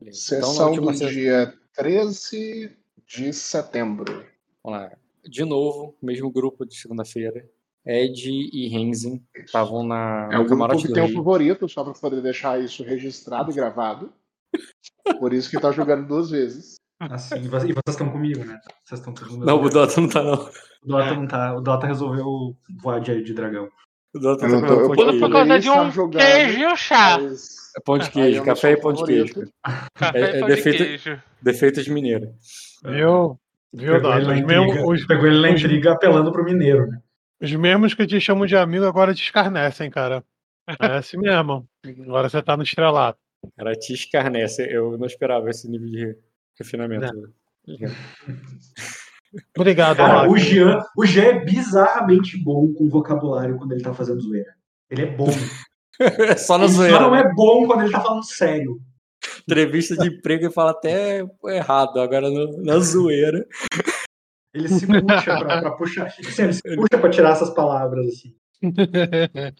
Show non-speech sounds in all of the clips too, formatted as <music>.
Beleza. Então, Sessão do sexta... dia 13 de setembro. Vamos lá. De novo, mesmo grupo de segunda-feira. Ed e Renzen estavam na. É o grupo que tem um favorito, só para poder deixar isso registrado e gravado. Por isso que tá jogando duas vezes. Assim, e vocês estão comigo, né? Vocês estão todos Não, o Dota não tá, não. O Dota não tá. O Dota resolveu voar de, de dragão. Dota tá tô, Tudo por causa de um jogando, queijo e um chá. Mas... É pão de queijo, café e pão de queijo. Café é, e pão é defeito, de queijo. Defeitos mineiros. Viu? Viu, pegou? Ele mesmo, os, pegou ele na intriga apelando pro mineiro, né? Os mesmos que te chamam de amigo agora te escarnecem, cara. É assim mesmo. Agora você tá no estrelato. Cara, te escarnece. Eu não esperava esse nível de refinamento. Obrigado, Cara, o Jean, o Jean é bizarramente bom com vocabulário quando ele tá fazendo zoeira. Ele é bom. <laughs> só na ele zoeira. Só não é bom quando ele tá falando sério. Entrevista de emprego e fala até errado, agora no, na zoeira. Ele se puxa pra, pra puxar. Ele se puxa pra tirar essas palavras assim. <laughs>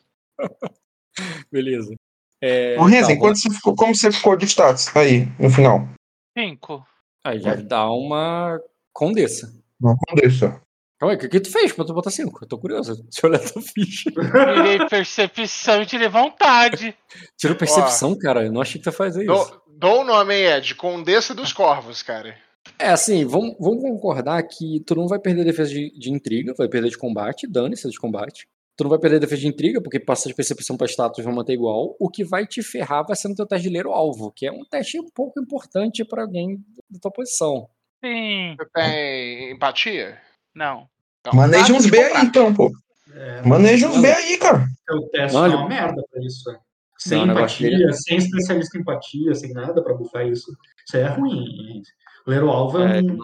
Beleza. É, Ô, Renzen, tá, você ficou, como você ficou de status aí, no final? Cinco. Aí já dá uma condessa. Uma condessa. Calma aí, o que, que tu fez pra tu botar cinco? Eu tô curioso. <laughs> Deixa eu olhar tua ficha. Tirei percepção e tirei vontade. Tirou percepção, Ó, cara? Eu não achei que tu ia fazer isso. Dou o nome aí, Ed. Condessa dos Corvos, cara. É assim, vamos, vamos concordar que tu não vai perder defesa de, de intriga, vai perder de combate, dane-se de combate. Tu não vai perder defesa de intriga, porque passa de percepção para status vão manter igual. O que vai te ferrar vai ser no teu teste de ler o alvo, que é um teste um pouco importante para alguém da tua posição. Sim. Você tem empatia? Não. Então, Maneja uns B aí, então, pô. É, Maneja uns B aí, cara. O teste não, é uma merda pra isso. É. Sem não, empatia, sem especialista em empatia, sem nada pra bufar isso. Isso é ruim. Ler o alvo é, é um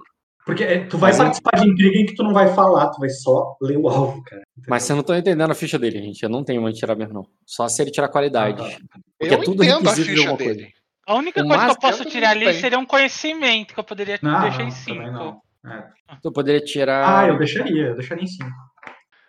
porque é, tu vai Mas participar de intriga em que tu não vai falar, tu vai só ler o alvo, cara. Entendeu? Mas você não tá entendendo a ficha dele, gente. Eu não tenho onde tirar mesmo, não. Só se ele tirar qualidade. Ah, tá. Porque eu é tudo requisito de alguma dele. coisa. A única o coisa que eu posso tirar ali tem. seria um conhecimento que eu poderia não, deixar em 5. É. Tu poderia tirar. Ah, eu deixaria, eu deixaria em 5.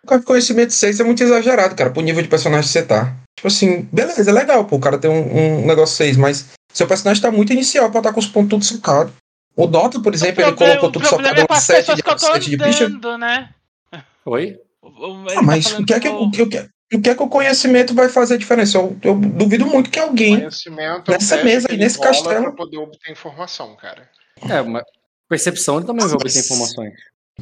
O conhecimento 6 é muito exagerado, cara, pro nível de personagem que você tá. Tipo assim, beleza, é legal, pô, o cara tem um, um negócio 6, mas seu personagem tá muito inicial pra estar tá com os pontos tudo socados. O Dota, por exemplo, ele colocou tudo só cada um 7 de, 7 de bicha. Né? Oi? Ah, mas tá o que, é que, o, que, o, que, o que é que o conhecimento vai fazer diferença? Eu, eu duvido muito que alguém nessa mesa aí, nesse castelo. Pra poder obter informação, cara. É, mas percepção ele também vai obter informações.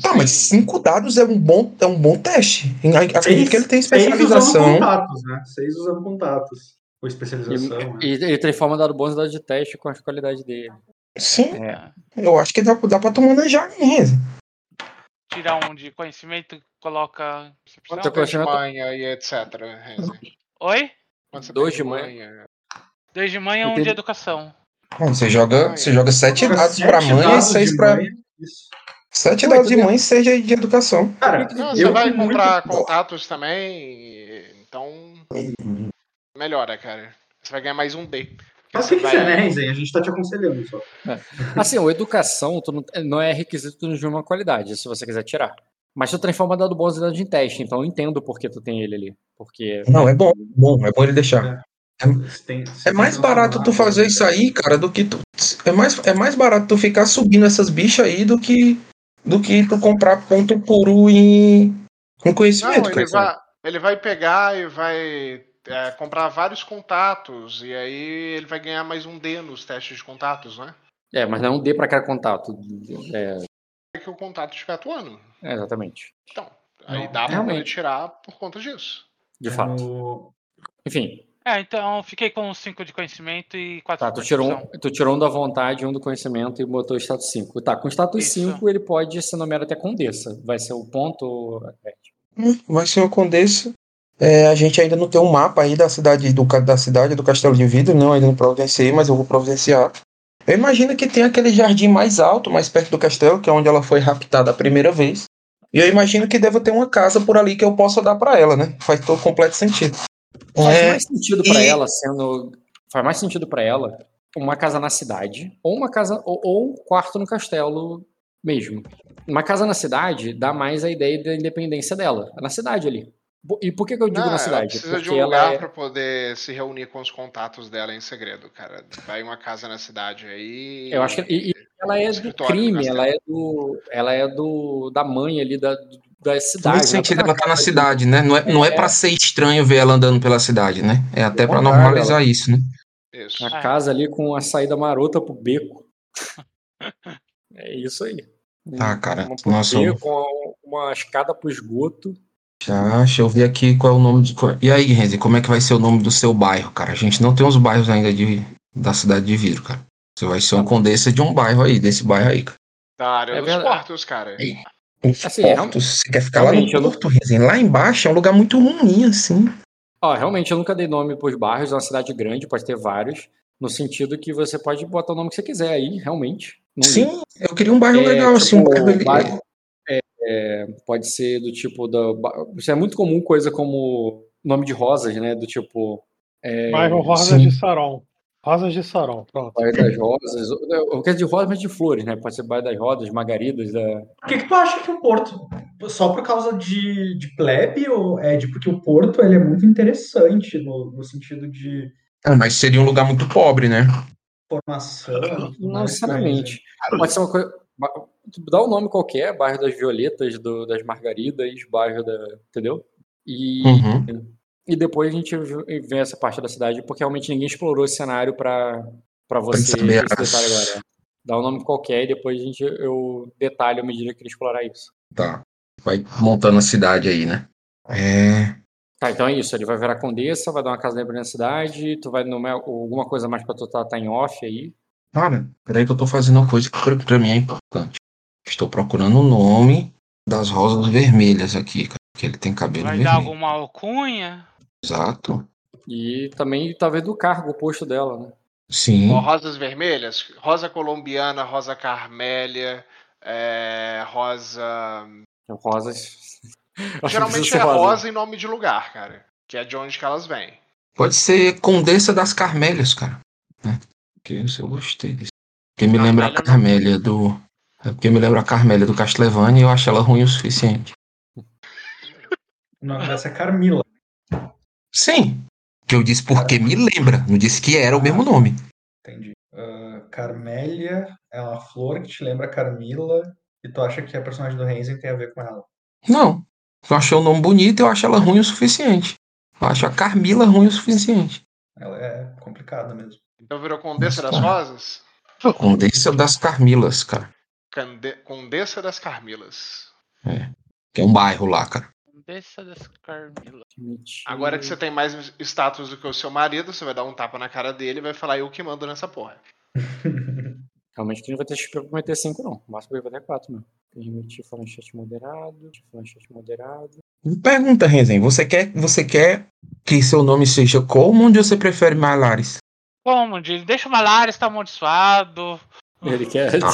Tá, mas cinco dados é um bom, é um bom teste. Acredito que ele tem especialização. Seis usando contatos, né? Seis usando contatos. Ou especialização. E, né? e ele transforma dado bons dados de teste com a qualidade dele. Sim. É. Eu acho que dá, dá pra tu manejar mesmo. Tirar um de conhecimento, coloca. Quanto conhecimento... de manhã e etc. Oi? Dois de manhã. Dois de manhã e um de educação. você joga, você joga sete dados sete pra mãe e seis pra. Sete dados de mãe e seis de educação. Cara, não, você vai comprar muito... contatos também, então. Melhora, cara. Você vai ganhar mais um D. Faz o que quiser, né, Renzen? A gente tá te aconselhando só. É. Assim, o educação não, não, é requisito de uma qualidade, se você quiser tirar. Mas tu transforma dado bons dados em teste, então eu entendo por que tu tem ele ali. Porque... Não, é bom, bom, é bom ele deixar. É, tem, é mais barato tu fazer isso aí, cara, do que tu. É mais, é mais barato tu ficar subindo essas bichas aí do que do que tu comprar ponto puro em, em conhecimento. Não, ele, vai, ele vai pegar e vai é, comprar vários contatos e aí ele vai ganhar mais um D nos testes de contatos, né? É, mas não é um D para cada contato. É... é que o contato estiver atuando. É, exatamente. Então, aí não, dá pra poder tirar por conta disso. De fato. Enfim. É, então fiquei com 5 de conhecimento e 4 tá, de tu tirou, um, tu tirou um da vontade um do conhecimento e botou status 5. Tá, com status 5 ele pode ser nomeado até condessa. Vai ser o ponto. Vai ser uma condessa. É, a gente ainda não tem um mapa aí da cidade do, da cidade do Castelo de Vidro, não, ainda não providenciei, mas eu vou providenciar. Eu imagino que tem aquele jardim mais alto, mais perto do castelo, que é onde ela foi raptada a primeira vez. E eu imagino que deva ter uma casa por ali que eu possa dar para ela, né? Faz todo completo sentido. Faz é, mais sentido para e... ela sendo. Faz mais sentido para ela uma casa na cidade, ou uma casa. Ou, ou um quarto no castelo mesmo. Uma casa na cidade dá mais a ideia da independência dela. Na cidade ali. E por que, que eu digo Não, na cidade? Ela precisa Porque de um lugar ela é... pra poder se reunir com os contatos dela em segredo, cara. Vai uma casa na cidade aí. Eu acho que e, e ela é do crime, ela é do, ela é do da mãe ali da, da Faz cidade. sentido ela tá na cidade, né? Não é, não é pra ser estranho ver ela andando pela cidade, né? É até pra contrário, normalizar isso, né? Isso. A casa ali com a saída marota pro beco. <laughs> É isso aí. Tá, cara. Uma Nossa, beco, uma, uma escada pro esgoto. Já, deixa eu ver aqui qual é o nome de. E aí, Renzi, como é que vai ser o nome do seu bairro, cara? A gente não tem os bairros ainda de, da cidade de Viro, cara. Você vai ser um condessa de um bairro aí, desse bairro aí, cara. Da área É dos verdade. portos, cara. Os Assim, portos, você quer ficar lá no porto, Renzi? Lá embaixo é um lugar muito ruim, assim. Ó, realmente, eu nunca dei nome pros bairros, é uma cidade grande, pode ter vários, no sentido que você pode botar o nome que você quiser aí, realmente. Sim, eu queria um bairro É, legal, assim, um tipo, bairro bairro- é, é, pode ser do tipo da. Isso é muito comum coisa como nome de rosas, né? Do tipo. É, Bairro Rosas sim. de Saron. Rosas de Saron, pronto. bairro das rosas. Eu quero de rosas, mas de flores, né? Pode ser bairro das rosas, margaridas, da. Por que, que tu acha que o Porto, só por causa de, de plebe, ou Ed? Porque o Porto ele é muito interessante no, no sentido de Ah, mas seria um lugar muito pobre, né? formação. Não mais, necessariamente. Pode ser uma coisa. Ba- Dá um nome qualquer, bairro das violetas, do- das margaridas, bairro da. Entendeu? E, Uhum. e depois a gente vê essa parte da cidade, porque realmente ninguém explorou esse cenário pra pra você esse detalhe agora. Dá um nome qualquer e depois a gente, eu detalho à medida que ele explorar isso. Tá. Vai montando a cidade aí, né? É. Tá, então é isso. Ele vai virar condessa, vai dar uma casa dele na cidade, tu vai nomear alguma coisa mais pra tu tá, tá em off aí. Cara, peraí que eu tô fazendo uma coisa que pra, pra mim é importante. Estou procurando o nome das rosas vermelhas aqui, cara. Porque ele tem cabelo Vai dar vermelho. alguma alcunha? Exato. E também talvez do cargo, o posto dela, né? Sim. Rosas vermelhas, rosa colombiana, rosa carmélia, é, rosa. Rosas. Que <laughs> Geralmente é ser rosa em nome de lugar, cara. Que é de onde que elas vêm. Pode ser Condessa das Carmélias, cara. Né? Porque isso eu gostei disso. Porque me lembra a Carmélia Carmélia do. É porque me lembra a Carmélia do Castlevania e eu acho ela ruim o suficiente. O nome dessa é Carmila. Sim. Que eu disse porque me lembra. Não disse que era o mesmo nome. Entendi. Ah, Carmélia é uma flor que te lembra Carmila e tu acha que a personagem do Renzen tem a ver com ela. Não. Eu achei o nome bonito e eu acho ela ruim o suficiente. Eu acho a Carmila ruim o suficiente. Ela é complicada mesmo. Então virou Condessa das Nossa. Rosas? Condessa das Carmilas, cara. Cande- Condessa das Carmilas. Que é um bairro lá, cara. Desça das Carmila. Agora que você tem mais status do que o seu marido, você vai dar um tapa na cara dele e vai falar eu que mando nessa porra. <laughs> Realmente que não vai ter XP pra meter 5, não. O máximo vai ter 4 mesmo. Permitir falar em chat moderado. Falar em chat moderado. Pergunta, Renzen, você quer, você quer que seu nome seja como ou você prefere Malares? Como, Dili? Deixa o Malares tá amaldiçoado. Ele quer. Ah.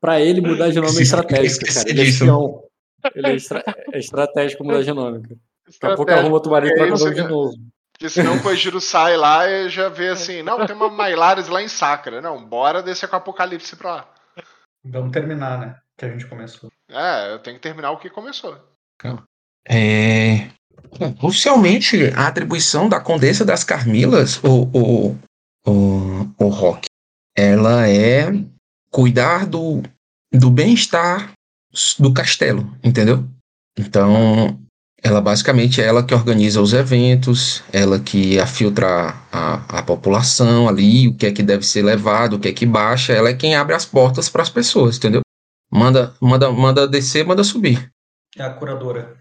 Pra ele mudar de nome é estratégico, esqueci cara. Ele é espião. Ele é, estra- é estratégico mudar de nome, cara. Daqui a pouco arruma marido É pra isso, nome de novo. Porque senão o Kojiro sai lá e já vê assim, não, tem uma Mailares lá em Sacra. Não, bora descer com o Apocalipse pra lá. Vamos terminar, né? Que a gente começou. É, eu tenho que terminar o que começou. É, oficialmente, a atribuição da Condessa das Carmilas, o, o, o, o Rock, ela é cuidar do, do bem-estar do castelo, entendeu? Então, ela basicamente é ela que organiza os eventos, ela que afiltra a, a população ali, o que é que deve ser levado, o que é que baixa, ela é quem abre as portas para as pessoas, entendeu? Manda, manda, manda descer, manda subir. É a curadora.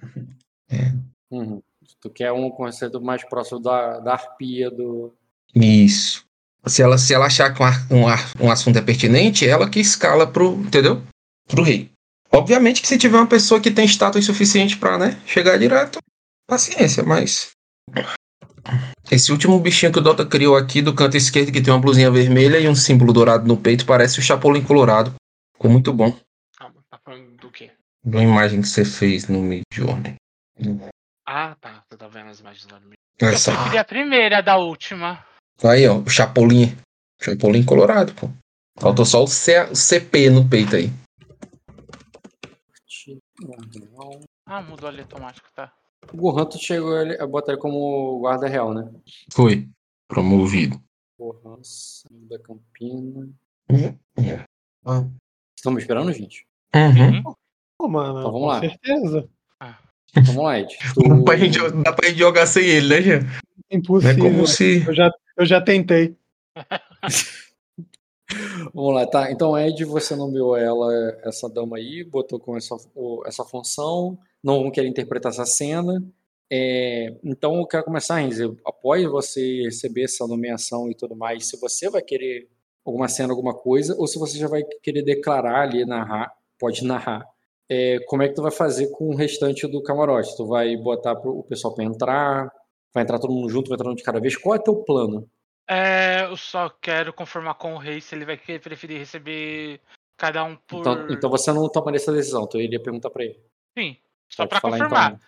Uhum. Tu quer um conceito mais próximo da, da arpia do. Isso. Se ela, se ela achar que um, um, um assunto é pertinente, ela que escala pro, entendeu? Pro rei. Obviamente que se tiver uma pessoa que tem status suficiente pra, né, chegar direto, paciência, mas esse último bichinho que o Dota criou aqui do canto esquerdo que tem uma blusinha vermelha e um símbolo dourado no peito, parece o Chapolin Colorado. Ficou muito bom. Calma, tá falando do quê? Uma imagem que você fez no Midjourney. Ah, tá. Você tá vendo as imagens lá no meio. Essa. Eu a primeira da última. Aí, ó, o Chapolin. Chapolin Colorado, pô. Faltou só o, C- o CP no peito aí. Ah, mudou ali automático, tá? O Gohan, tu chegou a botar ele como guarda real, né? Foi. Promovido. Gohan, da Campina. Ah. Estão me esperando, gente? Uhum. Pô, mano, Então vamos com lá. certeza. Vamos lá, Ed. <laughs> Tu... Dá, pra gente, dá pra gente jogar sem ele, né, Jean? Não é Impossível. como se. Eu, já, eu já tentei. <laughs> Vamos lá, tá. Então, Ed, você nomeou ela, essa dama aí, botou com essa, essa função, não querer interpretar essa cena. É, então, eu quero começar, Renzo. Após você receber essa nomeação e tudo mais, se você vai querer alguma cena, alguma coisa, ou se você já vai querer declarar ali, narrar, pode narrar, é, como é que tu vai fazer com o restante do camarote? Tu vai botar pro, o pessoal para entrar, vai entrar todo mundo junto, vai entrar um de cada vez? Qual é teu plano? É, eu só quero confirmar com o rei se ele vai preferir receber cada um por. Então, então você não tomaria essa decisão, então eu iria perguntar para ele. Sim, só Pode pra falar, confirmar.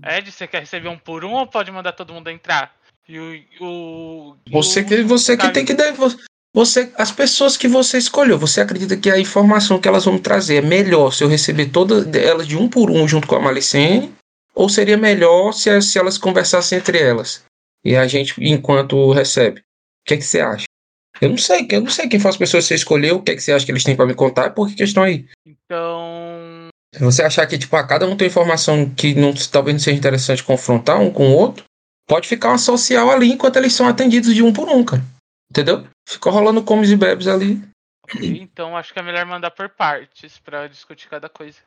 então. Ed, você quer receber um por um ou pode mandar todo mundo entrar? E o. o e Você que, você que tem que dar. Você, as pessoas que você escolheu, você acredita que a informação que elas vão me trazer é melhor se eu receber todas elas de um por um junto com a Malicene? Ou seria melhor se, se elas conversassem entre elas? E a gente, enquanto recebe? O que, é que você acha? Eu não sei, eu não sei quem foi as pessoas que você escolheu, o que, é que você acha que eles têm para me contar, por que que estão aí? Então. Se você achar que, tipo, a cada um tem informação que não, talvez não seja interessante confrontar um com o outro, pode ficar uma social ali enquanto eles são atendidos de um por um, cara. Entendeu? Fica rolando comes e bebes ali. então acho que é melhor mandar por partes pra discutir cada coisa.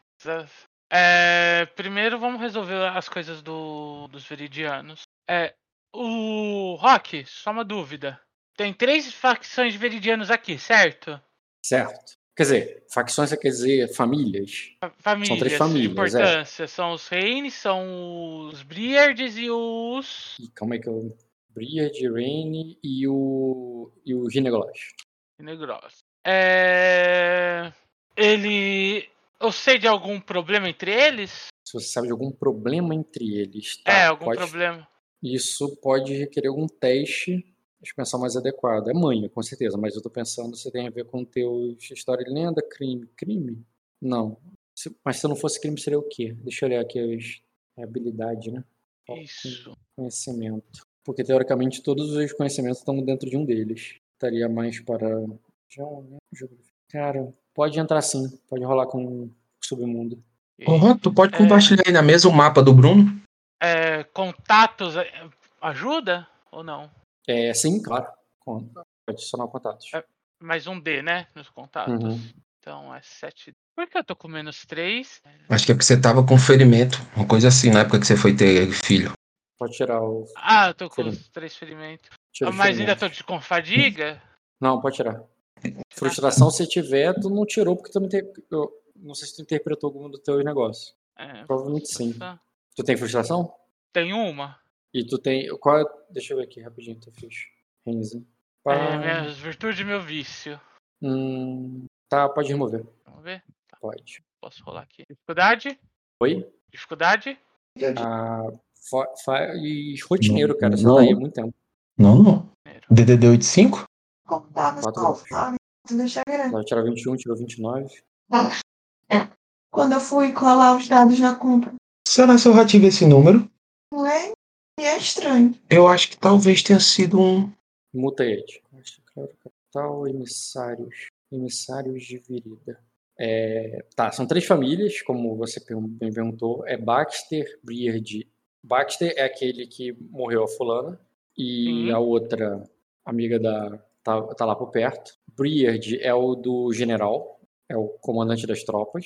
É, primeiro vamos resolver as coisas do, dos veridianos. É, o Rock, só uma dúvida. Tem três facções de veridianos aqui, certo? Certo. Quer dizer, facções quer dizer famílias. Fa- Famílias, três famílias, de importância. São os Reines, são os Briards e os. E calma aí que eu. Briard, Rain e o. e o Ginegolash. Negros. É. Ele. Eu sei de algum problema entre eles? Se você sabe de algum problema entre eles, tá? é, algum pode- problema. Isso pode requerer algum teste. Eu pensar mais adequado. É manha, com certeza, mas eu tô pensando se tem a ver com teus história e lenda, crime. Crime? Não. Se- mas se não fosse crime, seria o quê? Deixa eu olhar aqui as é habilidade, né? Isso. Conhecimento. Porque teoricamente todos os conhecimentos estão dentro de um deles. Estaria mais para. Né? Cara, pode entrar sim. Pode rolar com o submundo. Uhum, tu pode É. compartilhar aí na mesa o mapa do Bruno? É, contatos é, ajuda ou não? É, sim, claro. Pode adicionar contatos. É. Mais um D, né? Nos contatos. Uhum. Então é 7. Por que eu tô com menos 3? Acho que é porque você tava com ferimento. Uma coisa assim, na época que você foi ter filho. Pode tirar o. Ah, eu tô com Ferimento. os 3 ferimentos. tira Mas ainda ferimentos. tô de- com fadiga? Não, pode tirar. <laughs> Frustração, se tiver, tu não tirou porque tu não eu Não sei se tu interpretou algum do teu negócio. É, Provavelmente sim. tá. Tu tem frustração? Tem uma. E tu tem. Qual é... Deixa eu ver aqui rapidinho teu ficha. Renzi. Pá. É, minhas virtudes e meu vício. Hum, Tá, pode remover. Vamos ver? Pode. Posso rolar aqui. Dificuldade? Oi? Dificuldade? Ah, fa- faz rotineiro, cara. Você Não. tá aí há muito tempo. Não, não. DDD 85? Só anos. sabe? Deixa grande. Vai tirar 21, tirou 29. Quando eu fui colar os dados na compra, Será que eu já tive esse número? não é? E é estranho. Eu acho que talvez tenha sido um. Claro, capital, emissários. Emissários de Virida. É, tá, são três famílias, como você bem perguntou. É Baxter, Briard. Baxter é aquele que morreu a fulana. E Uhum. a outra amiga da. Tá, tá lá por perto. Briard é o do general. É o comandante das tropas.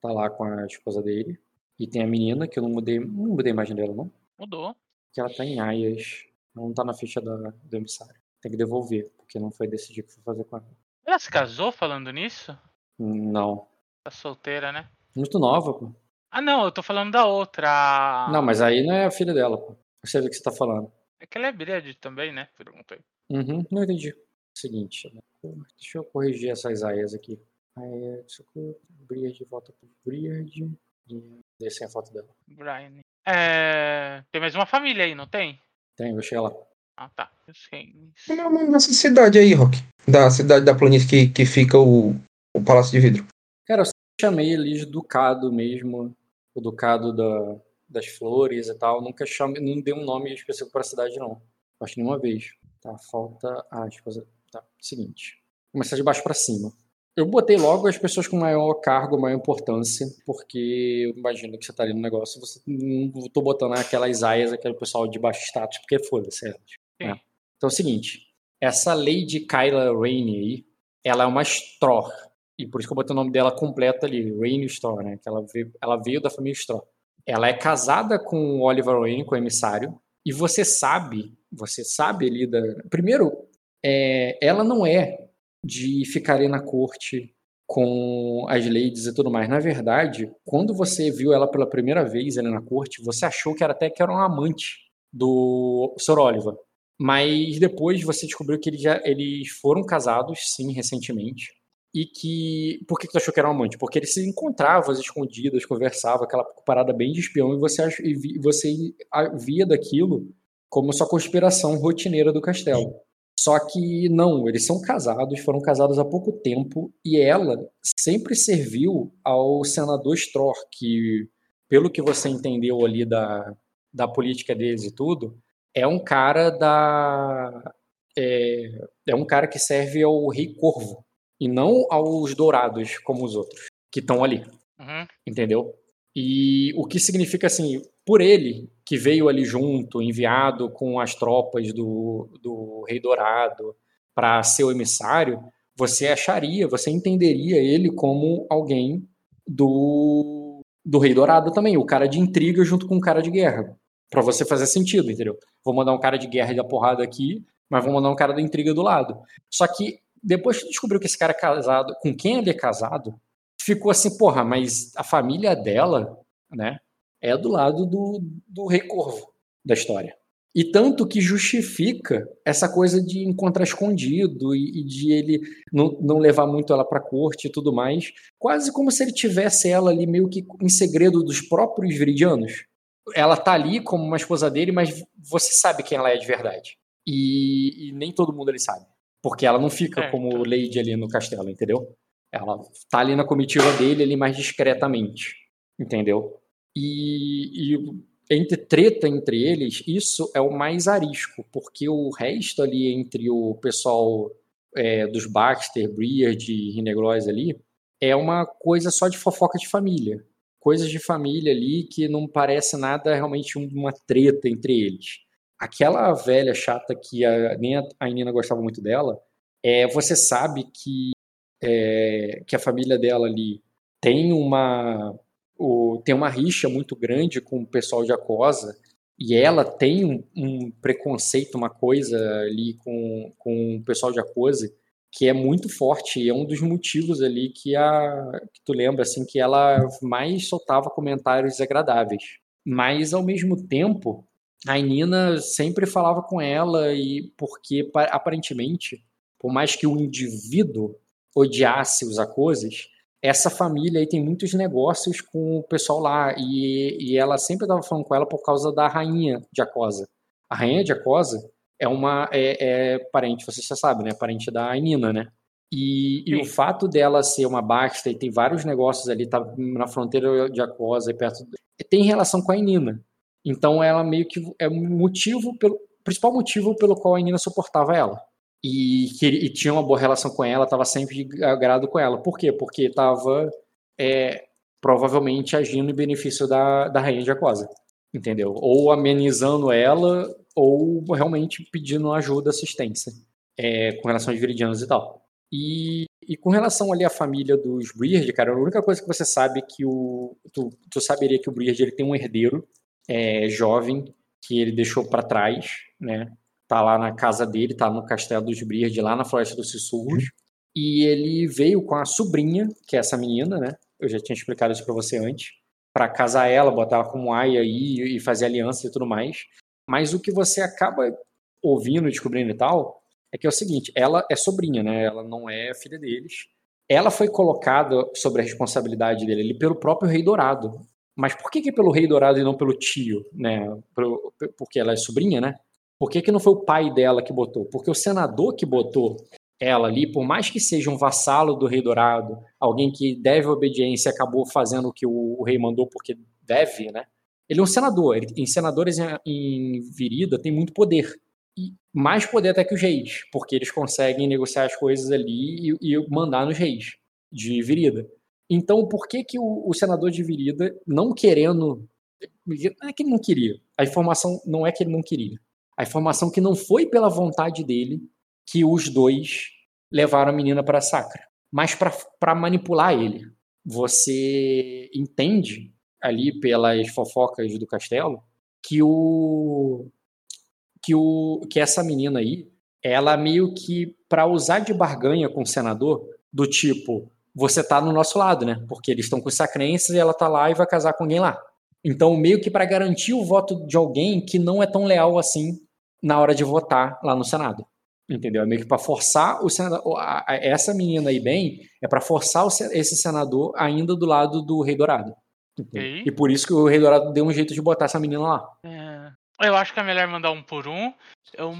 Tá lá com a esposa dele. E tem a menina, que eu não mudei. Não mudei a imagem dela, não. Mudou. que ela tá em Aias. Não tá na ficha da, do emissário. Tem que devolver, porque não foi decidir o que foi fazer com ela. Ela se casou falando nisso? Não. Tá solteira, né? Muito nova, pô. Ah, não, eu tô falando da outra. Não, mas aí não é a filha dela, pô. Você vê o que você tá falando. É que ela é Briad também, né? Perguntei. Uhum, não entendi. Seguinte, né? deixa eu corrigir essas aias aqui. Aí, socorro, Briard volta pro Briard. E desce a foto dela. Brian. É... Tem mais uma família aí, não tem? Tem, vou chegar lá. Ah, tá. Como é o nome dessa cidade aí, Rock? Da cidade da planície que, que fica o, o Palácio de Vidro. Cara, eu chamei eles Ducado mesmo. O Ducado da, das flores e tal. Nunca chame, não dei um nome específico para a cidade, não. Acho que nenhuma vez. Tá, falta aspas. Tá, seguinte. Começar de baixo para cima. Eu botei logo as pessoas com maior cargo, maior importância, porque eu imagino que você tá ali no negócio, você não tô botando aquelas aias, aquele pessoal de baixo status, porque foda-se. É. Então é o seguinte, essa Lady Kyla Rainey aí, ela é uma Straw, e por isso que eu botei o nome dela completo ali, Rainey Straw, né, que ela veio, ela veio da família Straw. Ela é casada com o Oliver Rainey, com o emissário, e você sabe, você sabe ali da... Primeiro, é, ela não é de ficar ali na corte com as ladies e tudo mais. Na verdade, quando você viu ela pela primeira vez ali na corte, você achou que era até que era um amante do Sr. Oliver. Mas depois você descobriu que eles, já, eles foram casados, sim, recentemente. E que. Por que, tu achou que era um amante? Porque eles se encontravam às escondidas, conversavam, aquela parada bem de espião, e você, e você via daquilo como sua conspiração rotineira do castelo. Só que não, eles são casados, foram casados há pouco tempo, e ela sempre serviu ao senador Stror, que, pelo que você entendeu ali da, da política deles e tudo, é um cara da. É, é um cara que serve ao Rei Corvo, e não aos Dourados, como os outros, que estão ali. Uhum. Entendeu? E o que significa assim, por ele, que veio ali junto, enviado com as tropas do, do Rei Dourado para ser o emissário, você acharia, você entenderia ele como alguém do, do Rei Dourado também, o cara de intriga junto com o cara de guerra. para você fazer sentido, entendeu? Vou mandar um cara de guerra e da porrada aqui, mas vou mandar um cara da intriga do lado. Só que depois que descobriu que esse cara é casado, com quem ele é casado, ficou assim, porra, mas a família dela, né? É do lado do, do rei corvo da história. E tanto que justifica essa coisa de encontrar escondido e, e de ele não, não, levar muito ela para a corte e tudo mais, quase como se ele tivesse ela ali meio que em segredo dos próprios viridianos. Ela tá ali como uma esposa dele, mas você sabe quem ela é de verdade. E, e nem todo mundo ele sabe. Porque ela não fica é, como Lady ali no castelo, entendeu? Ela tá ali na comitiva dele ali mais discretamente, entendeu? E, e entre treta entre eles, isso é o mais arisco, porque o resto ali entre o pessoal é, dos Baxter, Briard e Rineglois ali é uma coisa só de fofoca de família. Coisas de família ali que não parece nada realmente uma treta entre eles. Aquela velha chata que a, nem a Nina gostava muito dela, é, você sabe que, é, que a família dela ali tem uma o, tem uma rixa muito grande com o pessoal de Acosa e ela tem um, um preconceito, uma coisa ali com, com o pessoal de Acosa que é muito forte e é um dos motivos ali que a que tu lembra assim que ela mais soltava comentários desagradáveis. Mas ao mesmo tempo, a Nina sempre falava com ela e porque aparentemente, por mais que o indivíduo odiasse os Acoses, essa família aí tem muitos negócios com o pessoal lá e, e ela sempre estava falando com ela por causa da rainha de Acosa. A rainha de Acosa é uma é, é parente, você já sabe, né? Parente da Nina, né? E, e, o fato dela ser uma Baxter e tem vários negócios ali, tá na fronteira de Acosa e perto, tem relação com a Nina. Então ela meio que é um motivo pelo principal motivo pelo qual a Nina suportava ela e, que, e tinha uma boa relação com ela, estava sempre de agrado com ela. Por quê? Porque estava é, provavelmente agindo em benefício da, da rainha de Aquosa, entendeu? Ou amenizando ela, ou realmente pedindo ajuda, assistência é, com relação aos viridianos e tal. E, e, com relação ali à família dos Briard, cara, a única coisa que você sabe que o. Tu, tu saberia que o Briard ele tem um herdeiro é, jovem que ele deixou para trás, né? Tá lá na casa dele, tá no Castelo dos Briard, lá na Floresta dos Sussurros. E ele veio com a sobrinha, que é essa menina, né? Eu já tinha explicado isso para você antes, para casar ela, botar ela como aia aí e fazer aliança e tudo mais. Mas o que você acaba ouvindo, descobrindo e tal, é que é o seguinte: ela é sobrinha, né? Ela não é filha deles. Ela foi colocada sobre a responsabilidade dele pelo próprio Rei Dourado. Mas por que, que pelo Rei Dourado e não pelo tio, né? Porque ela é sobrinha, né? Por que, que não foi o pai dela que botou? Porque o senador que botou ela ali, por mais que seja um vassalo do rei dourado, alguém que deve obediência acabou fazendo o que o, o rei mandou porque deve, né? Ele é um senador. Ele, em senadores em, em Virida tem muito poder. E mais poder até que os reis, porque eles conseguem negociar as coisas ali e, e mandar nos reis de Virida. Então, por que, que o, o senador de Virida, não querendo. Não é que ele não queria. A informação não é que ele não queria. A informação que não foi pela vontade dele que os dois levaram a menina para Sacra, mas para manipular ele. Você entende ali pelas fofocas do castelo que o que o que essa menina aí, ela meio que para usar de barganha com o senador, do tipo, você tá no nosso lado, né? Porque eles estão com sacrenças e ela tá lá e vai casar com alguém lá. Então, meio que para garantir o voto de alguém que não é tão leal assim na hora de votar lá no Senado. Entendeu? É meio que para forçar o senador, essa menina aí bem, é para forçar esse senador ainda do lado do Rei Dourado. Okay. E por isso que o Rei Dourado deu um jeito de botar essa menina lá. É, eu acho que é melhor mandar um por um. Eu,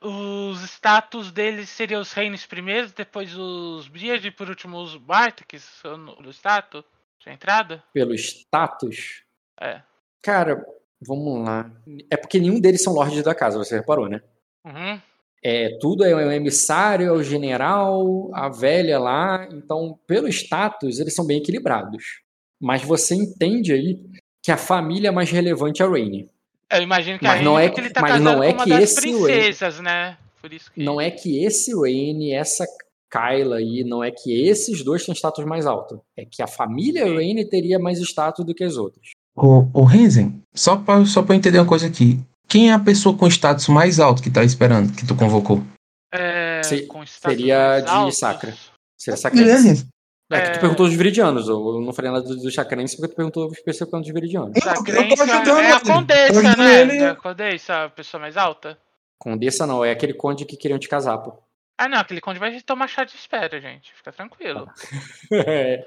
os status deles seriam os reinos primeiros, depois os Briad e por último os Barteks do status de entrada? Pelo status? É. Cara, vamos lá. É porque nenhum deles são lords da casa, você reparou, né? Uhum. É, tudo é o emissário, é o general, a velha lá. Então, pelo status, eles são bem equilibrados. Mas você entende aí que a família mais relevante é a Rainy. Eu imagino que mas a não é que ele tá mas não é que esse princesas, Rain, né? Que... Não é que esse Rain, essa Kyla aí, não é que esses dois têm status mais alto. É que a família Rain teria mais status do que as outras. O, o Renzen, só pra, só pra entender uma coisa aqui. Quem é a pessoa com status mais alto que tá esperando, que tu convocou? É, Se, seria de altos. Sacra. Seria Sacrense. É, é que tu perguntou dos viridianos. Eu não falei nada dos do Chacrense porque tu perguntou especificamente dos viridianos. Sacrense é a condessa, né? Ele... É a condessa, a pessoa mais alta. Condessa não, é aquele conde que queriam te casar, pô. Ah, não, aquele conde vai tomar chá de espera, gente. Fica tranquilo. <laughs> é.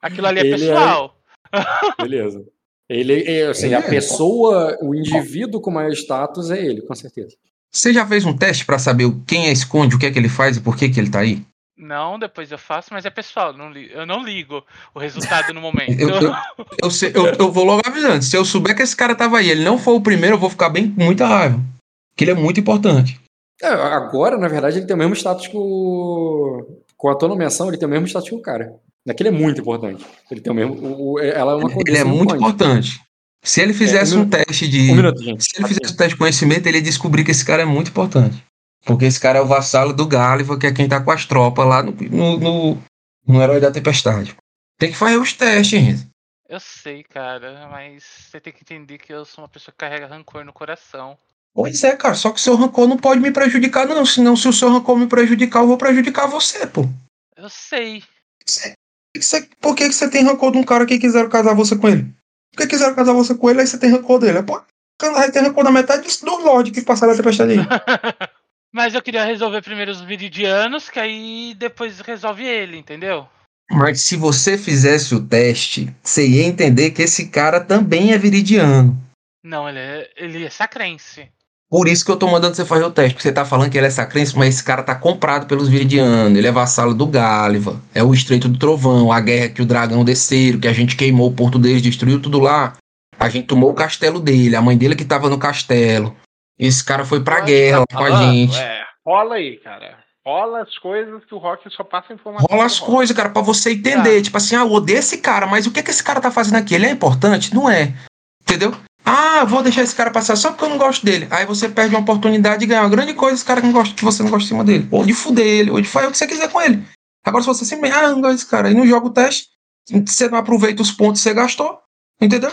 Aquilo ali é ele é pessoal. É... Beleza. Ele, assim, ele a é. pessoa, o indivíduo com maior status é ele, com certeza. Você já fez um teste para saber quem é esconde, o que é que ele faz e por que, que ele tá aí? Não, depois eu faço, mas é pessoal, não eu não ligo o resultado no momento. eu, eu, eu, sei, eu, eu, vou logo avisando. Se eu souber que esse cara tava aí, ele não foi o primeiro, eu vou ficar bem com muita raiva. Que ele é muito importante. É, agora, na verdade, ele tem o mesmo status que o. Com a tua nomeação, ele tem o mesmo status que o cara. Aquele é muito importante. Ele tem o mesmo. O, ela é uma Ele é muito importante. Se ele fizesse é, um, um teste de. Um minuto, gente. Se ele fizesse um teste de conhecimento, ele ia descobrir que esse cara é muito importante. Porque esse cara é o vassalo do Gáliva, que é quem tá com as tropas lá no, no, no, no Herói da Tempestade. Tem que fazer os testes, gente. Eu sei, cara, mas você tem que entender que eu sou uma pessoa que carrega rancor no coração. Pois é, cara, só que seu rancor não pode me prejudicar, não. Senão, se o seu rancor me prejudicar, eu vou prejudicar você, pô. Eu sei. Você, por que, que você tem rancor de um cara que quiseram casar você com ele? Por que quiseram casar você com ele, aí você tem rancor dele? Pô, vai ter rancor da metade do Lorde que passaram a tempestade aí. <laughs> Mas eu queria resolver primeiro os viridianos, que aí depois resolve ele, entendeu? Mas se você fizesse o teste, você ia entender que esse cara também é viridiano. Não, ele é, ele é sacrense. Por isso que eu tô mandando você fazer o teste, porque você tá falando que ele é sacrense, mas esse cara tá comprado pelos viridianos, ele é vassalo do Gáliva, é o Estreito do Trovão, a guerra que o dragão desceram, que a gente queimou o porto deles, destruiu tudo lá. A gente tomou o castelo dele, a mãe dele que tava no castelo. Esse cara foi pra guerra tá com a gente. É, rola aí, cara. Rola as coisas que o Rock só passa informação. Rola as coisas, cara, pra você entender. Tá. Tipo assim, ah, eu odeio esse cara, mas o que, que esse cara tá fazendo aqui? Ele é importante? Não é. Entendeu? Ah, vou deixar esse cara passar só porque eu não gosto dele. Aí você perde uma oportunidade de ganhar uma grande coisa esse cara que, não gosta, que você não gosta de cima dele. Ou de fuder ele, ou de fazer o que você quiser com ele. Agora, se você simplesmente, ah, não gosto desse cara, e não joga o teste, você não aproveita os pontos que você gastou, entendeu?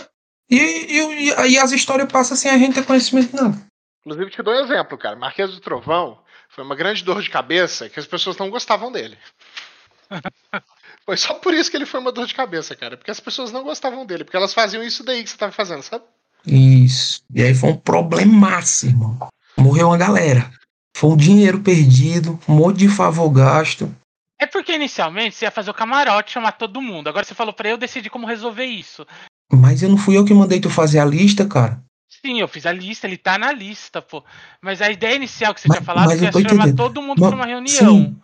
E, e, e, as histórias passam sem a gente ter conhecimento de nada. Inclusive, te dou um exemplo, cara. Marquês do Trovão foi uma grande dor de cabeça que as pessoas não gostavam dele. <laughs> foi só por isso que ele foi uma dor de cabeça, cara. Porque as pessoas não gostavam dele, porque elas faziam isso daí que você estava fazendo, sabe? Isso. E aí foi um problemaço, irmão. Morreu uma galera. Foi um dinheiro perdido, um monte de favor gasto. É porque inicialmente você ia fazer o camarote, chamar todo mundo. Agora você falou pra eu decidir como resolver isso. Mas eu não fui eu que mandei tu fazer a lista, cara. Sim, eu fiz a lista, ele tá na lista, pô. Mas a ideia inicial que você mas, tinha falado é que ia chamar todo mundo mas, pra uma reunião. Sim.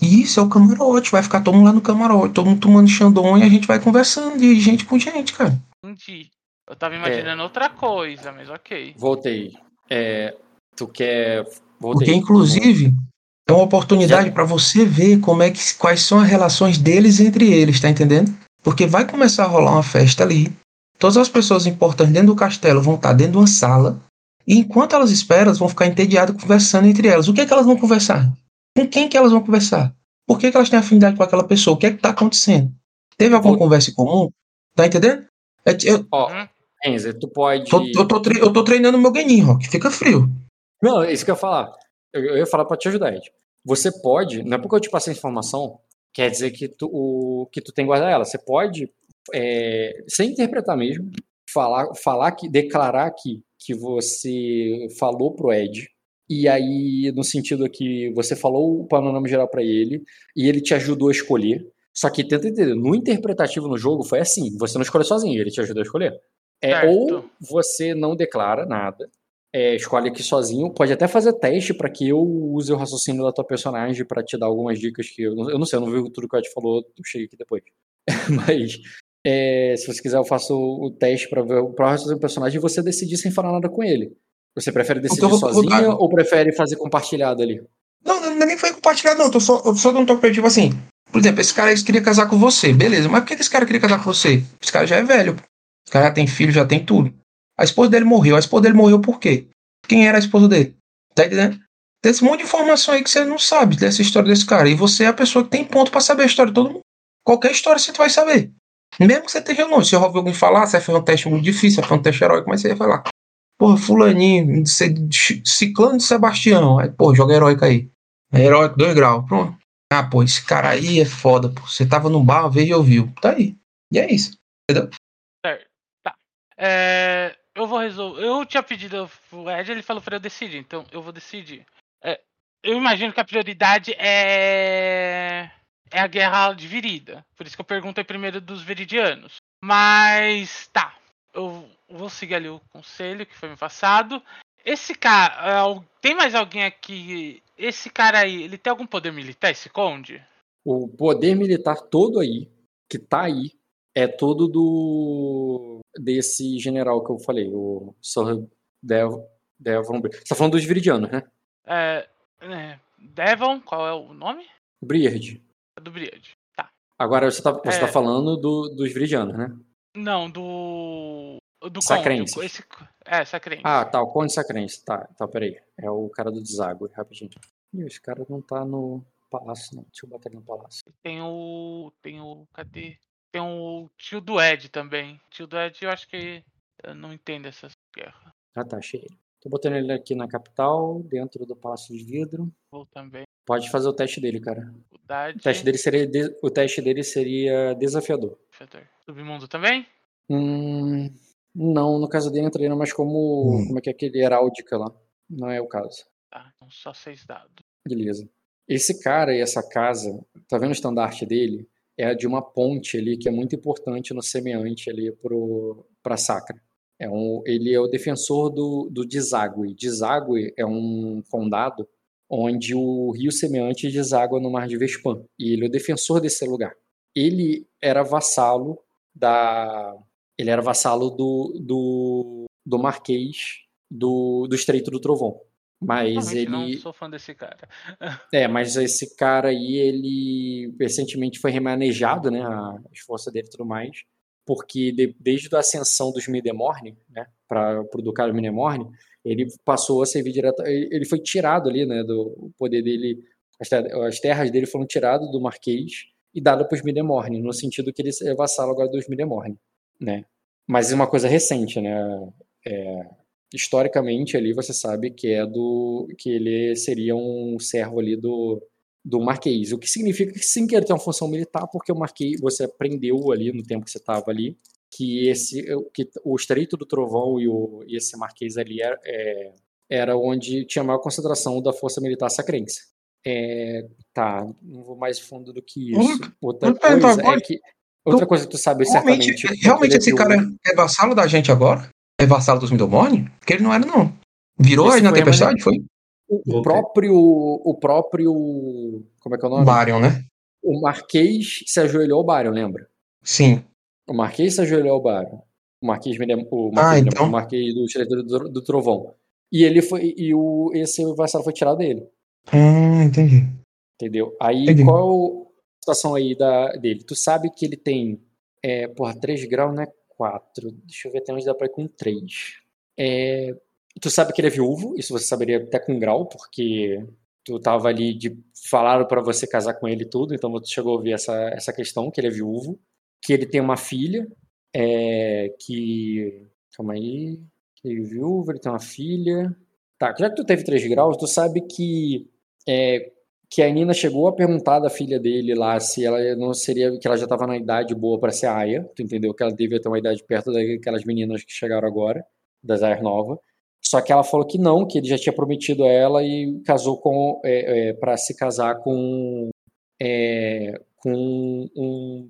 Isso, é o camarote. Vai ficar todo mundo lá no camarote, todo mundo tomando Xandon e a gente vai conversando de gente com gente, cara. Entendi. Eu tava imaginando outra coisa, mas ok. Voltei. É, tu quer. Voltei. Porque, inclusive, é uma oportunidade para você ver como é que, quais são as relações deles entre eles, tá entendendo? Porque vai começar a rolar uma festa ali. Todas as pessoas importantes dentro do castelo vão estar dentro de uma sala. E enquanto elas esperam, elas vão ficar entediadas conversando entre elas. O que é que elas vão conversar? Com quem que elas vão conversar? Por que, que elas têm afinidade com aquela pessoa? O que é que está acontecendo? Teve alguma Vou... conversa em comum? Tá entendendo? É, eu, Ó, Enzer, tu pode. Tô, eu, tô tre... eu tô treinando meu genin, Rock. Fica frio. Não, é isso que eu ia falar. Eu, eu ia falar pra te ajudar, Ed. Você pode, não é porque eu te passei a informação, quer dizer que tu, o, que tu tem que guardar ela. Você pode, é, sem interpretar mesmo, falar, falar que, declarar aqui que você falou pro Ed e aí, no sentido que você falou o panorama geral para ele, e ele te ajudou a escolher. Só que tenta entender, no interpretativo no jogo foi assim: você não escolhe sozinho, ele te ajudou a escolher. É, ou você não declara nada, é, escolhe aqui sozinho, pode até fazer teste para que eu use o raciocínio da tua personagem para te dar algumas dicas que eu, eu não sei, eu não vi tudo que o Ed falou, eu cheguei aqui depois. <laughs> Mas é, se você quiser, eu faço o teste para ver o raciocínio do personagem e você decidir sem falar nada com ele. Você prefere decidir vou, sozinho ou prefere fazer compartilhado ali? Não, não, nem foi compartilhado, não. Eu tô só, eu só não tô tipo assim. Por exemplo, esse cara queria casar com você, beleza. Mas por que esse cara queria casar com você? Esse cara já é velho. Cara já tem filho, já tem tudo. A esposa dele morreu. A esposa dele morreu por quê? Quem era a esposa dele? Tá entendendo? Tem esse monte de informação aí que você não sabe dessa história desse cara. E você é a pessoa que tem ponto para saber a história de todo mundo. Qualquer história você vai saber. Mesmo que você esteja longe. Se eu ouvir alguém falar, você fez um teste muito difícil, fez um teste heróico, mas você ia falar. Porra, fulaninho, ciclano de Sebastião. Aí, pô, joga heróico aí. É heróico, dois graus. Pronto. Ah, pô, esse cara aí é foda, pô. Você tava no bar vez e ouviu. Tá aí. E é isso. Entendeu? É, eu vou resolver. Eu tinha pedido o Ed, ele falou pra eu decidir, então eu vou decidir. É, eu imagino que a prioridade é. É a guerra dividida. Por isso que eu perguntei primeiro dos veridianos. Mas tá. Eu vou seguir ali o conselho que foi me passado. Esse cara. Tem mais alguém aqui? Esse cara aí, ele tem algum poder militar, esse conde? O poder militar todo aí, que tá aí, é todo do. desse general que eu falei, o Sir Devon. Devon Você tá falando dos Viridianos, né? É, é. Devon, qual é o nome? Briard. Do Briard, tá. Agora você tá, você tá é... tá falando do, dos Viridianos, né? Não, do. Do Sacrense. Conde. Esse... É, Sacrense. Ah, tá, o Conde Sacrense. Tá, tá, peraí. É o cara do deságue, rapidinho. Ih, esse cara não tá no palácio, não. Deixa eu ele no palácio. Tem o. Tem o. Cadê? Tem o tio do Ed também. O tio do Ed, eu acho que. Eu não entendo essas guerras. Ah, tá, achei ele. Tô botando ele aqui na capital, dentro do Palácio de Vidro. Vou também. Pode fazer o teste dele, cara. O teste dele seria, de... o teste dele seria desafiador. Desafiador. Submundo também? Hum, não, no caso dele entraria mais como. Hum. Como é que é aquele heráldica lá. Não é o caso. Tá, então só seis dados. Beleza. Esse cara e essa casa, tá vendo o estandarte dele? É de uma ponte ali que é muito importante no semeante ali pro, pra Sacra. É um, ele é o defensor do, do deságue. Deságue é um condado onde o rio semeante deságua no mar de Vespan. E ele é o defensor desse lugar. Ele era vassalo da. Ele era vassalo do, do, do Marquês do, do Estreito do Trovão. Mas ele. Não sou fã desse cara. <laughs> é, mas esse cara aí, ele recentemente foi remanejado, né? As forças dele e tudo mais. Porque de, desde a ascensão dos Midemorne, né? Para o Ducado Midemorne, ele passou a servir direto. Ele foi tirado ali, né? Do poder dele. As terras dele foram tiradas do Marquês e dadas para os Midemorne, no sentido que ele é vassalo agora dos Midemorne, né? Mas é uma coisa recente, né? É, historicamente ali você sabe que é do que ele seria um servo ali do do Marquês, o que significa que sim que ele tem uma função militar, porque o Marquês você aprendeu ali no tempo que você estava ali que esse que o Estreito do Trovão e, o, e esse Marquês ali era, é, era onde tinha maior concentração da força militar sacrense. É, tá, não vou mais fundo do que isso. Outra coisa é que outra coisa que tu sabe certamente. Realmente esse cara é vassalo da gente agora? É vassalo dos Midormone? Porque ele não era, não. Virou aí na tempestade, foi? O, o próprio. O próprio. Como é que é o nome? Barion, né? O Marquês se ajoelhou ao Barion, lembra? Sim. O Marquês se ajoelhou ao Barion. O Marquês, o Ah, Marquês, então. o Marquês do Estreito do, do Trovão. E ele foi. E o, esse vassalo foi tirado dele. Hum, entendi. Entendeu? Aí Entendi. qual é a situação aí da, dele? Tu sabe que ele tem. É, porra, 3 graus não é 4. Deixa eu ver até onde dá pra ir com 3. É, tu sabe que ele é viúvo, isso você saberia até com grau, porque tu tava ali de. Falaram pra você casar com ele e tudo, então você chegou a ouvir essa, essa questão, que ele é viúvo, que ele tem uma filha, é, que. Calma aí. Ele é viúvo, ele tem uma filha. Tá, já que tu teve 3 graus, tu sabe que. É, que a Nina chegou a perguntar da filha dele lá se ela não seria, que ela já estava na idade boa para ser aia, tu entendeu? Que ela devia ter uma idade perto daquelas meninas que chegaram agora, das aias novas. Só que ela falou que não, que ele já tinha prometido a ela e casou com, é, é, para se casar com, é, com um,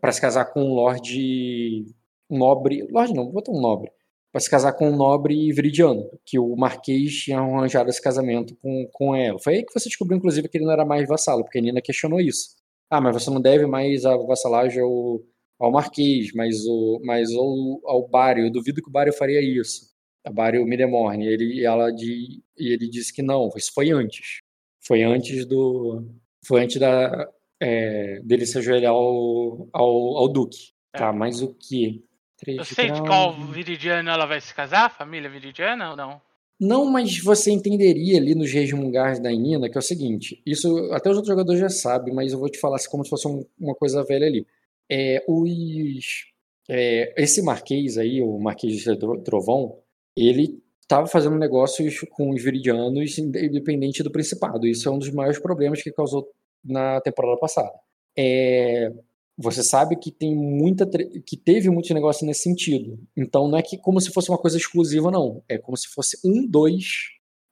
para se casar com um lorde um nobre, lorde não, vou botar um nobre, para se casar com um nobre viridiano, que o Marquês tinha arranjado esse casamento com, com ela. Foi aí que você descobriu, inclusive, que ele não era mais vassalo, porque a Nina questionou isso. Ah, mas você não deve mais a vassalagem ao, ao Marquês, mas, o, mas ao, ao Bário. Eu duvido que o Bário faria isso. A Bário Midemorne. Ele, ela de, e ele disse que não, isso foi antes. Foi antes do. Foi antes da, é, dele se ajoelhar ao, ao, ao Duque. Tá, mas o que? Eu sei de qual viridiano ela vai se casar? Família viridiana ou não? Não, mas você entenderia ali nos resmungars da Nina que é o seguinte: isso até os outros jogadores já sabem, mas eu vou te falar assim, como se fosse um, uma coisa velha ali. É, os, é, esse Marquês aí, o Marquês de Trovão, ele estava fazendo negócios com os viridianos independente do Principado. Isso é um dos maiores problemas que causou na temporada passada. É, você sabe que tem muita que teve muitos negócios nesse sentido. Então não é que como se fosse uma coisa exclusiva não, é como se fosse um, dois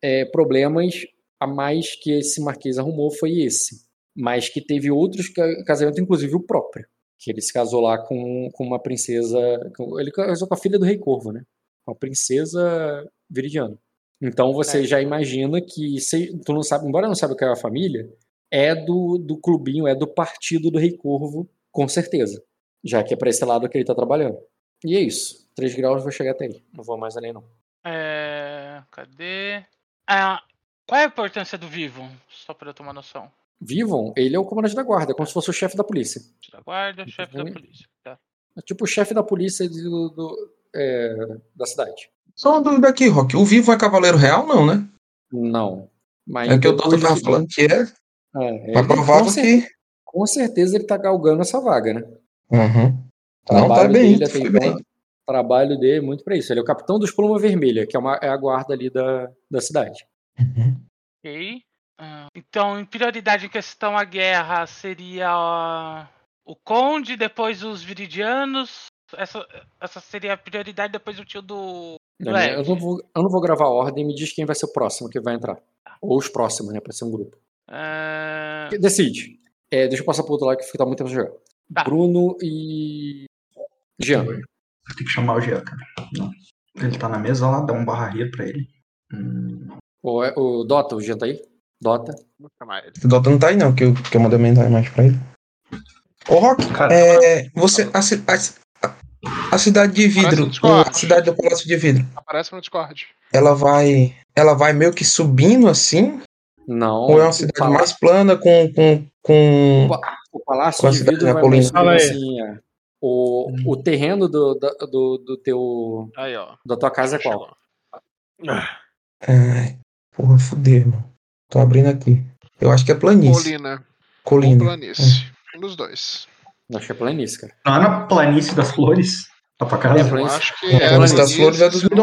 é, problemas a mais que esse marquês arrumou foi esse, mas que teve outros casamentos, inclusive o próprio, que ele se casou lá com, com uma princesa, ele casou com a filha do rei Corvo, né? Com a princesa viridiana. Então você é. já imagina que se, tu não sabe, embora não saiba o que é a família, é do, do clubinho, é do partido do rei Corvo com certeza. Já que é para esse lado que ele tá trabalhando. E é isso. 3 graus vou chegar até aí. Não vou mais além, não. É. Cadê? Ah, qual é a importância do Vivon? Só para eu tomar noção. Vivon, ele é o comandante da guarda, como se fosse o chefe da polícia. Da guarda, chefe da polícia. Tá. É tipo o chefe da polícia do, do é, da cidade. Só uma dúvida aqui, Rock. O Vivo é cavaleiro real, não, né? Não. Mas é que o Doutor tava falando que é. É, mas provável que com certeza ele tá galgando essa vaga, né? Uhum. Não, tá bem, dele, foi bem. trabalho dele é muito para isso. Ele é o capitão dos Pluma Vermelha, que é, uma, é a guarda ali da, da cidade. Uhum. Ok. Uh, então, em prioridade em questão à guerra, seria o Conde, depois os Viridianos. Essa, essa seria a prioridade, depois o tio do. do é, eu, não vou, eu não vou gravar a ordem, me diz quem vai ser o próximo que vai entrar. Ou os próximos, né? Pra ser um grupo. Uh... Decide. É, deixa eu passar pro outro lado que tá muito tempo jogando. Tá. Bruno e. Jean. Tem que chamar o Jean, cara. Não. Ele tá na mesa lá, dá um barra rir pra ele. Hum. O, o Dota, o Jean tá aí? Dota. O Dota não tá aí, não, que eu, que eu mandei mensagem mais pra ele. Ô, Rock, Cara, é, você, a, a, a cidade de vidro, a cidade do Palácio de Vidro, Aparece no Discord. ela vai, ela vai meio que subindo assim? Não. Ou é uma o cidade palácio- mais plana com, com, com... O Palácio Com a de cidade Vidro vai assim, é. O, o terreno do, do, do teu. Aí, ó. Da tua casa é qual? Ai, porra, fudeu, mano. Tô abrindo aqui. Eu acho que é planície. Colina. Colina. Ou planície. Um dos dois. Acho que é planície, cara. Não é na planície das flores? Tá pra casa? É, Eu acho que É, é. a planície das flores é dos deixou-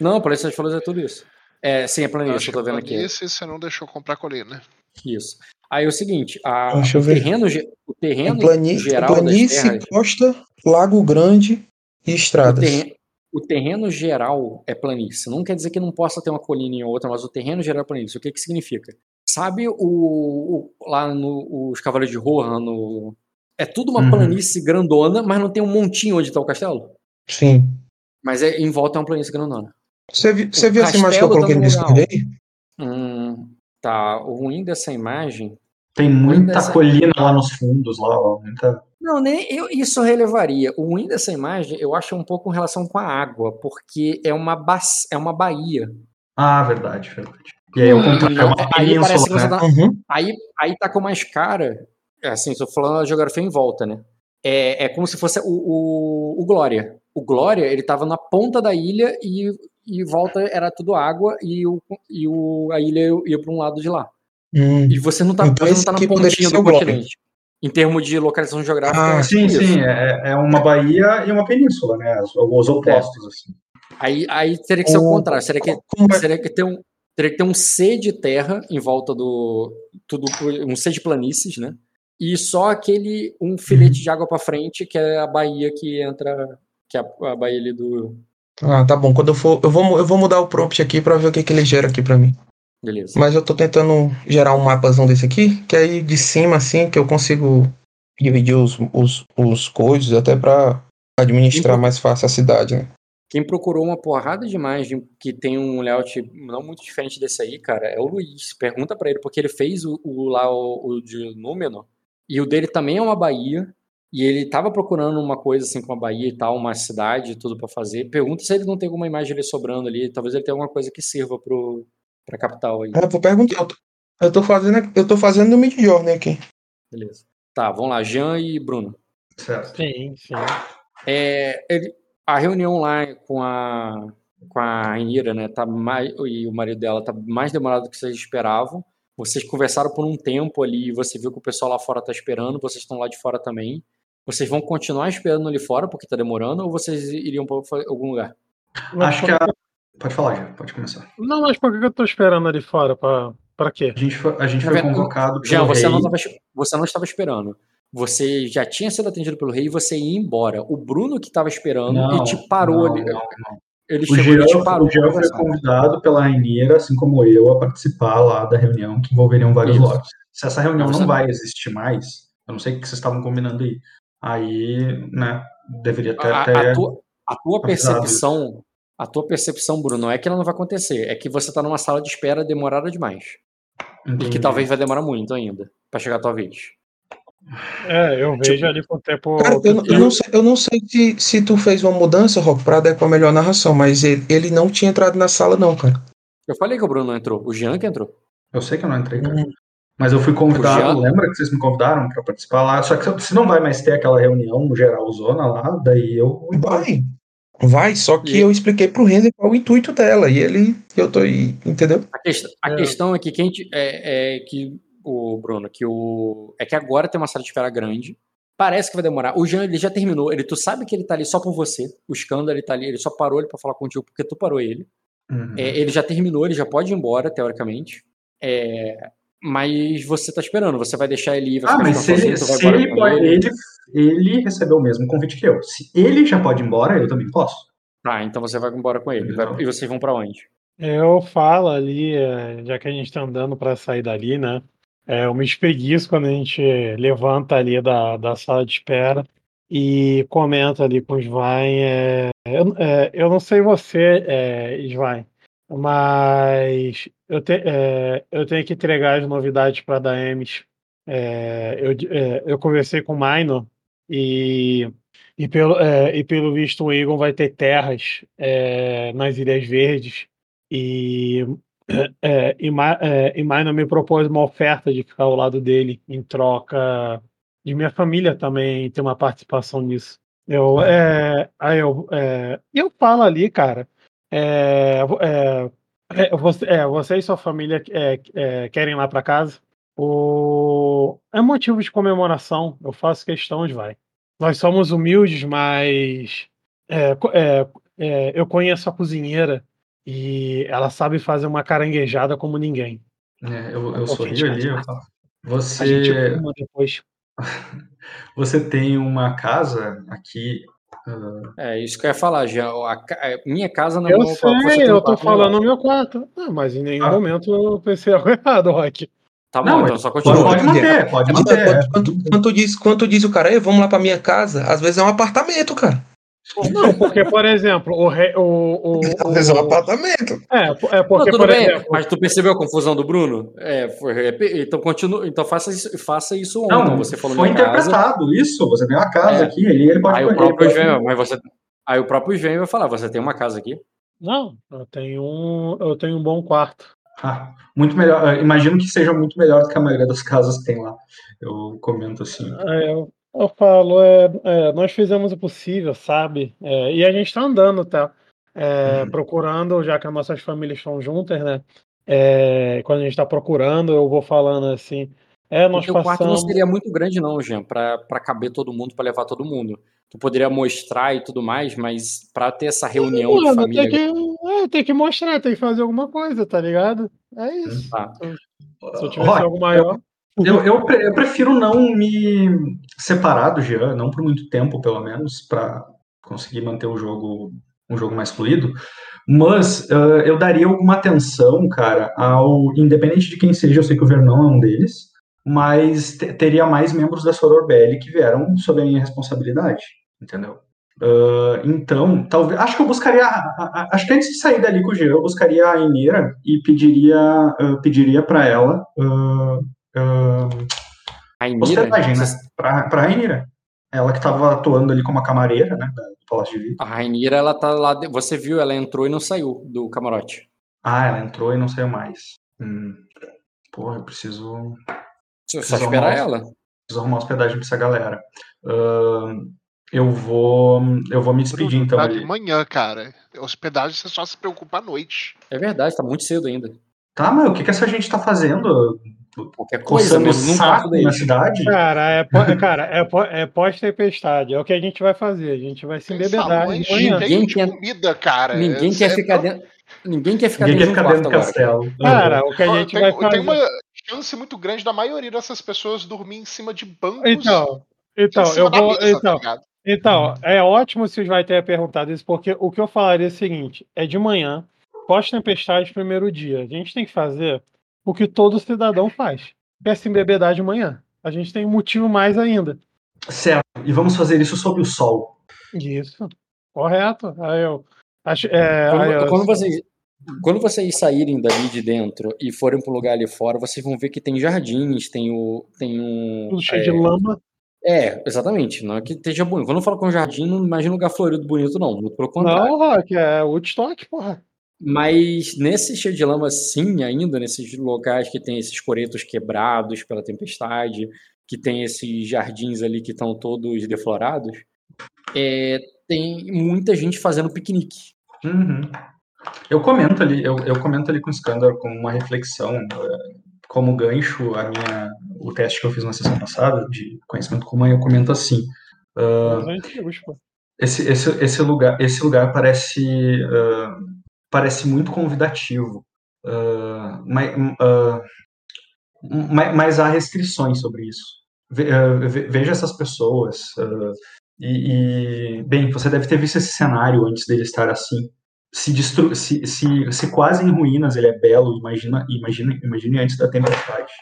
Não, planície das flores é tudo isso. É, sim, é eu planície, Acho eu tô vendo aqui. planície, você não deixou comprar colina. Isso. Aí é o seguinte, a, Deixa eu o, ver. terreno, o terreno Plani- geral planície, terras, costa, lago grande e o, estradas. terreno, o terreno geral é planície. Não quer dizer que não possa ter uma colina em outra, mas o terreno geral é planície. O que que significa? Sabe o, o- lá no, os Cavaleiros de Rohan, no... é tudo uma Uhum. planície grandona, mas não tem um montinho onde está o castelo? Sim. Mas é, em volta é uma planície grandona. Você, vi- você viu essa imagem que eu coloquei no tá Discord aí? Hum, tá, o ruim dessa imagem Tem muita Essa- colina lá nos fundos, lá, ó. Muita... Não, nem eu, isso relevaria. O ruim dessa imagem, eu acho um pouco em relação com a água, porque é uma, ba é uma baía. Ah, verdade, verdade. E aí, eu é uma aí parece que você né? tá, uhum. aí, aí tá com mais cara, é assim, estou falando da geografia em volta, né? É, é como se fosse o, o, o Glória. O Glória, ele tava na ponta da ilha e, e volta era tudo água e, o, e o, a ilha ia para um lado de lá. Hum. E você não tá, então você não tá na pontinha do continente. Em termos de localização geográfica. Ah, sim, isso. sim. É, é uma baía e uma península, né? Os opostos, é. assim. Aí, aí teria que ser o, o contrário. Seria que, é? seria que ter um, teria que ter um C de terra em volta do. Tudo, um C de planícies, né? E só aquele. Um filete uhum. de água para frente, que é a baía que entra. Que é a, a baía ali do. Ah, tá bom. Quando eu for. Eu vou, eu vou mudar o prompt aqui para ver o que, que ele gera aqui para mim. Beleza. Mas eu tô tentando gerar um mapazão desse aqui, que aí de cima, assim, que eu consigo dividir os, os, os coisas até para administrar mais fácil a cidade, né? Quem procurou uma porrada de imagem que tem um layout não muito diferente desse aí, cara, é o Luiz. Pergunta para ele, porque ele fez o, o lá o, o, de Númenor, e o dele também é uma baía, e ele tava procurando uma coisa assim com uma baía e tal, uma cidade, tudo para fazer. Pergunta se ele não tem alguma imagem ali sobrando ali, talvez ele tenha alguma coisa que sirva pro, pra capital aí. É, vou perguntar. Eu tô fazendo, eu tô fazendo no Midjourney aqui. Beleza. Tá, vamos lá, Jean e Bruno. Certo. Sim, sim. É, ele, a reunião lá com a com a Ainira, né, tá mais e o marido dela tá mais demorado do que vocês esperavam. Vocês conversaram por um tempo ali, você viu que o pessoal lá fora tá esperando, vocês estão lá de fora também. Vocês vão continuar esperando ali fora porque tá demorando ou vocês iriam para algum lugar? Acho que a... Pode falar, já, pode começar. Não, mas por que eu tô esperando ali fora? Pra, pra quê? A gente foi, a gente foi convocado Já, você não, tava, você não estava esperando. Você já tinha sido atendido pelo rei e você ia embora. O Bruno que estava esperando não, e te parou não, ali. Não, ele o chegou Jean, e te parou. O Jean foi convidado pela Rainheira, assim como eu, a participar lá da reunião que envolveriam vários Isso. lotes. Se essa reunião não vai existir mais, eu não sei o que vocês estavam combinando aí. Aí, né, deveria ter. A, a, tua, a tua percepção a tua percepção, Bruno, não é que ela não vai acontecer, é que você tá numa sala de espera demorada demais. Entendi. E que talvez vai demorar muito ainda para chegar a tua vez. É, eu tipo, vejo ali com o tempo. Cara, eu, eu, não sei, eu não sei se, se tu fez uma mudança, Rock, pra adequar melhor a narração, mas ele, ele não tinha entrado na sala, não, cara. Eu falei que o Bruno não entrou, o Jean que entrou. Eu sei que eu não entrei, cara. Mas eu fui convidado, lembra que vocês me convidaram para participar lá? Só que se não vai mais ter aquela reunião geral zona lá, daí eu. Vai, Vai, só que e... eu expliquei pro Renner qual o intuito dela, e ele, eu tô aí, entendeu? A, questão, a é. questão é que quem é, é, que o Bruno, que o é que agora tem uma sala de espera grande, parece que vai demorar. O Jean ele já terminou, ele tu sabe que ele tá ali só por você. O escândalo ele tá ali, ele só parou ele para falar contigo porque tu parou ele. Uhum. É, ele já terminou, ele já pode ir embora teoricamente. É, mas você tá esperando, você vai deixar ele ir, vai ah, mas se, ele, se ele, pode, ele, ele recebeu o mesmo convite que eu. Se ele já pode ir embora, eu também posso. Tá, então você vai embora com ele. Vai, e vocês vão para onde? Eu falo ali, é, já que a gente tá andando para sair dali, né? É, eu me espreguiço quando a gente levanta ali da, da sala de espera e comenta ali com o Svain. É, eu, é, eu não sei você, é, Svain, mas eu, te, é, eu tenho que entregar as novidades para a Daemis. É, eu, é, eu conversei com o Minor e, e, pelo, é, e pelo visto o Egon vai ter terras é, nas Ilhas Verdes e, é, e, e Minor me propôs uma oferta de ficar ao lado dele em troca de minha família também ter uma participação nisso. Eu, aí eu, eu falo ali, cara, é, é, é, você, é, você e sua família é, é, querem ir lá para casa? O... É motivo de comemoração. Eu faço questão de vai. Nós somos humildes, mas é, eu conheço a cozinheira e ela sabe fazer uma caranguejada como ninguém. eu, eu sorrio ali. Eu falo. Você. depois. <laughs> Você tem uma casa aqui é isso que eu ia falar, já. A, a minha casa não Eu sei, eu tô falando no meu quarto. Ah, mas em nenhum ah. momento eu pensei algo <laughs> errado, Rock. Tá bom, não, então só continua. Pode manter, pode manter. Quando, quando, quando, diz, quando diz o cara, vamos lá pra minha casa, às vezes é um apartamento, cara. Não, porque, por exemplo, o. Re, o, o, o, um apartamento. É, é porque, Não, por bem, exemplo. mas tu percebeu a confusão do Bruno? É, foi, é, então continua, então faça isso, faça isso ontem. Não, você falou foi minha casa. interpretado isso. Você tem uma casa É. aqui, ele, ele pode. Aí o ele próprio mas você, aí o próprio Sven vai falar, você tem uma casa aqui? Não, eu tenho um, eu tenho um bom quarto. Ah, muito melhor. Imagino que seja muito melhor do que a maioria das casas que tem lá. Eu comento assim. É, eu, eu falo, é, é, nós fizemos o possível, sabe? É, e a gente tá andando, tá? É, Uhum. Procurando, já que as nossas famílias estão juntas, né? É, quando a gente tá procurando, eu vou falando assim. É, O nós teu quarto não passamos. seria muito grande não, Jean, pra, pra caber todo mundo, pra levar todo mundo. Tu poderia mostrar e tudo mais, mas pra ter essa reunião de família... tem que, é, tem que mostrar, tem que fazer alguma coisa, tá ligado? É isso. Tá. Se eu tivesse Olha, algo maior. Eu, eu, pre- eu prefiro não me separar do Jean, não por muito tempo, pelo menos, para conseguir manter o jogo um jogo mais fluido. Mas eh, eu daria alguma atenção, cara, ao independente de quem seja, eu sei que o Vernon é um deles, mas te- teria mais membros da Soror BL que vieram sob a minha responsabilidade, entendeu? Ah, então, talvez, acho que eu buscaria, acho que antes de sair dali com o Jean, eu buscaria a Inira e pediria, ah, pediria para ela Rainira, hospedagem, né? você- Pra, pra Rainira. Ela que tava atuando ali como a camareira, né? Do Palácio de Vida. a Rainira, ela tá lá, de- você viu, ela entrou e não saiu do camarote. Ah, ela entrou e não saiu mais. Hum. Porra, eu preciso, Só Preciso esperar arrumar ela. preciso arrumar hospedagem pra essa galera. Ahn, eu vou. Eu vou me despedir então ali. de manhã, cara. Hospedagem você só se preocupa à noite. É verdade, tá muito cedo ainda. Tá, mas o que, que essa gente tá fazendo? Qualquer coisa, Coçando o menos num quarto saco na cidade? Cara, é, pó- cara, é, é pós-tempestade. É o que a gente vai fazer. A gente vai se Tem embebedar salões de manhã. Ninguém quer- comida, cara. Ninguém É- quer é ficar dentro. Ninguém quer ficar Ninguém quer dentro de ficar dentro do castelo. Cara, o que a gente tem, vai tem fazer. uma chance muito grande da maioria dessas pessoas dormir em cima de bancos. Então, então, eu vou. mesa, tá Então, ligado? então, é ótimo se o vai ter perguntado isso, porque o que eu falaria é o seguinte: é de manhã, pós-tempestade, primeiro dia. A gente tem que fazer o que todo cidadão faz. Que é se embebedar de manhã. A gente tem um motivo mais ainda. Certo. E vamos fazer isso sob o sol. Isso. Correto. Aí eu. Acho, é, Quando, aí eu- quando vocês, quando vocês saírem dali de dentro e forem pro lugar ali fora, vocês vão ver que tem jardins, tem o. Tem um. tudo cheio é, de lama. É, exatamente. Não é que esteja bonito. Quando eu falo com jardim, não imagina um lugar florido bonito, não. Muito pelo contrário. Não, Rock, é Woodstock, porra. Mas nesse cheio de lama, sim, ainda, nesses locais que tem esses coretos quebrados pela tempestade, que tem esses jardins ali que estão todos deflorados, é, tem muita gente fazendo piquenique. Uhum. Eu comento ali, eu, eu comento ali com o Skander com uma reflexão, eh, como gancho, a minha, o teste que eu fiz na sessão passada de conhecimento comum, eu comento assim. pô. esse, esse, esse lugar, esse lugar parece, ah, parece muito convidativo, ah, mas, ma- mas há restrições sobre isso. Ve- ve- Veja essas pessoas. e, e, bem, você deve ter visto esse cenário antes dele estar assim. Se, destru se, se, se quase em ruínas ele é belo, imagina, imagina, imagine antes da tempestade.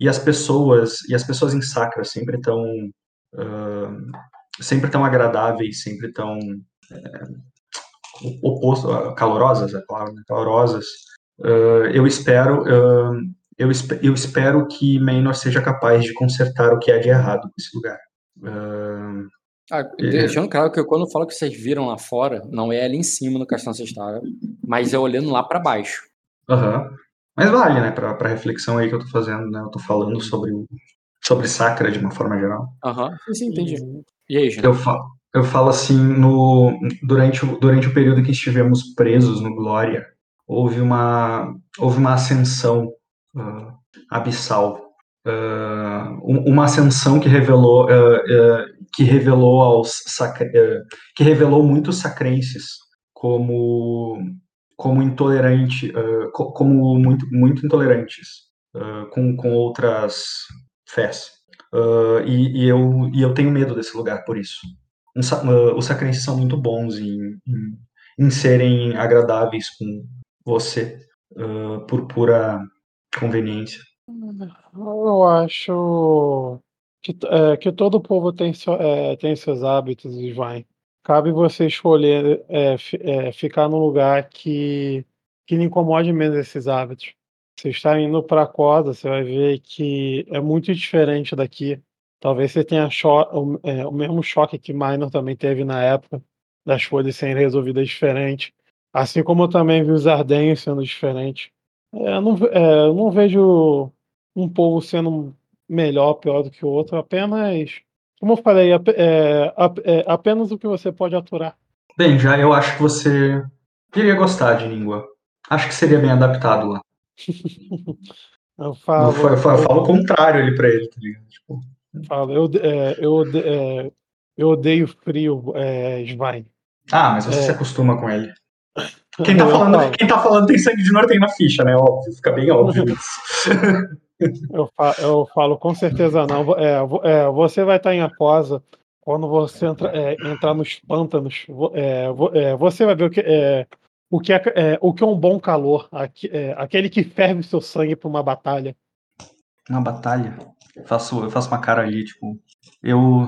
E as pessoas, e as pessoas em Sacra sempre tão sempre tão agradáveis, sempre tão oposto, calorosas, é palavra, né? calorosas. Ah, eu espero, ah, eu, eu espero que Menor seja capaz de consertar o que há de errado com esse lugar. Ah, Ah, deixando claro que quando eu falo que vocês viram lá fora, não é ali em cima no Castelo Ancestral, mas é olhando lá pra baixo. aham. Mas vale, né, para a reflexão aí que eu tô fazendo, né? Eu tô falando sobre sobre Sacra de uma forma geral. Aham, sim, sim, entendi. E aí, gente? Eu falo, eu falo assim, no, durante, o- durante o período que estivemos presos no Glória, houve uma, houve uma ascensão ah, abissal. Um- uma ascensão que revelou, ah, que revelou aos que revelou muitos sacrenses como como intolerante, co- como muito, muito intolerantes com, com outras fés. Uh, e, e eu, e eu tenho medo desse lugar por isso. Uh, os sacrenses são muito bons em, em, em serem agradáveis com você uh, por pura conveniência. Eu acho que, é, que todo povo tem, é, tem seus hábitos vai. cabe você escolher é, é, ficar num lugar que, que lhe incomode menos esses hábitos. Você está indo para a Cosa, você vai ver que é muito diferente daqui. Talvez você tenha o, é, o, mesmo choque que Minor também teve na época, das coisas serem resolvidas diferente. Assim como eu também vi os Ardenhos sendo diferentes. É, eu, não, é, eu não vejo um povo sendo melhor pior do que o outro, apenas, como eu falei, é, é, apenas o que você pode aturar. Bem, já eu acho que você iria gostar de língua. Acho que seria bem adaptado lá. <laughs> eu falo. Eu, eu, eu falo o contrário ali pra ele, tá ligado? Tipo... Falo, eu, é, eu, é, eu odeio frio, é. Ah, mas você é. se acostuma com ele. <laughs> Quem tá, falando, quem tá falando tem sangue de norte na ficha, né? Óbvio, fica bem óbvio <laughs> isso. eu, falo, eu falo com certeza não. É, é, você vai estar em Aquosa quando você entra, é, entrar nos pântanos. Você vai ver o que é, o que é, o que é um bom calor, aquele que ferve o seu sangue para uma batalha. Uma batalha? Faço, eu faço uma cara ali, tipo, eu,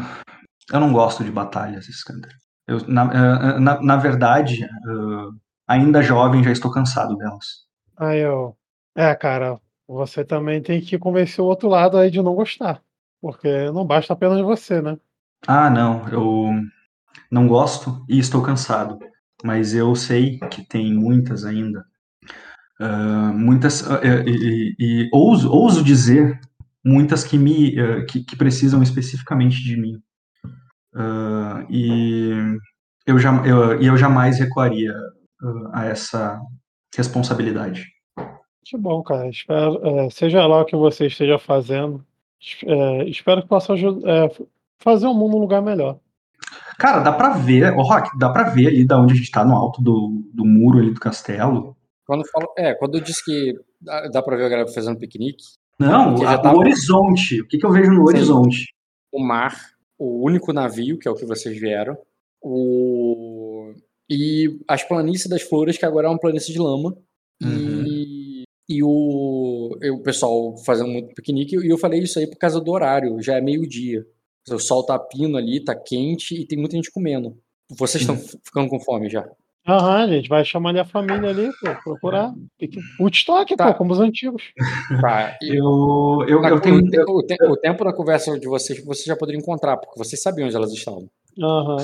eu não gosto de batalhas, Skander. Eu, na, na, na verdade, uh, ainda jovem, já estou cansado delas. Aí eu. É, cara, você também tem que convencer o outro lado aí de não gostar. Porque não basta apenas você, né? Ah, não, eu não gosto e estou cansado. Mas eu sei que tem muitas ainda. Uh, muitas. Uh, e, e, e ouso, ouso dizer muitas que me uh, que, que, precisam especificamente de mim. e eu, já, eu, eu jamais recuaria a essa responsabilidade. Que bom, cara. Espero, é, seja lá o que você esteja fazendo, é, espero que possa é, fazer o mundo um lugar melhor. Cara, dá pra ver, o Rock, dá pra ver ali da onde a gente tá, no alto do, do muro ali do castelo. Quando falo, é, quando eu disse que dá, dá pra ver a galera fazendo piquenique. Não, a, tá... o horizonte. O que, que eu vejo no Sim. horizonte? O mar, o único navio, que é o que vocês vieram, o e as planícies das flores, que agora é uma planície de lama. Uhum. E, e o, o pessoal fazendo muito piquenique. E eu falei isso aí por causa do horário, já é meio-dia. O sol tá pino ali, tá quente e tem muita gente comendo. Vocês estão uhum. ficando com fome já. Aham, gente, vai chamar a família ali, pô, procurar. Woodstock, tá. pô, como os antigos. Tá. Eu, eu, eu tenho... o, o, tempo da conversa de vocês, vocês já poderiam encontrar, porque vocês sabiam onde elas estavam. Uhum.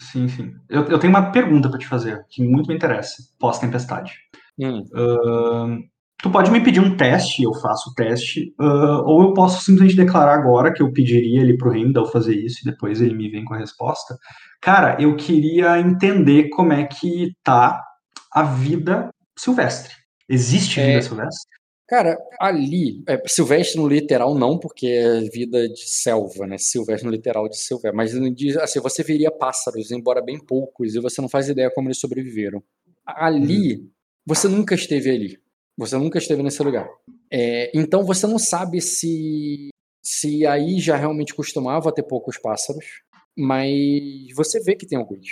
Sim, sim. Eu, eu tenho uma pergunta para te fazer, que muito me interessa, pós-tempestade. Hum. Uh, tu pode me pedir um teste, eu faço o teste, uh, ou eu posso simplesmente declarar agora que eu pediria ele pro Heimdall fazer isso e depois ele me vem com a resposta. Cara, eu queria entender como é que tá a vida silvestre. Existe vida é, silvestre? Cara, ali, é, silvestre no literal não, porque é vida de selva, né? Silvestre no literal de selva. Mas assim, você veria pássaros, embora bem poucos, e você não faz ideia como eles sobreviveram. Ali, hum. você nunca esteve ali. Você nunca esteve nesse lugar. É, então você não sabe se, se aí já realmente costumava ter poucos pássaros, mas você vê que tem alguns.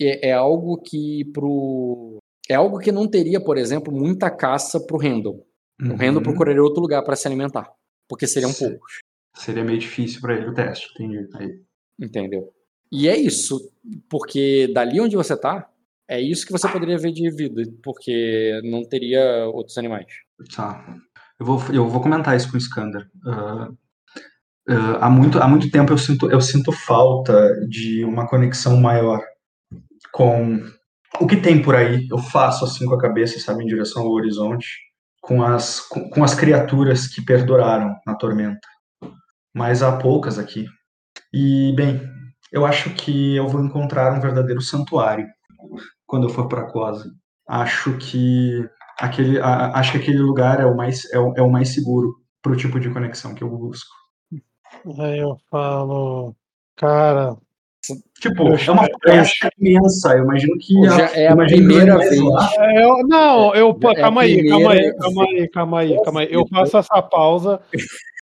É, é algo que pro. É algo que não teria, por exemplo, muita caça pro Randall Uhum. O Rendo procuraria outro lugar para se alimentar, porque seriam Se, poucos. Seria meio difícil para ele o teste, entendi. Aí. Entendeu? E é isso, porque dali onde você tá, é isso que você poderia ver de vida, porque não teria outros animais. Tá. Eu vou, eu vou comentar isso com o Skander. Uh, uh, há, muito, há muito tempo eu sinto, eu sinto falta de uma conexão maior com o que tem por aí. Eu faço assim com a cabeça, sabe, em direção ao horizonte com as, com, com as criaturas que perduraram na tormenta. Mas há poucas aqui. E, bem, eu acho que eu vou encontrar um verdadeiro santuário quando eu for para Cosa. Acho que aquele, a, acho que aquele lugar é o mais, é o, é o mais seguro para o tipo de conexão que eu busco. Aí eu falo, cara, Tipo, eu, é uma floresta imensa. Eu imagino que. Já é a primeira vez. É, eu, não, eu. É calma, aí, primeira... calma aí, calma aí, calma aí, calma aí. Eu faço essa pausa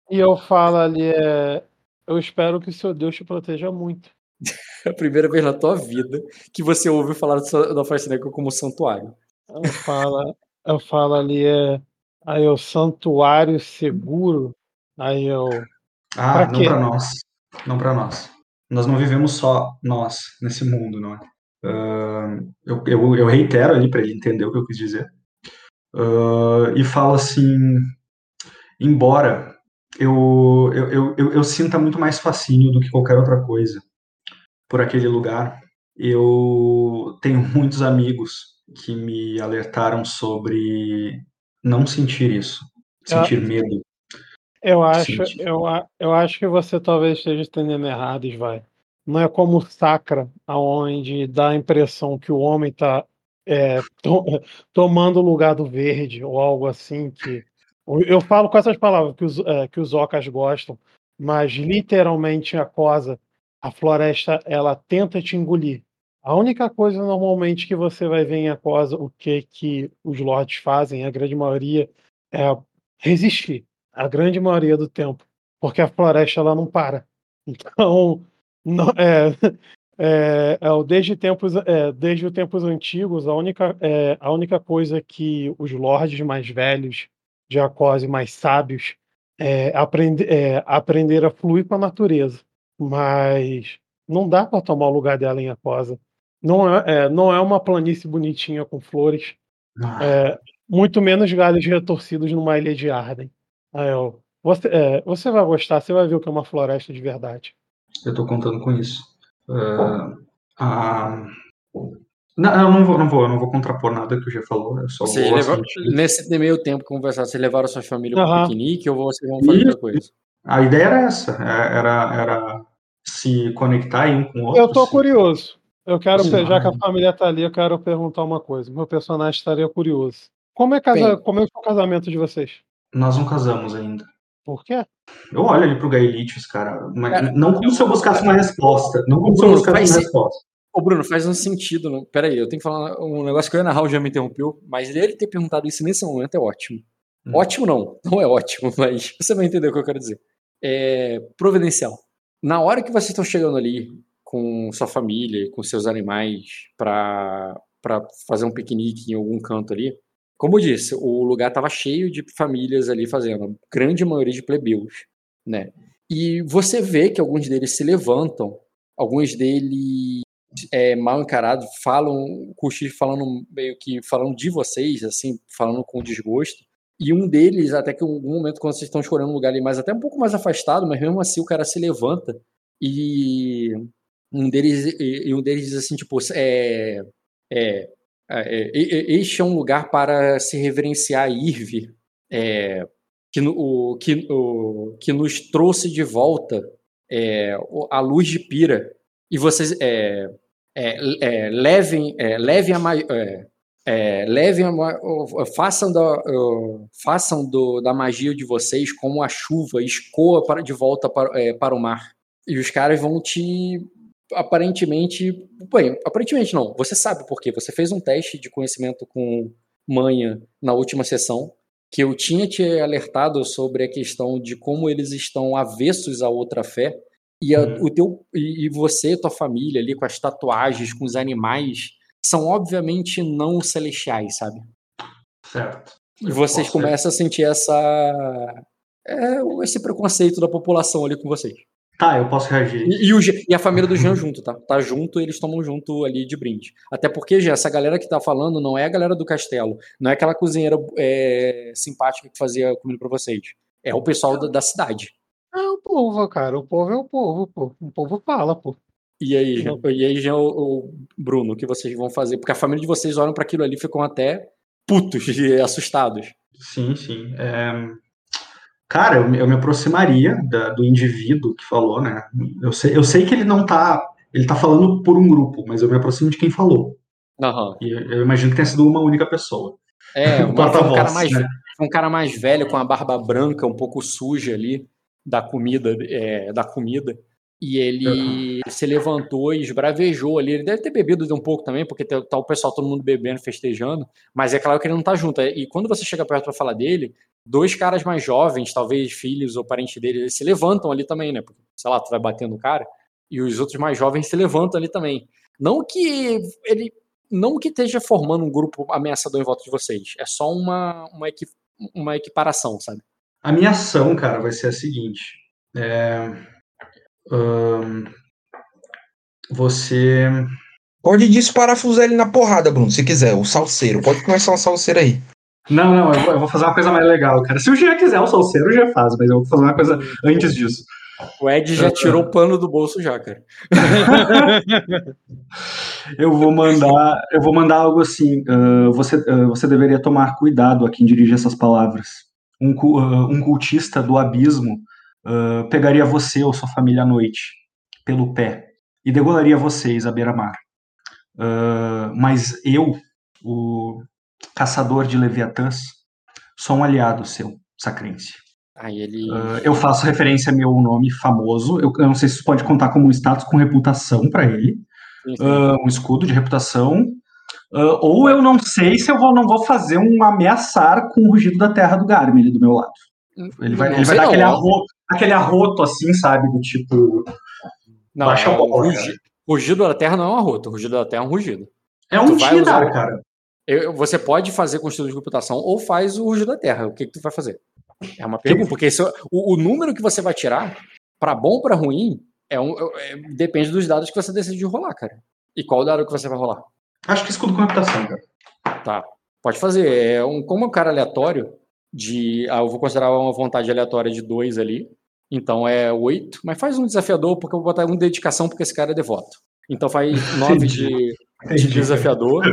e eu falo ali. É, eu espero que o seu Deus te proteja muito. É <laughs> a primeira vez na tua vida que você ouve falar da Floresta Negra como santuário. Eu falo, eu falo ali, é. Aí o santuário seguro. Aí eu. Ah, não para nós. Não para nós. nós não vivemos só nós nesse mundo, não é? Uh, eu, eu, eu, reitero ali para ele entender o que eu quis dizer. Uh, e falo assim: embora eu, eu, eu, eu, sinta muito mais fascínio do que qualquer outra coisa por aquele lugar, eu tenho muitos amigos que me alertaram sobre não sentir isso, sentir eu, medo. Eu acho, eu, eu acho que você talvez esteja entendendo errado, vai. Não é como Sacra, aonde dá a impressão que o homem está é, <laughs> to, tomando o lugar do verde ou algo assim que eu falo com essas palavras que os, é, que os ocas gostam, mas literalmente a cosa, a floresta, ela tenta te engolir. A única coisa normalmente que você vai ver em Aquosa, o que que os lords fazem, a grande maioria, é resistir. A grande maioria do tempo. Porque a floresta ela não para. Então, não, é, <laughs> é, é, desde, tempos, é, desde os tempos antigos, a única, é, a única coisa que os lords mais velhos de Aquose, mais sábios, é, aprend, é, aprender a fluir com a natureza. Mas não dá para tomar o lugar dela em Aquosa. Não é, é, não é uma planície bonitinha com flores. Ah. Muito menos galhos retorcidos numa ilha de Arden. Aí, ó, você, é, você vai gostar, você vai ver o que é uma floresta de verdade. Eu estou contando com isso. Uh, não, eu não vou, não vou, eu não vou contrapor nada que o G falou. Eu só você levou, nesse meio tempo conversar, você levaram a sua família uhum. para o piquenique ou vocês vão fazer outra coisa? A ideia era essa, é, era, era se conectar um com o outro. Eu tô curioso. Eu quero, Sim, já que a família tá ali, eu quero perguntar uma coisa. Meu personagem estaria curioso. Como é, casa... Como é o casamento de vocês? Nós não casamos ainda. Por quê? Eu olho ali pro Gaelitius, cara. Mas é, não como se eu buscasse uma resposta. Não como se eu buscasse uma resposta. Ô, Bruno, faz um sentido. Não... Peraí, eu tenho que falar um negócio que o Ana Raul já me interrompeu, mas ele ter perguntado isso nesse momento é ótimo. Hum. Ótimo não, não é ótimo, <laughs> mas você vai entender o que eu quero dizer. É providencial. Na hora que vocês estão chegando ali, com sua família, com seus animais, para fazer um piquenique em algum canto ali. Como eu disse, o lugar estava cheio de famílias ali fazendo, a grande maioria de plebeus, né? E você vê que alguns deles se levantam, alguns deles é, mal encarados, falam, cochicho falando meio que falando de vocês, assim, falando com desgosto. E um deles, até que em algum momento, quando vocês estão chorando um lugar ali mais, até um pouco mais afastado, mas mesmo assim o cara se levanta e um deles, e um deles diz assim, tipo, é, é, este é um lugar para se reverenciar Irve, é, que, o, que, o, que nos trouxe de volta é, a luz de Pira. E vocês é, é, é levem, levem a é, levem a, façam, da, façam do, da magia de vocês como a chuva escoa para, de volta para, para o mar. E os caras vão te aparentemente. Bem, aparentemente não. Você sabe por quê. Você fez um teste de conhecimento com manha na última sessão, que eu tinha te alertado sobre a questão de como eles estão avessos a outra fé. E, a, uhum. o teu, e você, tua família ali, com as tatuagens, com os animais, são obviamente não celestiais, sabe? Certo. E vocês começam a sentir essa. É, esse preconceito da população ali com vocês. Tá, eu posso reagir. E, e, o, e, a família do Jean junto, tá? Tá junto, eles tomam junto ali de brinde. Até porque, Jean, essa galera que tá falando não é a galera do castelo. Não é aquela cozinheira é, simpática que fazia comida pra vocês. É o pessoal da, da, cidade. É o povo, cara. O povo é o povo, pô. O povo fala, pô. E aí, Jean, e aí, Jean, o Bruno, o que vocês vão fazer? Porque a família de vocês olham para aquilo ali e ficam até putos e assustados. Sim, sim. É... Cara, eu, eu me aproximaria da, do indivíduo que falou, né? Eu sei, eu sei que ele não tá. Ele tá falando por um grupo, mas eu me aproximo de quem falou. Uhum. E eu imagino que tenha sido uma única pessoa. É, <laughs> uma, um, cara mais, né? um cara mais velho, com a barba branca, um pouco suja ali, da comida, é, da comida. E ele se levantou e esbravejou ali. Ele deve ter bebido um pouco também, porque tá, tá o pessoal, todo mundo bebendo, festejando. Mas é claro que ele não tá junto. E quando você chega perto para falar dele, dois caras mais jovens, talvez filhos ou parentes dele, eles se levantam ali também, né? Porque, sei lá, tu vai batendo no cara. E os outros mais jovens se levantam ali também. Não que ele. Não que esteja formando um grupo ameaçador em volta de vocês. É só uma, uma, equi, uma equiparação, sabe? A minha ação, cara, vai ser a seguinte. É um, Você. Pode desparafusar ele na porrada, Bruno, se quiser. O salseiro. Pode começar uma salseira aí. Não, não, eu vou, eu vou fazer uma coisa mais legal, cara. Se o Jean quiser o salseiro, já faz, mas eu vou fazer uma coisa antes disso. O Ed já tirou o pano do bolso já, cara. <laughs> eu vou mandar, eu vou mandar algo assim. Uh, você, uh, você deveria tomar cuidado a quem dirige essas palavras. Um, uh, um cultista do abismo pegaria você ou sua família à noite pelo pé e degolaria vocês à beira-mar. mas eu, o caçador de Leviatãs, sou um aliado seu, Sacrense. Aí ele... Uh, eu faço referência ao meu nome famoso. Eu, eu, não sei se isso pode contar como um status com reputação para ele. Uh, um escudo de reputação. Uh, ou eu não sei se eu vou, não vou fazer um ameaçar com o rugido da terra do Garmin do meu lado. Ele vai, ele vai dar aquele arroto, aquele arroto assim, sabe? Do tipo. Não, baixa é, o rugido, rugido da terra não é um arroto. Rugido da terra é um rugido. É um tidar, cara. Eu, você pode fazer com estilo de reputação ou faz o rugido da terra. O que, que tu vai fazer? É uma pergunta, porque isso, o, o, número que você vai tirar, para bom ou para ruim, é um, é, depende dos dados que você decide rolar, cara. E qual dado que você vai rolar? Acho que escudo com reputação, cara. Tá. Pode fazer. É um, como é um cara aleatório, de. Ah, eu vou considerar uma vontade aleatória de dois ali. Então é oito. Mas faz um desafiador, porque eu vou botar um de dedicação, porque esse cara é devoto. Então faz <laughs> nove de, de desafiador.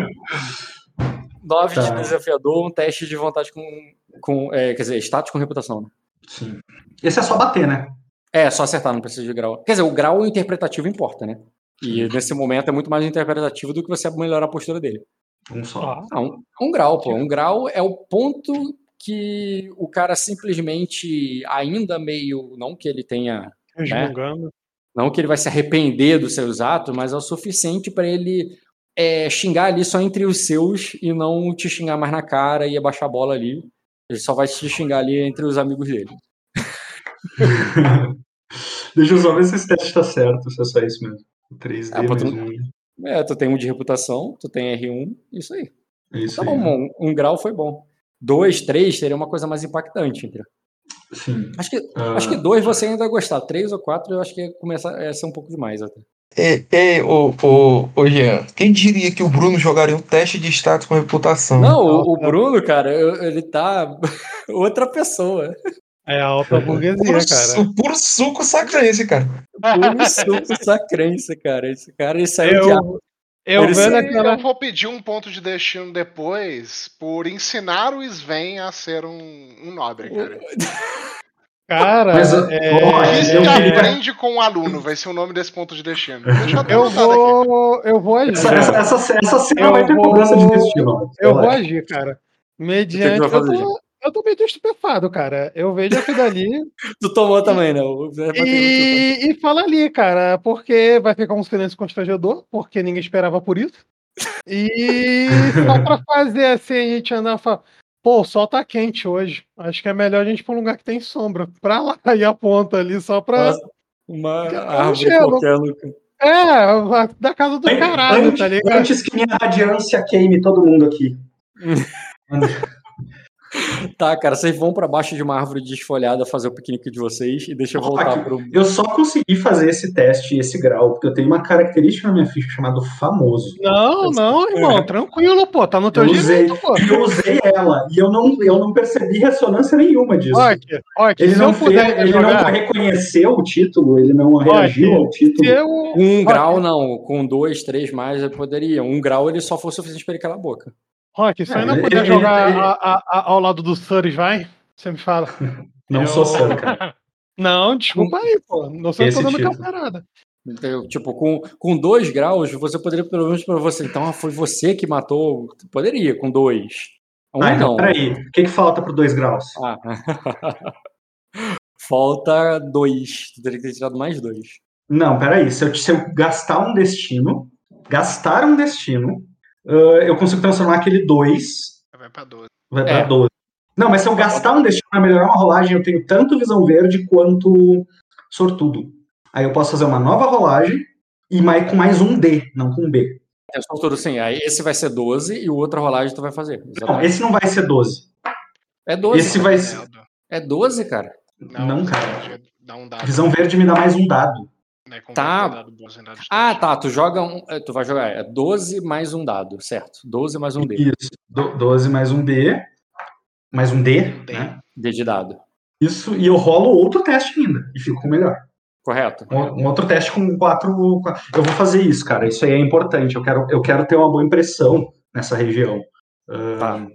9 tá. de desafiador, um teste de vontade com. com é, quer dizer, status com reputação, né? Sim. Esse é só bater, né? É, só acertar, não precisa de grau. Quer dizer, o grau interpretativo importa, né? E nesse momento é muito mais interpretativo do que você melhorar a postura dele. Um só. Ah, um, um grau, pô. Um grau é o ponto que o cara simplesmente ainda meio. Não que ele tenha. Né? Não que ele vai se arrepender dos seus atos, mas é o suficiente para ele é, xingar ali só entre os seus e não te xingar mais na cara e abaixar a bola ali. Ele só vai te xingar ali entre os amigos dele. <laughs> Deixa eu só ver se esse teste está certo, se é só isso mesmo. 3D ah, pô, tu, É, tu tem um de reputação, tu tem R1, isso aí. Isso tá aí. bom, um, um, grau foi bom. Dois, três seria uma coisa mais impactante, entendeu? Sim. Acho que, uh... acho que dois você ainda vai gostar. Três ou quatro eu acho que ia começar a ser um pouco demais até. É, é, ô, ô, ô, Jean, quem diria que o Bruno jogaria um teste de status com reputação? Não, o, o Bruno, cara, ele tá <laughs> outra pessoa. É a alta burguesia, puro, cara. Puro suco sacrense, cara. Puro suco sacrense, cara. Esse cara, ele saiu eu, de... Eu, vendo aquela... eu vou pedir um ponto de destino depois por ensinar o Sven a ser um, um nobre, cara. <laughs> Cara, Mas, é, isso que aprende com o aluno, vai ser o nome desse ponto de destino. Eu, eu vou, eu vou agir. Essa, essa, essa, essa cena vai ter cobrança de destino. Eu vou agir, cara. Mediante. Eu tô, eu tô meio estupefado, cara. Eu vejo aquilo ali. <laughs> tu tomou também, né? E, e fala ali, cara, porque vai ficar um silêncio constrangedor, porque ninguém esperava por isso. E <laughs> só pra fazer assim, a gente andar falando. Pô, o sol tá quente hoje. Acho que é melhor a gente ir pra um lugar que tem sombra. Pra lá <laughs> e a ponta ali, só pra. Uma árvore qualquer, Luca. É, da casa do caralho, antes, tá ligado? Antes que minha radiância queime todo mundo aqui. Tá, cara, vocês vão para baixo de uma árvore desfolhada fazer o piquenique de vocês e deixa eu voltar Aqui, pro. Eu só consegui fazer esse teste, esse grau, porque eu tenho uma característica na minha ficha chamada famoso. Não, não, irmão, é. tranquilo, pô, tá no teu eu usei, direito, pô. <laughs> Eu usei ela e eu não, eu não percebi ressonância nenhuma disso. Okay, okay, ele não, fez, ele jogar... não reconheceu o título, ele não reagiu okay. ao título. Eu... Um grau não, com dois, três mais eu poderia. Um grau ele só foi suficiente para ele calar a boca. Rock, você ainda poder jogar ele, a, a, a, ao lado do Suris, vai? Você me fala. <laughs> Não eu... sou Sur, cara. <laughs> Não, desculpa aí, pô. Não sei se eu tô dando tipo. Então, tipo, com, com dois graus, você poderia pelo menos para você. Então, foi você que matou. Poderia, com dois. Um ah, então, não. peraí. O que, que falta pro dois graus? Ah. <laughs> falta dois. Tu teria que ter tirado mais dois. Não, peraí. Se eu, se eu gastar um destino, gastar um destino, uh, eu consigo transformar aquele 2. Vai pra 12. Vai pra é. 12. Não, mas se eu gastar um destino para melhorar uma rolagem, eu tenho tanto visão verde quanto sortudo. Aí eu posso fazer uma nova rolagem e mais, com mais um D, não com um B. É sortudo sim. Aí esse vai ser 12 e o outro rolagem tu vai fazer. Exatamente. Não, esse não vai ser 12. É 12. Esse vai ser. É 12, cara. Não, não cara. Um visão verde me dá mais um dado. Né, com Tá. dado em dado Ah, teste. tá. Tu joga um. é, Tu vai jogar. É 12 mais um dado, certo? 12 mais um D. Isso. Do- 12 mais um B, mais um D, D. né? D de dado. Isso, e eu rolo outro teste ainda, e fico com o melhor. Correto? Um, um outro teste com quatro, Eu vou fazer isso, cara. Isso aí é importante. Eu quero, eu quero ter uma boa impressão nessa região. Tá.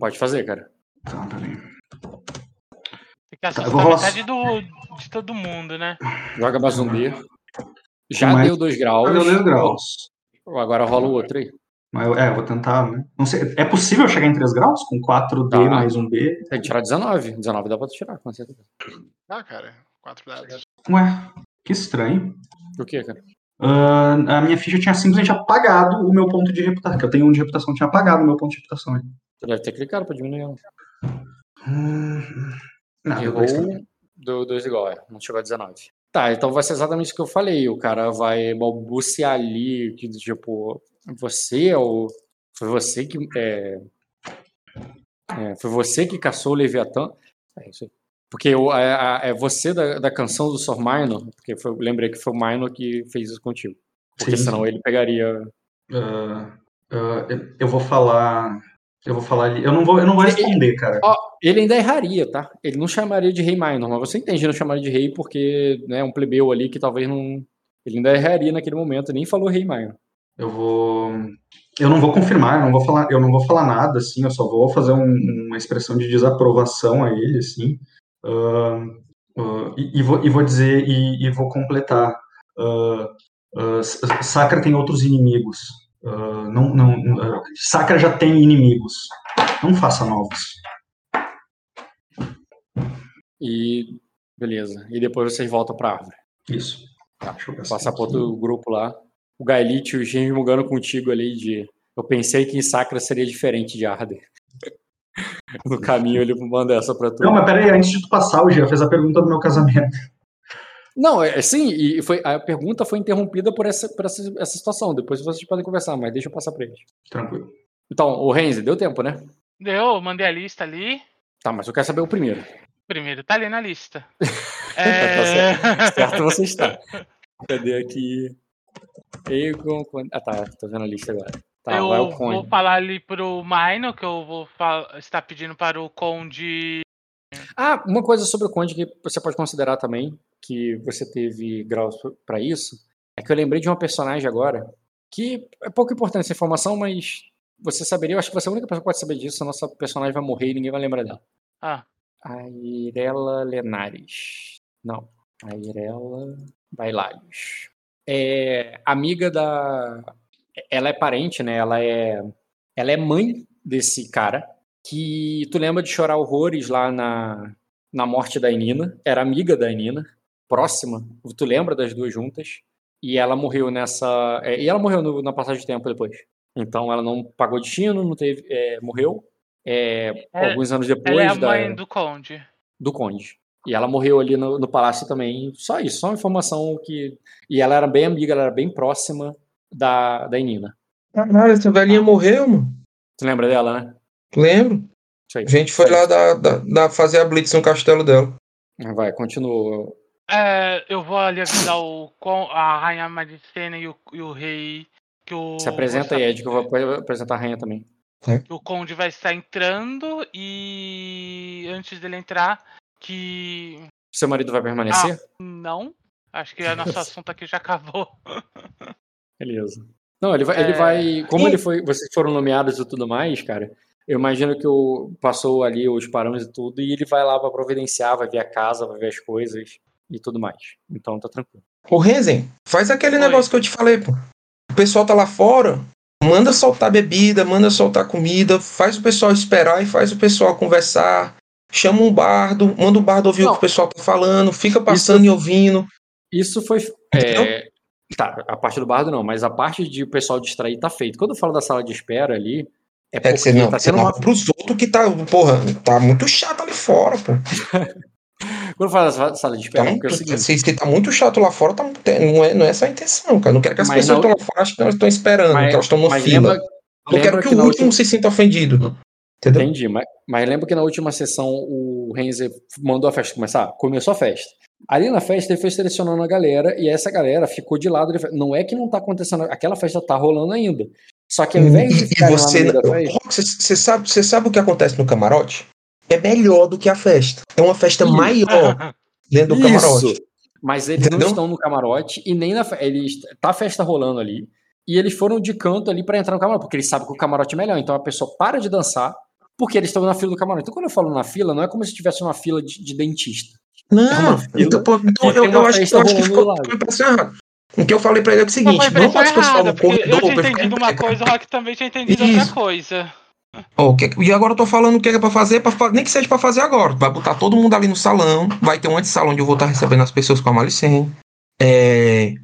Pode fazer, cara. tá, peraí. Tem que eu vou assustar rolar- metade do, de todo mundo, né? Joga mais um D. Já Mais- deu 2 graus. Ah, deu dois graus. Agora rola o outro aí. Mas eu, é, eu vou tentar, né? Não sei, é possível chegar em 3 graus? Com 4D Tá. mais um B? Tem que tirar 19. 19 dá pra tirar, com certeza. Ah, cara, quatro dados. Ué, que estranho. O que, cara? Ah, a minha ficha tinha simplesmente apagado o meu ponto de reputação. Que eu tenho um de reputação, tinha apagado o meu ponto de reputação. aí. Tu deve ter clicado pra diminuir ela. Hum, não, Errou, deu 2 igual, é. Não chegou a 19. Tá, então vai ser exatamente o que eu falei. O cara vai balbuciar ali, que tipo, você é o. Foi você que. É, é, foi você que caçou o Leviatã. É isso aí. Porque o, é, a- é você da, da canção do Sr. Minor, porque foi, lembrei que foi o Minor que fez isso contigo. Porque Sim, senão ele pegaria. Ah, eu- eu vou falar. Eu vou falar ali. Eu não vou, eu não vou responder, cara. Ó, ele ainda erraria, tá? Ele não chamaria de rei minor, mas você entende não chamaria de rei porque né, um plebeu ali que talvez não. Ele ainda erraria naquele momento, nem falou rei minor. Eu vou. Eu não vou confirmar, eu não vou falar, eu não vou falar nada, assim, eu só vou fazer um- uma expressão de desaprovação a ele, assim. Ah, ah, e, e vou, e vou dizer, e, e vou completar. S- Sacra tem outros inimigos. Não, não, Sacra já tem inimigos. Não faça novos. E beleza. E depois vocês voltam pra árvore. Isso. Tá, deixa eu ver Passar pro outro grupo lá. O Gaelite e o James mugando contigo ali de. Eu pensei que em Sacra seria diferente de Arder. <laughs> No caminho ele manda essa pra tu. Não, mas peraí, antes de tu passar, o Gia fez a pergunta do meu casamento. Não, é sim, e foi, a pergunta foi interrompida por essa, por essa, essa situação. Depois vocês podem conversar, mas deixa eu passar pra eles. Tranquilo. Então, o Renzi, deu tempo, né? Deu, eu mandei a lista ali. Tá, mas eu quero saber o primeiro. Primeiro, tá ali na lista. <laughs> Tá É... Certo você está. <laughs> Cadê aqui? Egon. Ah, tá. Tô vendo a lista agora. Tá, eu vai o vou Conde. falar ali pro Maino, que eu vou estar pedindo para o Conde. Ah, uma coisa sobre o Conde que você pode considerar também, que você teve graus pra isso, é que eu lembrei de uma personagem agora, que é pouco importante essa informação, mas você saberia, eu acho que você é a única pessoa que pode saber disso, a nossa personagem vai morrer e ninguém vai lembrar dela. Ah, A Irela Lenares. Não. A Irela Bailalios. É amiga da. Ela é parente, né? Ela é. Ela é mãe desse cara. Que tu lembra de chorar horrores lá na, na morte da Enina. Era amiga da Enina. Próxima. Tu lembra das duas juntas. E ela morreu nessa. é, e ela morreu no- na passagem de tempo depois. Então ela não pagou destino, não teve. é, morreu. É, É, alguns anos depois ela é a da mãe do Conde. do Conde. E ela morreu ali no, no palácio também. Só isso, só uma informação que. E ela era bem amiga, ela era bem próxima da, da Inina. Caralho, essa velhinha morreu, mano. Tu lembra dela, né? Lembro. Isso aí. A gente foi lá da, da, da fazer a blitz no castelo dela. Vai, continua. É, eu vou ali avisar o, a Rainha Maricena e o, e o rei. Que o, Se apresenta aí, Ed, que eu vou ap- apresentar a rainha também. Que o Conde vai estar entrando e antes dele entrar, que Seu marido vai permanecer? não. Acho que o nosso assunto aqui já acabou. <laughs> Beleza. Não, ele vai. Ele É. vai como ele foi. Vocês foram nomeados e tudo mais, cara. Eu imagino que o, passou ali os parâmetros e tudo, e ele vai lá pra providenciar, vai ver a casa, vai ver as coisas e tudo mais. Então tá tranquilo. Ô, Renzen, faz aquele Oi. negócio que eu te falei, pô. O pessoal tá lá fora, manda soltar bebida, manda soltar comida, faz o pessoal esperar e faz o pessoal conversar. Chama um bardo, manda o bardo ouvir o Não. que o pessoal tá falando, fica passando e ouvindo. Isso foi. é, tá, a parte do bardo não, mas a parte de o pessoal distrair tá feito. Quando eu falo da sala de espera ali, é É porque que você não, tá você sendo não uma. pros outros que tá, porra, tá muito chato ali fora, pô. <laughs> Quando eu falo da sala- de espera, Então, porque é o seguinte. se, se tá muito chato lá fora, tá, não, é, não é essa a intenção, cara. Não quero que as Mas pessoas não- estão lá fora achem que elas estão esperando, Mas- que elas estão na Mas fila. lembra, Eu quero que, que o na último última. se sinta ofendido. Entendeu? Entendi, mas, mas lembra que na última sessão o Renzer mandou a festa começar? Começou a festa. Ali na festa ele foi selecionando a galera e essa galera ficou de lado. Não é que não tá acontecendo, aquela festa tá rolando ainda. Só que ao invés de ficar você, lá no festa, você, você sabe, você sabe o que acontece no camarote? É melhor do que a festa. É uma festa Isso. maior <laughs> dentro do Isso. camarote. Mas eles Entendeu? não estão no camarote e nem na eles tá a festa rolando ali e eles foram de canto ali para entrar no camarote, porque eles sabem que o camarote é melhor. Então a pessoa para de dançar porque eles estão na fila do camarote. Então quando eu falo na fila, não é como se estivesse uma fila de, de dentista. Não, é então, pô, então eu, eu, acho, eu acho que ficou errada. O que eu falei pra ele é o seguinte: não pode pessoal no corredor. Eu tinha entendido uma coisa, o Rock também tinha entendido Isso. outra coisa. Oh, que, e agora eu tô falando o que é pra fazer, pra, nem que seja pra fazer agora. Vai botar todo mundo ali no salão, vai ter um anti-salão onde eu vou estar recebendo as pessoas com a Malicene. É,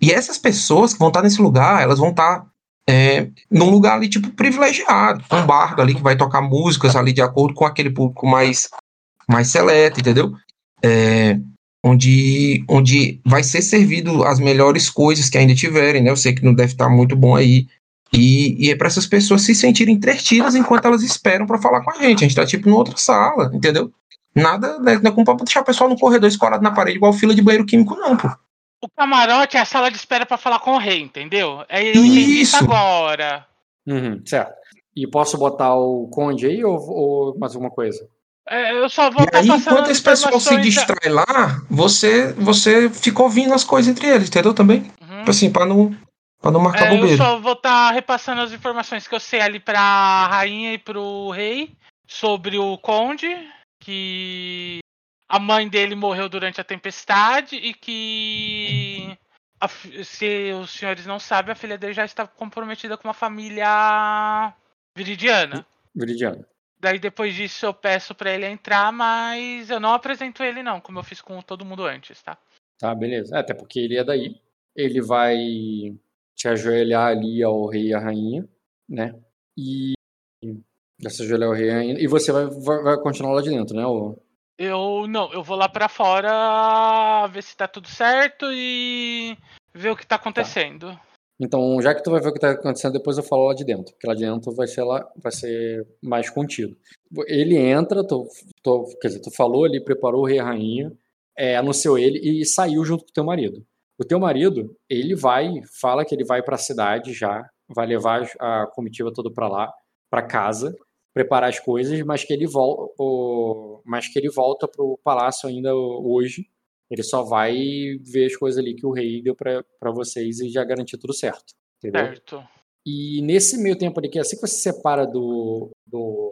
e essas pessoas que vão estar nesse lugar, elas vão estar é, num lugar ali, tipo, privilegiado, um bar ali que vai tocar músicas ali de acordo com aquele público mais, mais seleto, entendeu? é, onde, onde vai ser servido as melhores coisas que ainda tiverem, né? Eu sei que não deve estar muito bom aí. E, e é para essas pessoas se sentirem entretidas enquanto elas esperam para falar com a gente. A gente tá tipo numa outra sala, entendeu? Nada, né, não é como pra deixar o pessoal no corredor escorado na parede igual fila de banheiro químico, não, pô. O camarote é a sala de espera para falar com o rei, entendeu? É eu entendi isso agora. Uhum, certo. E posso botar o conde aí ou, ou mais alguma coisa? É, eu só vou e aí, enquanto esse pessoal se distrai lá, você, você fica ouvindo as coisas entre eles, entendeu? Também. Uhum. Tipo assim, pra não, pra não marcar é, bobeira. Eu só vou estar tá repassando as informações que eu sei ali pra rainha e pro rei sobre o conde, que a mãe dele morreu durante a tempestade e que. A, se os senhores não sabem, a filha dele já está comprometida com uma família viridiana. Viridiana. Daí depois disso eu peço para ele entrar, mas eu não apresento ele não, como eu fiz com todo mundo antes, tá? Tá, beleza. É, até porque ele é daí. Ele vai te ajoelhar ali ao rei e à rainha, né? E se ajoelhar ao rei e à rainha. E você vai, vai, vai continuar lá de dentro, né? Ou... Eu não, eu vou lá para fora ver se tá tudo certo e ver o que tá acontecendo. Tá. Então, já que tu vai ver o que está acontecendo, depois eu falo lá de dentro, porque lá de dentro vai ser lá, vai ser mais contido. Ele entra, tu, tu, quer dizer, tu falou ali, preparou o rei e a rainha, é, anunciou ele e saiu junto com o teu marido. O teu marido, ele vai, fala que ele vai para a cidade já, vai levar a comitiva toda para lá, para casa, preparar as coisas, mas que ele volta, mas que ele volta pro palácio ainda hoje ele só vai ver as coisas ali que o rei deu para vocês e já garantir tudo certo. Entendeu? Certo. E nesse meio tempo ali, que assim que você separa do. do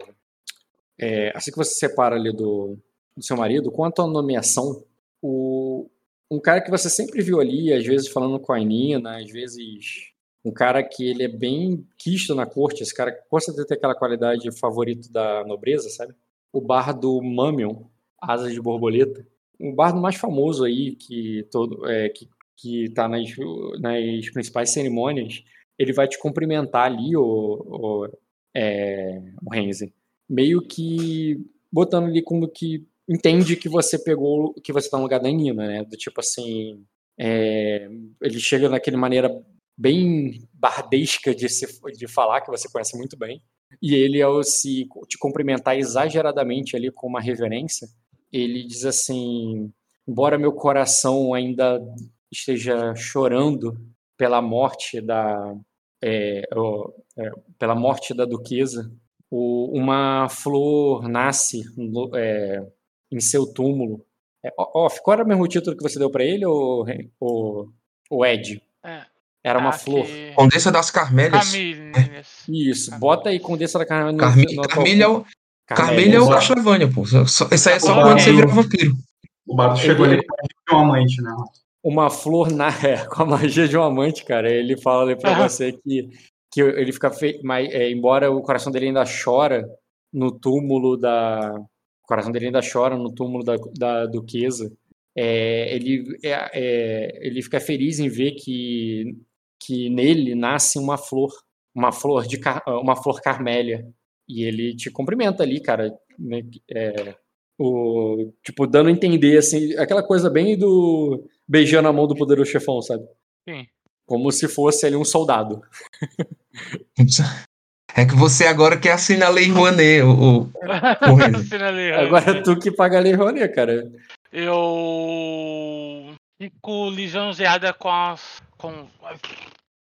é, assim que você separa ali do, do seu marido, quanto à nomeação, o, um cara que você sempre viu ali, às vezes falando com a Nina, às vezes um cara que ele é bem quisto na corte, esse cara com certeza tem aquela qualidade favorito da nobreza, sabe? O bar do Mamion, Asas de Borboleta, um bardo mais famoso aí que todo é, que que está nas, nas principais cerimônias, ele vai te cumprimentar ali, o, o, é, o Renzi, meio que botando ali como que entende que você pegou, que você está no lugar da Nina, né? Do tipo assim, é, ele chega naquele maneira bem bardesca de, se, de falar, que você conhece muito bem, e ele, ao se te cumprimentar exageradamente ali com uma reverência, ele diz assim: embora meu coração ainda esteja chorando pela morte da é, é, pela morte da duquesa, o, uma flor nasce é, em seu túmulo. É, off, qual era o mesmo título que você deu para ele, ou, ou, ou Ed? É. Era uma ah, flor. Que... Condessa das Carmélias. Isso, bota aí Condessa da Carmélia. Carmi... Carmília, é Carmelha é o Castlevania, pô. Isso aí é só quando você vira vampiro. O Bardo chegou ali com um amante, né? Uma flor na, <laughs> é, com a magia de um amante, cara. Ele fala ali pra ah. você que, que ele fica feio, mas é, embora o coração dele ainda chora no túmulo da. O coração dele ainda chora no túmulo da, da duquesa. É, ele, é, é, ele fica feliz em ver que, que nele nasce uma flor, uma flor de uma flor carmélia e ele te cumprimenta ali, cara. Né? É, o, tipo, dando a entender, assim, aquela coisa bem do beijando a mão do poderoso chefão, sabe? Sim. Como se fosse ali um soldado. <laughs> É que você agora quer assinar a Lei Rouanet, o, o, <laughs> Agora é tu que paga a Lei Rouanet, cara. eu fico lisonjeada com as. com.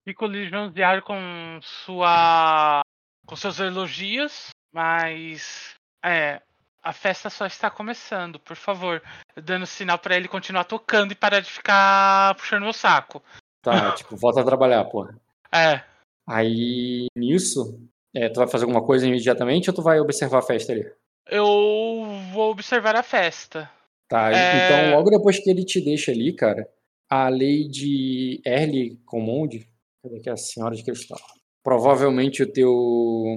Fico lisonjeado com sua. com seus elogios, mas. É. A festa só está começando, por favor. Dando sinal para ele continuar tocando e parar de ficar puxando meu saco. Tá, tipo, volta a trabalhar, porra. É. Aí, nisso, é, tu vai fazer alguma coisa imediatamente ou tu vai observar a festa ali? Eu vou observar a festa. Tá, É. então logo depois que ele te deixa ali, cara, a lei de Early Command, cadê que é a senhora de cristal? Provavelmente o teu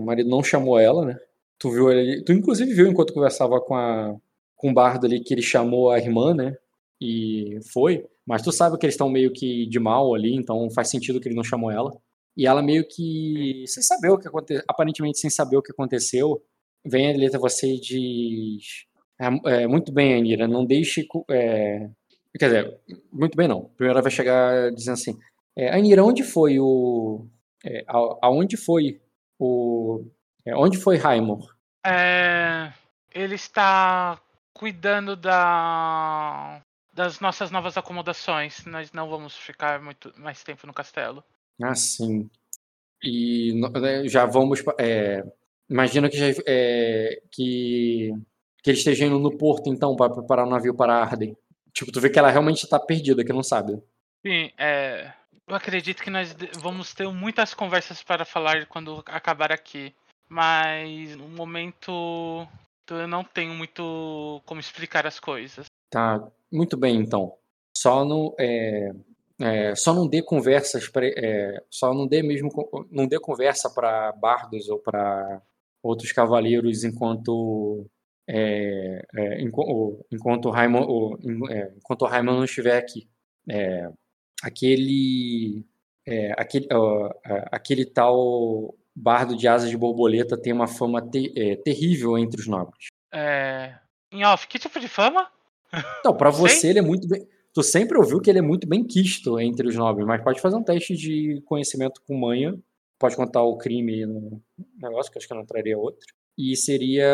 marido não chamou ela, né? Tu viu ele, tu inclusive viu enquanto conversava com a com o bardo ali que ele chamou a irmã, né? E foi, mas tu sabe que eles estão meio que de mal ali, então faz sentido que ele não chamou ela. E ela meio que sem saber o que aconteceu, aparentemente sem saber o que aconteceu, vem ali até você e diz é, é, muito bem, Anira, não deixe. É, quer dizer, muito bem não. Primeiro ela vai chegar dizendo assim: é, Anira, onde foi o. É, a- aonde foi o. é, onde foi Raimor? É, ele está cuidando da das nossas novas acomodações. Nós não vamos ficar muito mais tempo no castelo. Ah, sim. E no- né, já vamos. É, imagina que, já, é, que, que ele esteja indo no porto, então, para preparar o navio para Arden. Tipo, tu vê que ela realmente tá perdida, que não sabe. Sim, é, eu acredito que nós vamos ter muitas conversas para falar quando acabar aqui. Mas no momento eu não tenho muito como explicar as coisas. Tá, muito bem, então. Só não, é, é, só não dê conversas, pra- é, só não dê mesmo, não dê conversa para bardos ou para outros cavaleiros enquanto é, é, enquanto o Raimon, o- em- é, enquanto o não estiver aqui. É, aquele, é, aquele, ó, aquele tal bardo de asas de borboleta tem uma fama te- é, terrível entre os nobres. É, em off, que tipo de fama? Então, pra Sei. você ele é muito bem. Tu sempre ouviu que ele é muito bem quisto entre os nobres, mas pode fazer um teste de conhecimento com manha. Pode contar o crime aí no negócio, que acho que eu não traria outro. E seria.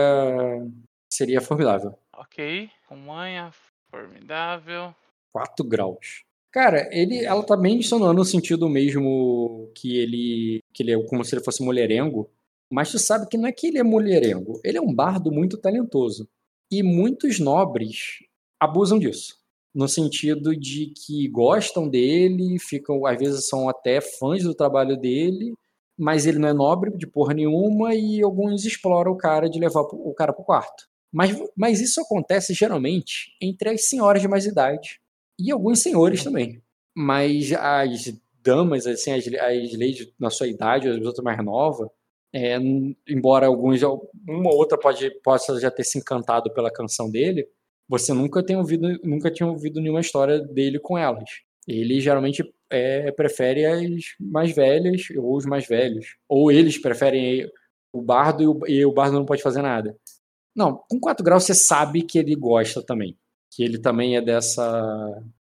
Seria formidável. Ok, com manha, formidável. 4 graus. Cara, ele, ela tá bem dissonando no sentido mesmo que ele, que ele é como se ele fosse mulherengo, mas tu sabe que não é que ele é mulherengo, ele é um bardo muito talentoso. E muitos nobres abusam disso, no sentido de que gostam dele, ficam, às vezes são até fãs do trabalho dele, mas ele não é nobre de porra nenhuma e alguns exploram o cara de levar o cara pro quarto. Mas, mas isso acontece geralmente entre as senhoras de mais idade e alguns senhores também. Mas as damas, assim, as, as ladies na sua idade, as outras mais novas, é, embora alguns, uma ou outra pode, possa já ter se encantado pela canção dele, você nunca tem ouvido, nunca tinha ouvido nenhuma história dele com elas. Ele geralmente é, prefere as mais velhas ou os mais velhos. Ou eles preferem o bardo e o, e o bardo não pode fazer nada. Não, com 4 graus você sabe que ele gosta também. Que ele também é dessa.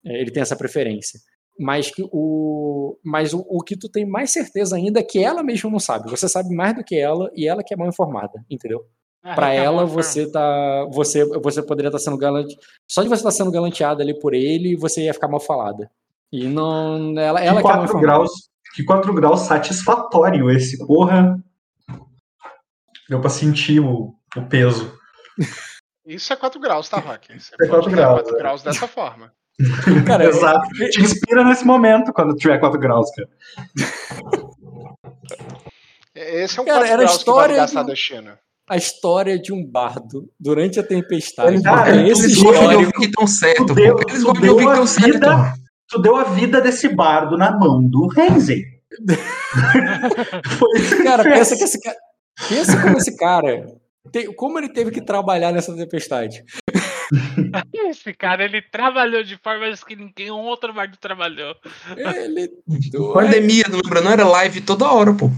é, Ele tem essa preferência. Mas, que o, mas o, o que tu tem mais certeza ainda é que ela mesma não sabe. Você sabe mais do que ela e ela que é mal informada, entendeu? Ah, Pra tá bom, ela, você tá. Você, você poderia estar sendo galante. Só de você estar sendo galanteada ali por ele, você ia ficar mal falada. E não. Ela, ela que que é mal 4 informada. graus, que 4 graus satisfatório esse, porra. Deu pra sentir o, o peso. Isso é 4 graus, tá, Rock? Você É 4 pode ver graus, 4 é. graus dessa forma. <laughs> Cara, Exato. Te inspira nesse momento quando tiver 4 graus, cara. Esse é um Cara, 4 era a graus que vale história gastar do- da China. A história de um bardo durante a tempestade. Cara, esse histórico. que estão certo. Tu deu-. Eles deu ouvir que certo. vida- Tu deu a vida desse bardo na mão do Renzi. Cara, pensa que esse cara. Pensa como esse cara. Como ele teve que trabalhar nessa tempestade. <laughs> Esse cara, ele trabalhou de formas que ninguém outro bardo trabalhou. Ele. Pandemia, não lembra? Não era live toda hora, pô.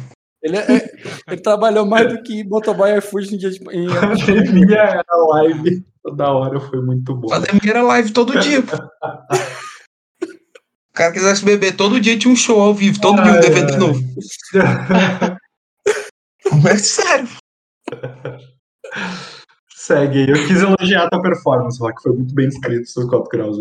Ele, é- ele trabalhou mais do que motoboy e iFood no dia de. Em, <laughs> Pandemia era live toda hora, foi muito bom. Pandemia era live todo dia, pô. O cara quisesse beber todo dia, tinha um show ao vivo, todo dia um Ai, DVD ai. novo. É sério. Segue. Eu quis elogiar a tua performance, Rock. Foi muito bem descrito seus 4 graus.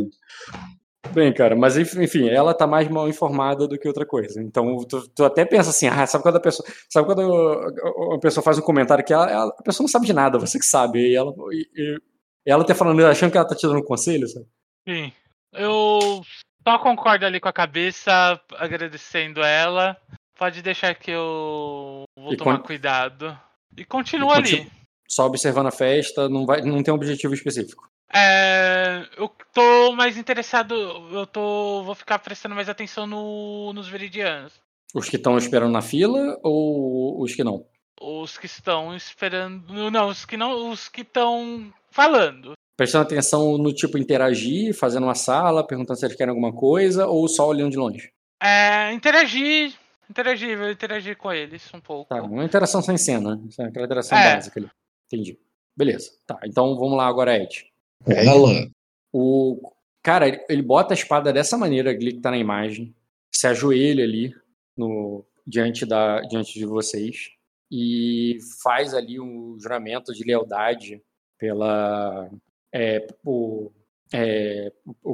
Bem, cara, mas enfim, ela tá mais mal informada do que outra coisa. Então, tu, tu até pensa assim, ah, sabe quando a pessoa. Sabe quando a pessoa faz um comentário que ela, ela, a pessoa não sabe de nada, você que sabe. E ela, e, e ela tá falando, achando que ela tá te dando um conselho, sabe? Sim. Eu só concordo ali com a cabeça, agradecendo ela. Pode deixar que eu vou e tomar con... cuidado. E continua ali. Só observando a festa, não, vai, não tem um objetivo específico. É, eu tô mais interessado, eu tô, vou ficar prestando mais atenção no, nos veridianos. Os que estão esperando na fila ou os que não? Os que estão esperando, não, os que não, os que estão falando. Prestando atenção no tipo interagir, fazendo uma sala, perguntando se eles querem alguma coisa ou só olhando de longe? É, interagir, interagir, interagir com eles um pouco. Tá, uma interação sem cena, é aquela interação é. básica ali. Entendi. Beleza. Tá, então vamos lá agora, Ed. É, Alan. O cara, ele bota a espada dessa maneira, ali que tá na imagem, se ajoelha ali no diante da diante de vocês e faz ali um juramento de lealdade pela é, por, é,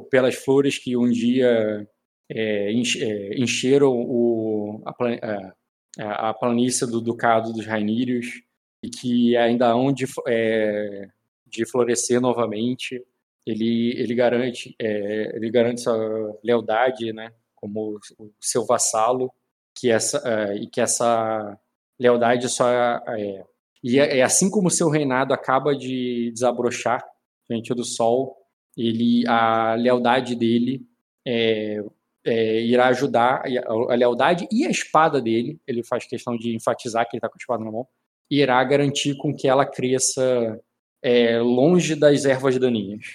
pelas flores que um dia é, é encheram o, a, a, planície do Ducado dos Rainírios e que ainda hão de, é, de florescer novamente. Ele, ele garante é, ele garante sua lealdade, né, como o seu vassalo, que essa é, e que essa lealdade só é, e é, é assim como seu reinado acaba de desabrochar diante do sol, ele a lealdade dele é, é, irá ajudar a, lealdade e a espada dele. Ele faz questão de enfatizar que ele está com a espada na mão irá garantir com que ela cresça é, longe das ervas daninhas.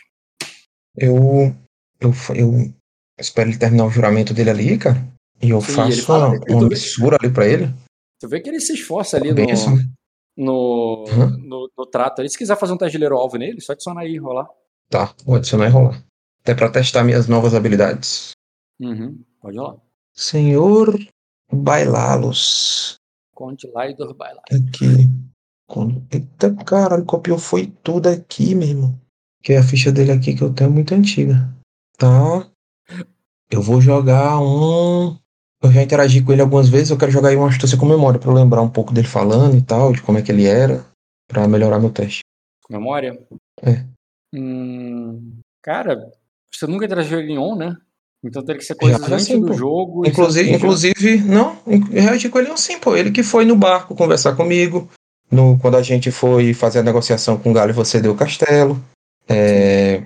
Eu, eu, eu espero ele terminar o juramento dele ali, cara. E eu Sim, faço fala, uma, uma missura ali pra ele. Tu vê que ele se esforça ali no, no, uhum. no, no, trato. E se quiser fazer um teste de ler alvo nele, só adicionar aí e rolar. Tá, vou adicionar e rolar. Até pra testar minhas novas habilidades. Uhum, pode rolar. Senhor Bailalos. Conde Laidor Bailar. Aqui. Eita caralho, copiou foi tudo aqui, meu irmão. Que é a ficha dele aqui que eu tenho muito antiga. Tá. Eu vou jogar um. Eu já interagi com ele algumas vezes, eu quero jogar aí uma astúcia com memória, pra eu lembrar um pouco dele falando e tal, de como é que ele era, pra melhorar meu teste. Memória? É. Hum, cara, você nunca interagiu em on, né? Então teria que ser coisa antes assim, do jogo. Inclusive, inclusive não, reagi com ele assim, pô. Ele que foi no barco conversar comigo. No, quando a gente foi fazer a negociação com o Galo você deu o castelo. É,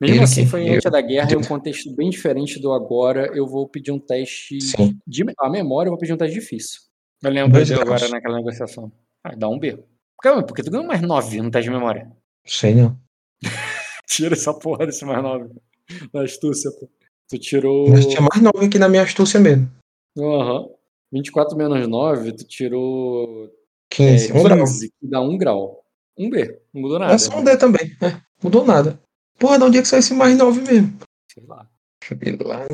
Mesmo assim, que, foi antes eu, da guerra, é um contexto bem diferente do agora. Eu vou pedir um teste sim. de a memória, eu vou pedir um teste difícil. Eu lembro de agora naquela negociação. Ah, dá um B. Calma, porque tu ganhou mais 9 no teste de memória. Sei não. <laughs> Tira essa porra desse mais 9. Da astúcia, pô. Tu tirou. Mas tinha mais 9 aqui na minha astúcia mesmo. Aham. Uhum. 24 menos 9, tu tirou. 15, é, 1 grau. Que dá 1 grau. 1 B, não mudou nada. É só um D também, né? <laughs> Mudou nada. Porra, de onde é que sai esse mais 9 mesmo? Sei lá. Sei lá.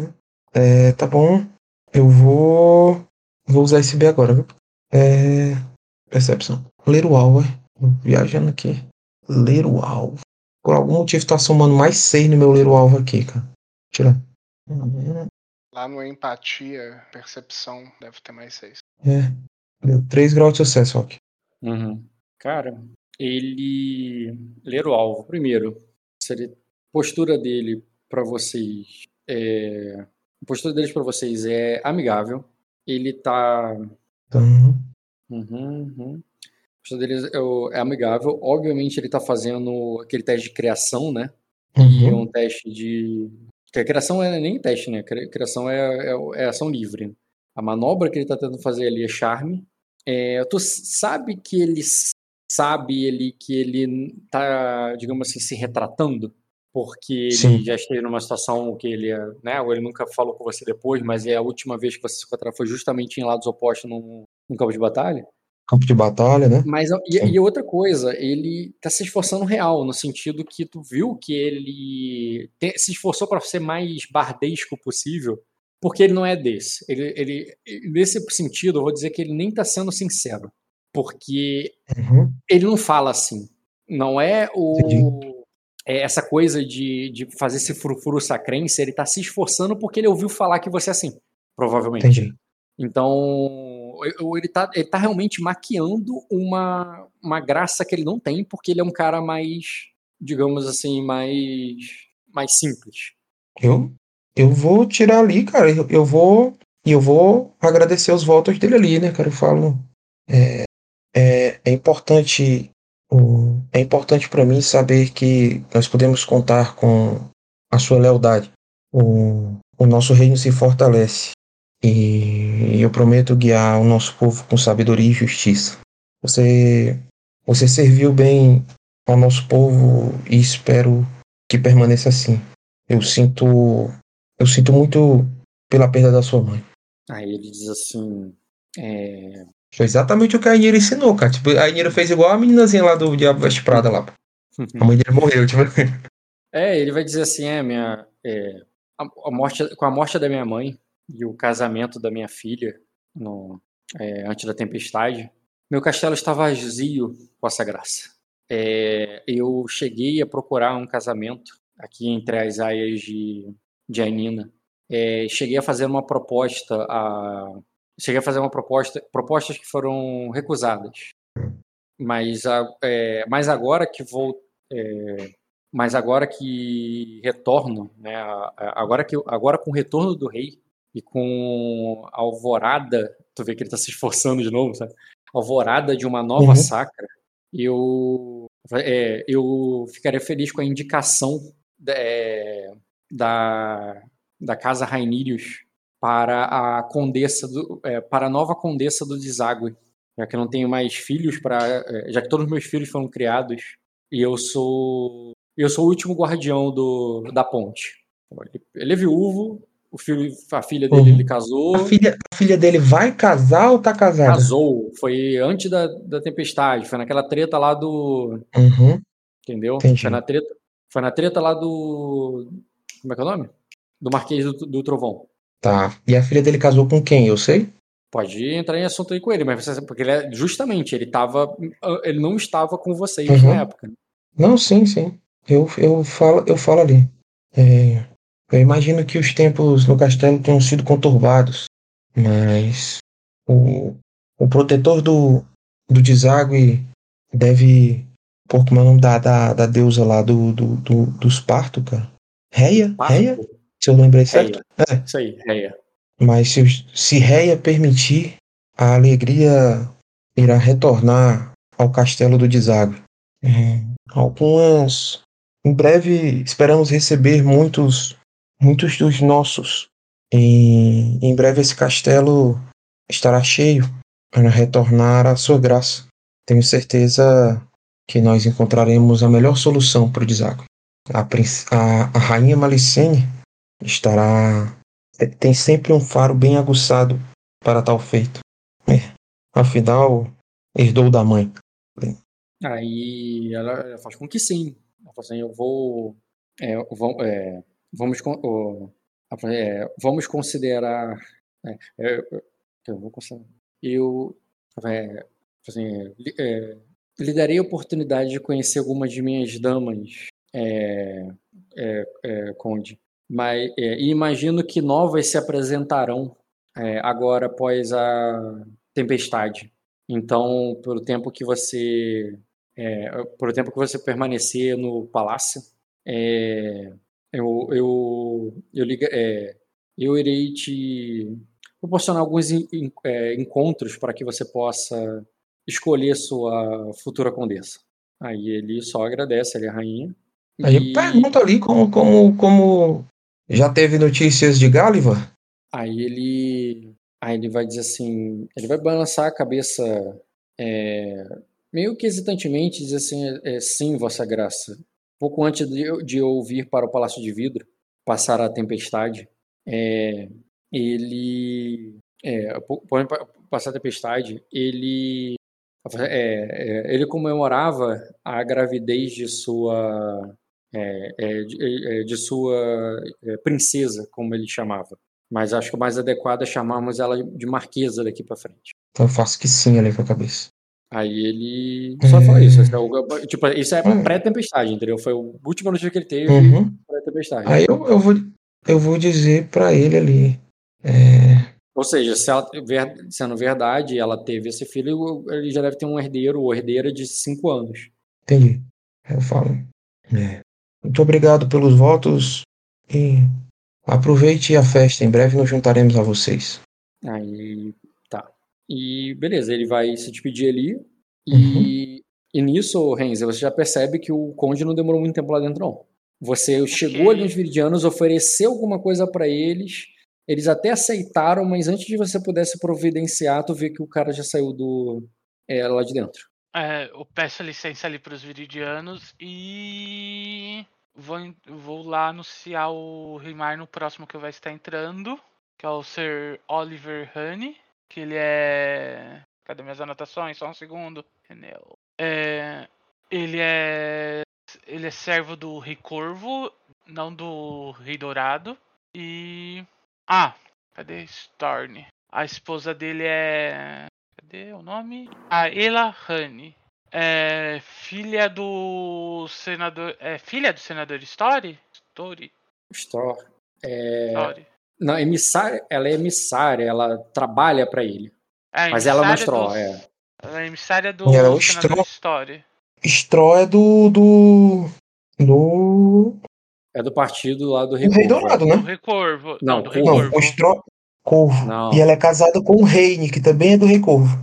É, tá bom. Eu vou. Vou usar esse B agora, viu? É. Percepção. Ler o alvo, Viajando aqui. Ler o alvo. Por algum motivo tá somando mais 6 no meu ler o alvo aqui, cara. Tira. Lá no empatia, percepção, deve ter mais seis. É. Deu 3 graus de sucesso, ok. Uhum. Cara, ele. Ler o alvo. Primeiro, seria postura dele para vocês. É... A postura deles para vocês é amigável. Ele tá. Uhum. Uhum, uhum. A postura deles é, é amigável. Obviamente, ele tá fazendo aquele teste de criação, né? Uhum. E é um teste de porque a criação é nem teste, né? A criação é, é, é ação livre. A manobra que ele está tentando fazer ali é charme. É, tu sabe que ele sabe ele que ele tá, digamos assim, se retratando, porque ele Sim. já esteve numa situação que ele, né, ou ele nunca falou com você depois, mas é a última vez que você se encontrou foi justamente em lados opostos num, num campo de batalha campo de batalha, né? Mas e, e, outra coisa, ele tá se esforçando real, no sentido que tu viu que ele te, se esforçou para ser mais bardesco possível, porque ele não é desse. Ele, ele, nesse sentido, eu vou dizer que ele nem tá sendo sincero, porque uhum. ele não fala assim. Não é o. É essa coisa de, de fazer esse frufru sacrense, ele tá se esforçando porque ele ouviu falar que você é assim, provavelmente. Entendi. Então, ele tá, ele tá realmente maquiando uma, uma graça que ele não tem, porque ele é um cara mais, digamos assim, mais, mais simples. Eu, eu vou tirar ali, cara. Eu, eu vou. E eu vou agradecer os votos dele ali, né, cara? Eu falo. É, é, é importante. É importante para mim saber que nós podemos contar com a sua lealdade. O, o nosso reino se fortalece. E eu prometo guiar o nosso povo com sabedoria e justiça. Você, você serviu bem ao nosso povo e espero que permaneça assim. Eu sinto, eu sinto muito pela perda da sua mãe. Aí ele diz assim. é, Foi exatamente o que a Inira ensinou, cara. Tipo, a Inira fez igual a meninazinha lá do Diabo Veste Prada lá. A mãe dele morreu, tipo. <laughs> É, ele vai dizer assim, é, minha, é, a, a morte, com a morte da minha mãe e o casamento da minha filha no, é, antes da tempestade, meu castelo está vazio, vossa graça. É, eu cheguei a procurar um casamento aqui entre as aias de, de Ainina. É, cheguei a fazer uma proposta a cheguei a fazer uma proposta propostas que foram recusadas mas a- é, mas agora que vou é, mas agora que retorno, né, agora que agora com o retorno do rei e com a alvorada, tu vê que ele está se esforçando de novo, sabe? Alvorada de uma nova Uhum. sacra, eu é, eu ficaria feliz com a indicação da- da casa Rainírios para a condessa do, é, para a nova condessa do Deságue, já que eu não tenho mais filhos para, é, já que todos os meus filhos foram criados e eu sou eu sou o último guardião do da ponte. Ele, ele é viúvo, o filho, a filha dele Uhum. ele casou, A filha, a filha dele vai casar ou tá casada? casou, foi antes da, da tempestade, foi naquela treta lá do, Uhum. entendeu? Entendi. Foi na treta, foi na treta lá do como é que é o nome? Do Marquês do, do Trovão. Tá. E a filha dele casou com quem? Eu sei? Pode entrar em assunto aí com ele, mas você, porque ele é, justamente ele tava, ele não estava com vocês Uhum. na época. né? Não, sim, sim. Eu, eu, falo, eu falo ali. É, eu imagino que os tempos no castelo tenham sido conturbados, mas o, o protetor do, do deságue deve. Pô, como é o nome da, da, da deusa lá do, do, do, dos partos, cara? Reia? Reia? Se eu lembrei certo? Reia. Isso aí, Reia. Mas se, se Reia permitir, a alegria irá retornar ao castelo do deságue. É, algumas. Em breve esperamos receber muitos, muitos dos nossos. E em breve esse castelo estará cheio para retornar à sua graça. Tenho certeza que nós encontraremos a melhor solução para o deságue. A, a, a rainha Malicene estará é, tem sempre um faro bem aguçado para tal feito. É, afinal, herdou da mãe. Aí ela, faz com que sim. Ela fala assim, eu vou. é, vão- é, vamos, é, vamos considerar. é, é, eu vou considerar. Eu. assim, darei a oportunidade de conhecer algumas de minhas damas, é, é, é, Conde. Mas, é, e imagino que novas se apresentarão é, agora após a tempestade. Então, pelo tempo que você é, por tempo que você permanecer no palácio, é, eu, eu, eu, liga, é, eu irei te proporcionar alguns en- en- é, encontros para que você possa escolher sua futura condessa. Aí ele só agradece, ele é rainha. Aí E- eu pergunto ali como, como, como já teve notícias de Gáliva. Aí ele, aí ele vai dizer assim, ele vai balançar a cabeça é, meio que hesitantemente, dizer assim, é, sim, vossa graça. Pouco antes de eu, de eu vir para o Palácio de Vidro, passar a tempestade, é, ele, é, passar a tempestade, ele, é, é, ele comemorava a gravidez de sua, de, é, de sua é, princesa, como ele chamava. Mas acho que o mais adequado é chamarmos ela de marquesa daqui para frente. Então eu faço que sim ali com a cabeça. Aí ele só fala isso. É o- tipo, isso é pré-tempestade, entendeu? Foi a última notícia que ele teve Uhum. pré-tempestade. Aí eu, eu, vou, eu vou dizer pra ele ali. É, Ou seja, se ela, sendo verdade, ela teve esse filho, ele já deve ter um herdeiro ou herdeira de 5 anos. entendi. Aí eu falo. é, muito obrigado pelos votos e aproveite a festa. Em breve nos juntaremos a vocês. Aí, tá. E beleza, ele vai se despedir ali. E, e nisso, Renzo, você já percebe que o conde não demorou muito tempo lá dentro, não. Você chegou ali nos Viridianos, ofereceu alguma coisa pra eles. Eles até aceitaram, mas antes de você pudesse providenciar, tu vê que o cara já saiu do é, lá de dentro. É, eu peço licença ali pros viridianos e vou, vou lá anunciar o Rimar no próximo que vai estar entrando, que é o Sir Oliver Honey, que ele é. Cadê minhas anotações? Só um segundo. É, ele é. Ele é servo do Rei Corvo, não do Rei Dourado. E. Ah, cadê Storne? A esposa dele é. Cadê o nome? A Ela Honey. É filha do senador. É filha do senador Story? Story? Store. É, Story. não, emissária, ela é emissária, ela trabalha pra ele. É, Mas ela emissária mostrou, do- é. Ela é emissária do E ela é o senador Story. Stro é do. do. do. É do partido lá do do Rei Dourado, Do né? Rei Corvo. Não, Não, do Rei Corvo. Não, o Stro. Corvo. Não, E ela é casada com o Reine, que também é do Rei Corvo.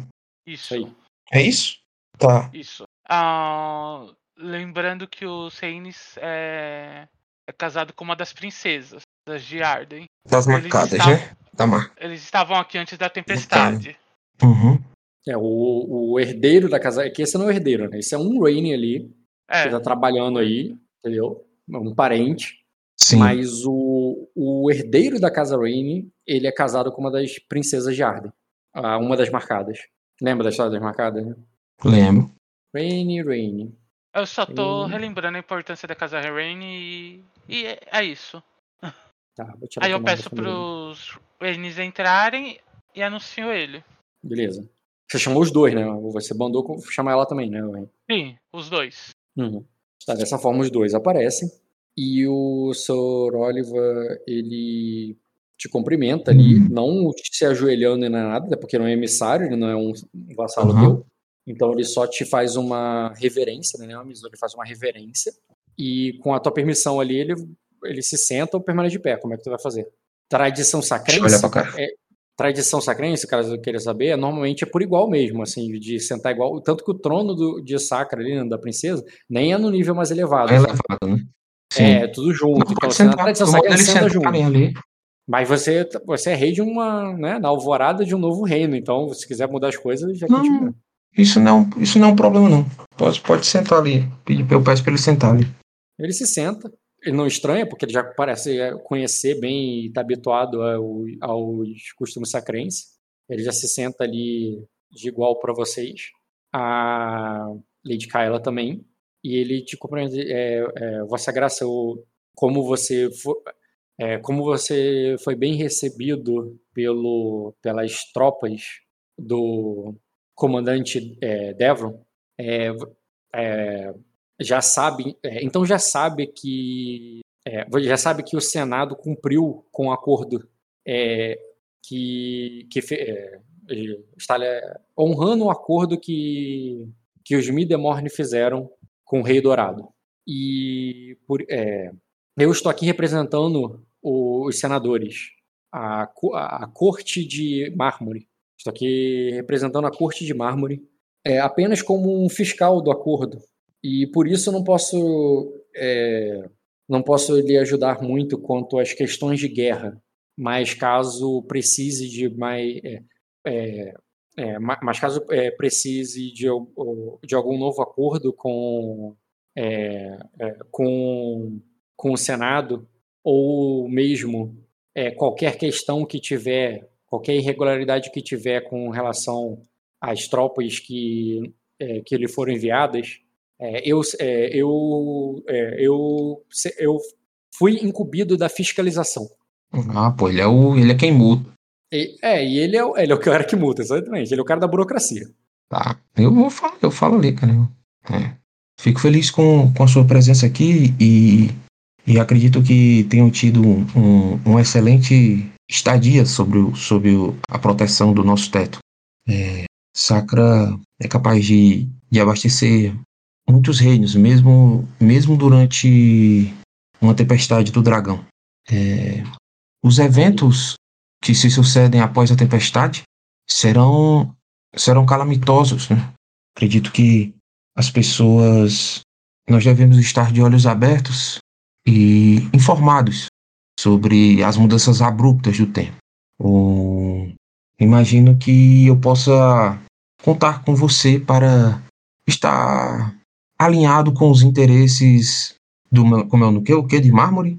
Isso. aí. É isso? Tá. Isso. Ah, lembrando que o Seinis é, é casado com uma das princesas, das de Arden. Das Eles marcadas, estavam- né? Da marca. Eles estavam aqui antes da tempestade. Uhum. É, o, o herdeiro da casa. É que esse não é o herdeiro, né? Esse é um Rainy ali, É, que tá trabalhando aí, entendeu? Um parente. Sim. Mas o, o herdeiro da casa Rainy, ele é casado com uma das princesas de Arden. Uma das marcadas. Lembra da história das marcadas, né? Lembro. Rainy, Rainy. eu só tô Hum. relembrando a importância da casa Rain e, e é, é isso. Tá, vou tirar Aí eu peço pros Rainis entrarem e anuncio ele. Beleza. Você chamou os dois, né? Você mandou com- chamar ela também, né? Rainy? Sim, os dois. Uhum. Tá, dessa forma os dois aparecem e o Sir Oliver ele te cumprimenta ali, não se ajoelhando nem nada, porque não é emissário, ele não é um vassalo Uhum. teu. Então ele só te faz uma reverência, né? É uma missão, ele faz uma reverência e com a tua permissão ali ele, ele se senta ou permanece de pé. Como é que tu vai fazer? Tradição eu sacrense. olhar pra cá. Tradição sacrense, caso queira saber, é, normalmente é por igual mesmo, assim, de sentar igual. Tanto que o trono do, de Sacra ali, né, da princesa, nem é no nível mais elevado. É sabe? elevado, né? É, tudo junto. Não, Então, pode na sentar. sacra, eles senta junto. ali. Mas você, você é rei de uma, né, na alvorada de um novo reino. Então, se quiser mudar as coisas, já Não. continua. Isso não, isso não é um problema, não. Pode, pode sentar ali. Pedir- Eu peço pra ele sentar ali. Ele se senta. Ele não estranha, porque ele já parece é, conhecer bem e está habituado ao- aos costumes sacrenses. Ele já se senta ali de igual para vocês. A Lady Kyla também. E ele te compreende. É, é, Vossa Graça, o- como você fo- é, como você foi bem recebido pelo, pelas tropas do comandante é, Devron, é, é, já sabe, então já sabe que já sabe que o Senado cumpriu com o acordo que, que está honrando o acordo que que os Midemorne fizeram com o Rei Dourado. E por, é, eu estou aqui representando os senadores, a, a, a corte de mármore. Estou aqui representando a corte de mármore é, apenas como um fiscal do acordo e por isso não posso é, não posso lhe ajudar muito quanto às questões de guerra mas caso precise de mais é, é, ma- mas caso é, precise de, de algum novo acordo com é, é, com com o Senado ou mesmo é, qualquer questão que tiver qualquer irregularidade que tiver com relação às tropas que é, que lhe foram enviadas eu, eu, eu, eu fui incumbido da fiscalização. Ah, pô, ele é, o, ele é quem muda. E, é, e ele é, o- ele é o cara que multa, exatamente. Ele é o cara da burocracia. Tá. Eu vou falar, eu falo ali, cara. É. Fico feliz com, com a sua presença aqui e, e acredito que tenham tido um, um, um excelente estadia sobre, o, sobre a proteção do nosso teto. É, Sacra é capaz de, de abastecer muitos reinos, mesmo, mesmo durante uma tempestade do dragão. É, os eventos que se sucedem após a tempestade serão, serão calamitosos. Né? Acredito que as pessoas. Nós devemos estar de olhos abertos e informados sobre as mudanças abruptas do tempo. Imagino que eu possa contar com você para estar alinhado com os interesses do como é o que o que de mármore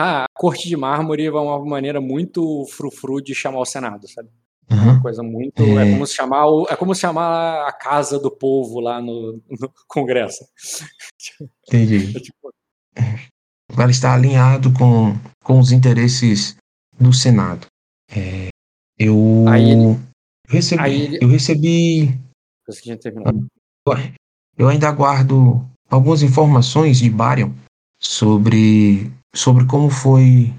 ah, a corte de mármore é uma maneira muito frufru de chamar o Senado, sabe? Uhum. Uma coisa muito. É... é... como se chamar o, é como se chamar a casa do povo lá no, no Congresso. Entendi. <laughs> É tipo... Ela está alinhado com, com os interesses do Senado. É, eu, ele... recebi, ele... eu recebi. Eu ainda guardo algumas informações de Barion sobre sobre como foi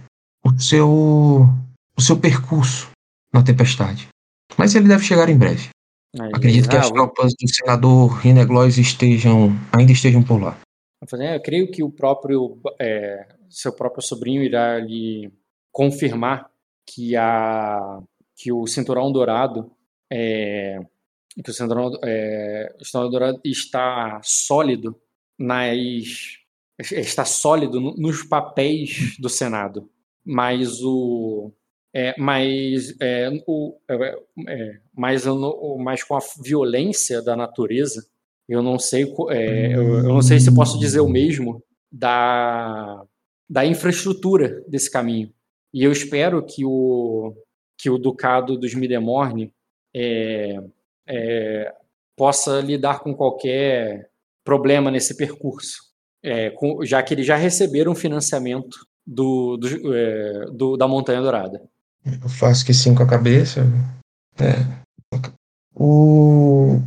o seu, o seu percurso na tempestade. Mas ele deve chegar em breve. Aí, Acredito que as tropas do senador Rineglois estejam, ainda estejam por lá. Eu creio que o próprio é, seu próprio sobrinho irá lhe confirmar que a que o cinturão dourado é, que o cinturão, é, o cinturão dourado está sólido nas está sólido nos papéis do Senado, mas o é, mas é, o, é, é mas, com a violência da natureza, eu não sei é, eu, eu, não sei se posso dizer o mesmo da da infraestrutura desse caminho. E eu espero que o que o ducado dos Midemorne é, é, possa lidar com qualquer problema nesse percurso é, com, já que eles já receberam financiamento do, do, é, do, da Montanha Dourada. Eu faço que sim com a cabeça. É. O...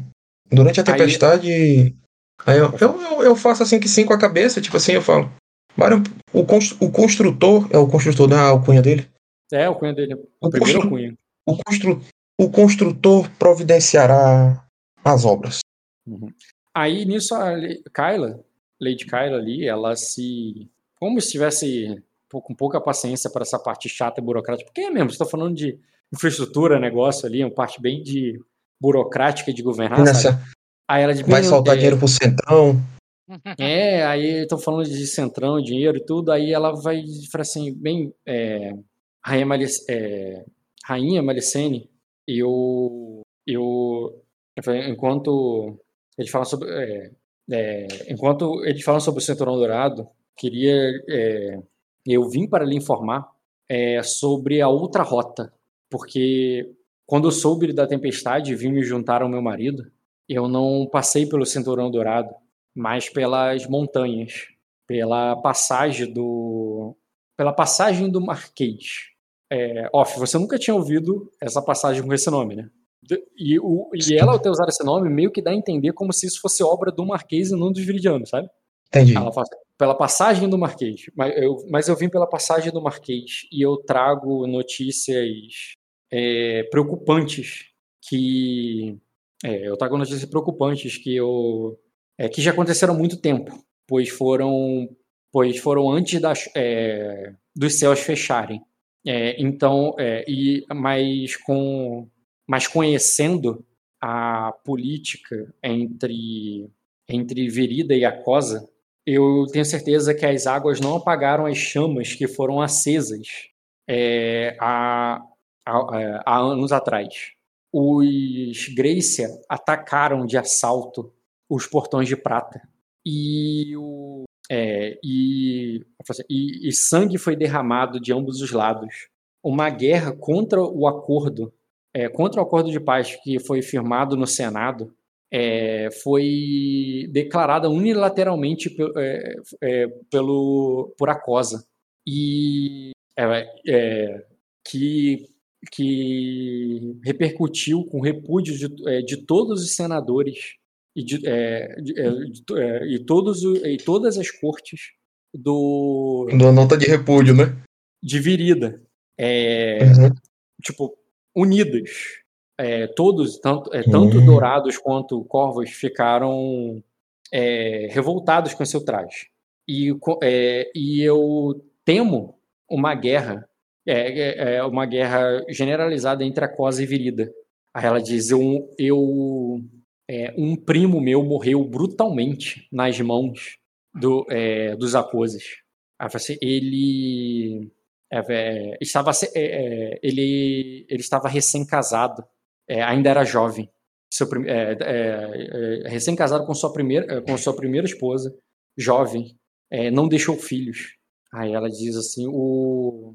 Durante a tempestade. Aí... Aí eu, eu, eu, faço assim que sim com a cabeça, tipo assim, eu falo. O, constru, o construtor é o construtor da alcunha dele? É, o cunha dele. O, o primeiro constru, cunha. O, constru, o construtor providenciará as obras. Uhum. Aí nisso a Kyla Lady Kyla ali, ela se. Como se tivesse com pouca paciência para essa parte chata e burocrática. Porque é mesmo, você está falando de infraestrutura, negócio ali, uma parte bem de burocrática de governar. Nessa... Aí ela de Vai soltar é, dinheiro pro Centrão. É, aí estão falando de Centrão, dinheiro e tudo, aí ela vai falar assim, bem, é, Rainha, Malic, é, Rainha Malicene, eu, eu, enquanto ele fala sobre, é, é, enquanto eles falam sobre o Cinturão Dourado, queria é, eu vim para lhe informar é, sobre a outra rota, porque quando eu soube da tempestade e vim me juntar ao meu marido, eu não passei pelo Cinturão Dourado, mas pelas montanhas, pela passagem do pela passagem do Marquês. É, off, você nunca tinha ouvido essa passagem com esse nome, né? E, o, e ela, ao ter usado esse nome, meio que dá a entender como se isso fosse obra do Marquês e não dos Viridianos, sabe? Entendi. Ela fala, pela passagem do Marquês. Mas eu, mas eu vim pela passagem do Marquês e eu trago notícias é, preocupantes que. É, eu trago notícias preocupantes que eu. É, que já aconteceram há muito tempo, pois foram. Pois foram antes das, é, dos céus fecharem. É, então, é, e, mas com mas conhecendo a política entre, entre Verida e Acosa, eu tenho certeza que as águas não apagaram as chamas que foram acesas é, há, há, há anos atrás. Os Gracia atacaram de assalto os portões de prata e, o, é, e, e, e sangue foi derramado de ambos os lados. Uma guerra contra o acordo é, contra o acordo de paz que foi firmado no Senado é, foi declarada unilateralmente é, é, pelo, por Acosa. E é, é, que que repercutiu com repúdio de, de todos os senadores e, de, de, é e, todos, e todas as cortes do. Da nota de repúdio, né? De Virida. É, uhum. Tipo, unidas. É, todos, tanto, é, tanto uhum. dourados quanto corvos, ficaram é, revoltados com seu traje. E, é, e eu temo uma guerra, é, é, uma guerra generalizada entre a Cosa e Virida. Aí ela diz: eu, eu um primo meu morreu brutalmente nas mãos do, dos Acoses. Assim, ele é, é, estava é, ele ele estava recém-casado, ainda era jovem, recém-casado com sua primeira com sua primeira esposa, jovem, não deixou filhos. Aí ela diz assim o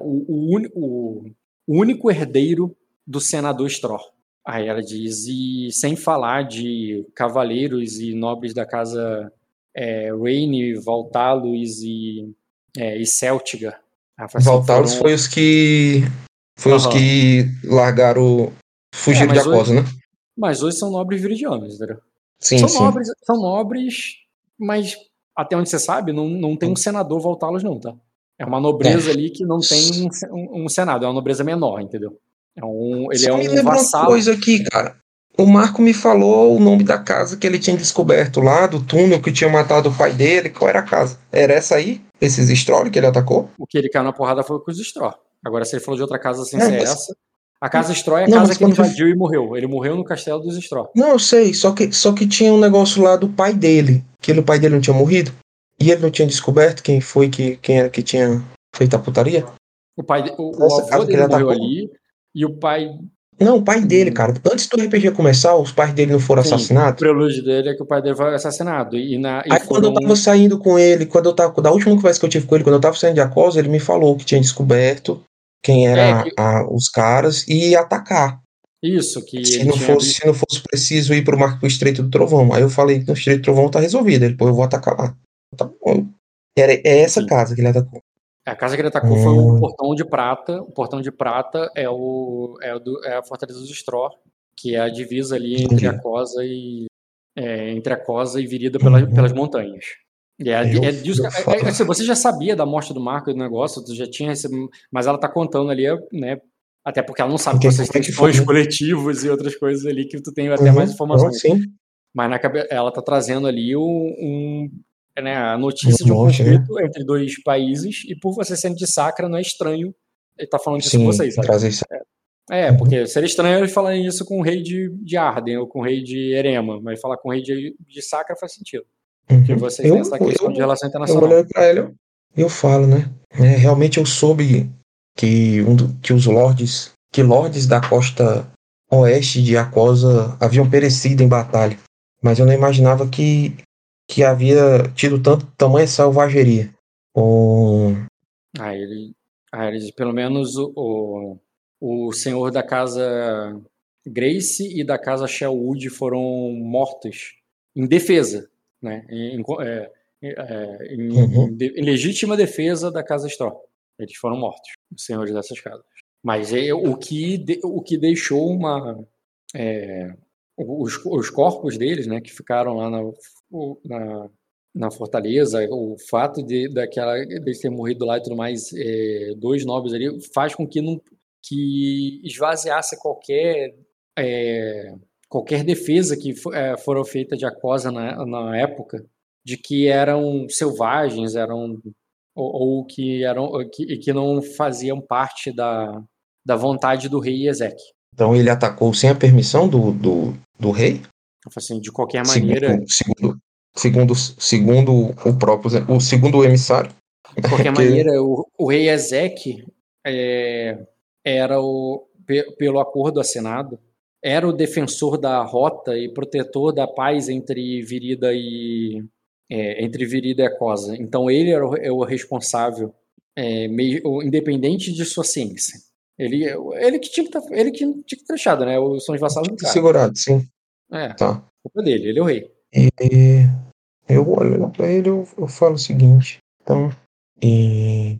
o, o, o, único herdeiro do senador Stror. Aí ela diz, e sem falar de cavaleiros e nobres da casa é, Raine, Valtalos e, é, e Celtiga. Assim, Valtalos foram... foi os que foi uhum. os que largaram, fugiram é, de Acosa, né? Mas hoje são nobres viridianos, entendeu? Sim, são sim. nobres, são nobres, mas até onde você sabe, não, não tem um senador Valtalos não, tá? É uma nobreza é. ali que não tem um, um, senado, é uma nobreza menor, entendeu? É um, ele Só é um me vassalo. uma coisa aqui, cara. O Marco me falou o nome da casa que ele tinha descoberto lá, do túnel que tinha matado o pai dele. Qual era a casa? Era essa aí? Esses Stroll que ele atacou? O que ele caiu na porrada foi com os Stroll. Agora, se ele falou de outra casa sem ser mas... essa. A casa Stroll é a não, casa que ele invadiu e morreu. Ele morreu no castelo dos Stroll. Não, eu sei. Só que, só que tinha um negócio lá do pai dele. Que ele, o pai dele não tinha morrido. E ele não tinha descoberto quem foi que, quem era que tinha feito a putaria. O pai, o, o avô dele morreu ali. E o pai não, o pai dele, hum. cara. Antes do RPG começar, os pais dele não foram Sim, assassinados. O prelúdio dele é que o pai dele foi assassinado. E na, e Aí foram... quando eu tava saindo com ele, quando eu tava. Da última conversa que eu tive com ele, quando eu tava saindo de Acosa, ele me falou que tinha descoberto quem eram é, que... os caras e ia atacar. Isso, que. Se não, fosse, se não fosse preciso ir pro Marco pro Estreito do Trovão. Aí eu falei que no Estreito do Trovão tá resolvido. Ele, pô, eu vou atacar lá. Tá bom. Era, é essa Sim. casa que ele atacou. A casa que ele atacou hum. foi o Portão de Prata. O Portão de Prata é, o, é, o do, é a Fortaleza dos Stror, que é a divisa ali entre a Cosa e é, entre a Cosa e Virida pela, uhum. pelas montanhas. E é, eu, é disso, é, é, assim, você já sabia da morte do Marco e do negócio, tu já tinha recebido, mas ela tá contando ali, né? Até porque ela não sabe que vocês têm sonhos coletivos e outras coisas ali que tu tem até uhum. mais informações. Sim. Mas na, ela tá trazendo ali um, um né, a notícia de um conflito né? entre dois países, e por você sendo de Sacra, não é estranho ele tá falando disso Sim, com vocês. Sabe? Isso. É, é, porque seria estranho ele falar isso com o rei de, de Arden ou com o rei de Erema, mas falar com o rei de, de Sacra faz sentido. Porque uhum. vocês eu, têm essa questão eu, de relação internacional. Eu olho pra ele, eu falo, né? É, realmente eu soube que, um do, que os lords, que lords da costa oeste de Acosa haviam perecido em batalha. Mas eu não imaginava que que havia tido tanto tamanha selvageria. O... Ah, ele, ah, ele, pelo menos o, o senhor da casa Grace e da casa Shelwood foram mortos em defesa, né? Em, é, é, em, uhum. em, em, legítima defesa da casa Straw. Eles foram mortos, os senhores dessas casas. Mas é, o, que, o que deixou uma. É, os, os corpos deles, né, que ficaram lá na, na, na Fortaleza, o fato de daquela de ter morrido lá e tudo mais, é, dois nobres ali, faz com que não que esvaziasse qualquer é, qualquer defesa que é, foram feita de Acosa na, na época de que eram selvagens, eram ou, ou que eram que, que não faziam parte da, da vontade do rei Ezek. Então ele atacou sem a permissão do, do, do rei? Assim, de qualquer maneira. Segundo, segundo, segundo, o próprio, o segundo emissário. De qualquer <laughs> que... maneira, o, o rei Ezek é, era o, pelo acordo assinado, era o defensor da rota e protetor da paz entre Virida e é, entre Virida e Acosa. Então ele era o, é o responsável, é, meio, independente de sua ciência. Ele, ele que tinha que tá, ele que tinha que ter deixado, né? O São vassalos do cara. Segurado, sim. É. Tá. Culpa dele, ele é o rei. E eu olho para ele, eu, eu falo o seguinte. Então, e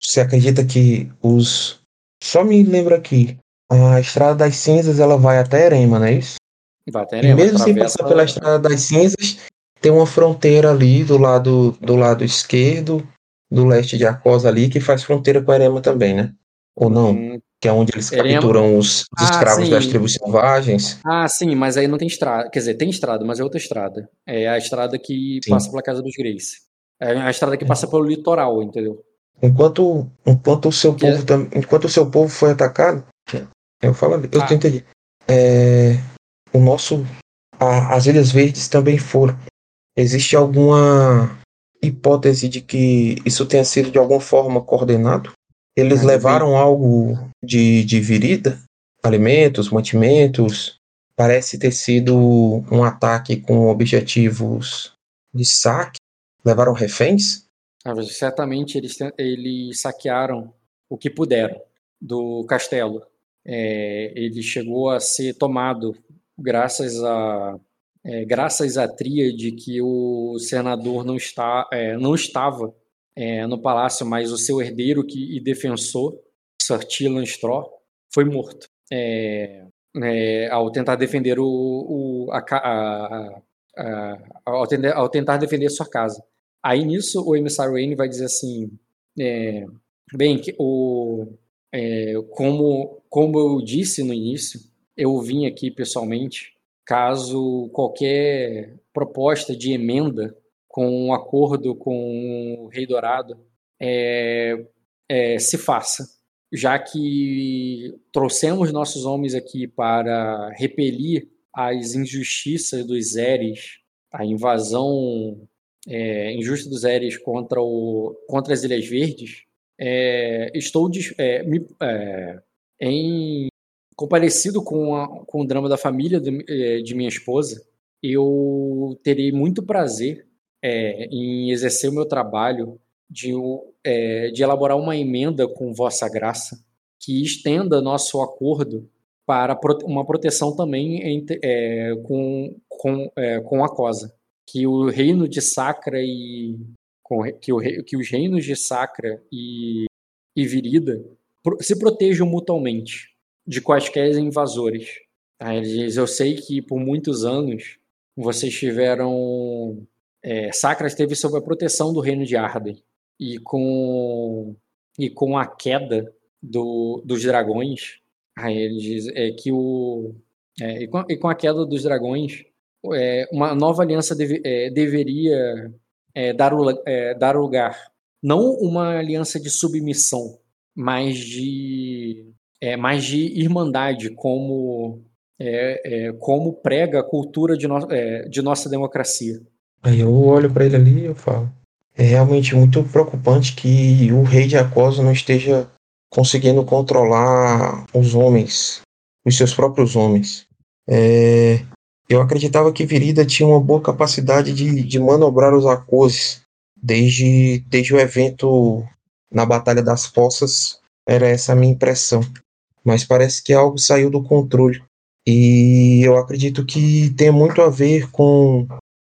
você acredita que os só me lembra aqui. A Estrada das Cinzas ela vai até Erema, não é isso? Vai até E Erema, mesmo sem passar pela Estrada das Cinzas, tem uma fronteira ali do lado, do lado esquerdo, do leste de Acosa ali, que faz fronteira com Erema também, né? Ou não? Hum, Que é onde eles Erema- capturam os, os Ah, escravos das tribos selvagens. Ah, sim, mas aí não tem estrada. Quer dizer, tem estrada, mas é outra estrada. É a estrada que Sim. passa pela casa dos Grace. É a estrada que passa pelo litoral, entendeu? Enquanto, enquanto o seu Que é- povo tam- enquanto o seu povo foi atacado, eu falo eu Ah. entendi. É, o nosso a- as Ilhas Verdes também foram. Existe alguma hipótese de que isso tenha sido de alguma forma coordenado? Eles Mas levaram algo de, de virida, alimentos, mantimentos. Parece ter sido um ataque com objetivos de saque. Levaram reféns? Ah, mas Certamente eles, eles saquearam o que puderam do castelo. É, ele chegou a ser tomado graças a é, graças à tríade que o senador não está é, não estava é, no palácio, mas o seu herdeiro que, e defensor, Sir Tylan Straw, foi morto é, é, ao tentar defender o, o a, a, a, ao, ao tentar defender sua casa. Aí nisso o emissário Wayne vai dizer assim, é, bem, o, é, como, como eu disse no início, eu vim aqui pessoalmente, caso qualquer proposta de emenda com um acordo com o Rei Dourado é, é, se faça, já que trouxemos nossos homens aqui para repelir as injustiças dos Eres, a invasão é, injusta dos Eres contra, o, contra as Ilhas Verdes, é, estou é, me- é, em comparecido com, a- com o drama da família de, de minha esposa. Eu terei muito prazer é, em exercer o meu trabalho de, é, de elaborar uma emenda com Vossa Graça que estenda nosso acordo para uma proteção também entre- é, com, com, é, com a COSA. Que o reino de Sacra e. com- que, o que os reinos de Sacra e, e Virida se protejam mutuamente de quaisquer invasores. Aí ele diz: Eu sei que por muitos anos vocês tiveram. É, Sacra esteve sob a proteção do reino de Arden. E com, e com a queda do, dos dragões, aí ele diz é, que o. é, e, com, e com a queda dos dragões, é, uma nova aliança deve- é, deveria é, dar, o, é, dar lugar. Não uma aliança de submissão, mas de, mais de irmandade, como, como prega a cultura de, no, de nossa democracia. Aí eu olho para ele ali e eu falo. É realmente muito preocupante que o rei de Acosa não esteja conseguindo controlar os homens, os seus próprios homens. É, eu acreditava que Virida tinha uma boa capacidade de, de manobrar os Acoses desde, desde o evento na Batalha das Fossas. Era essa a minha impressão. Mas parece que algo saiu do controle. E eu acredito que tem muito a ver com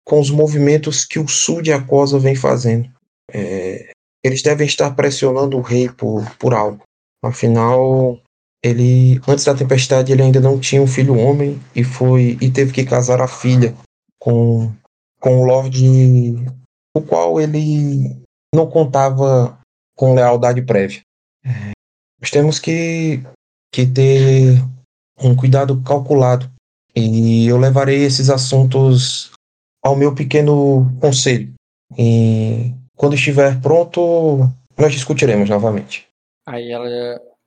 com os movimentos que o sul de Acosa vem fazendo. É, eles devem estar pressionando o rei por, por algo. Afinal, ele antes da tempestade ele ainda não tinha um filho homem e foi e teve que casar a filha com com o Lorde, o qual ele não contava com lealdade prévia. É, nós temos que que ter um cuidado calculado e eu levarei esses assuntos ao meu pequeno conselho. E quando estiver pronto, nós discutiremos novamente. Aí ela.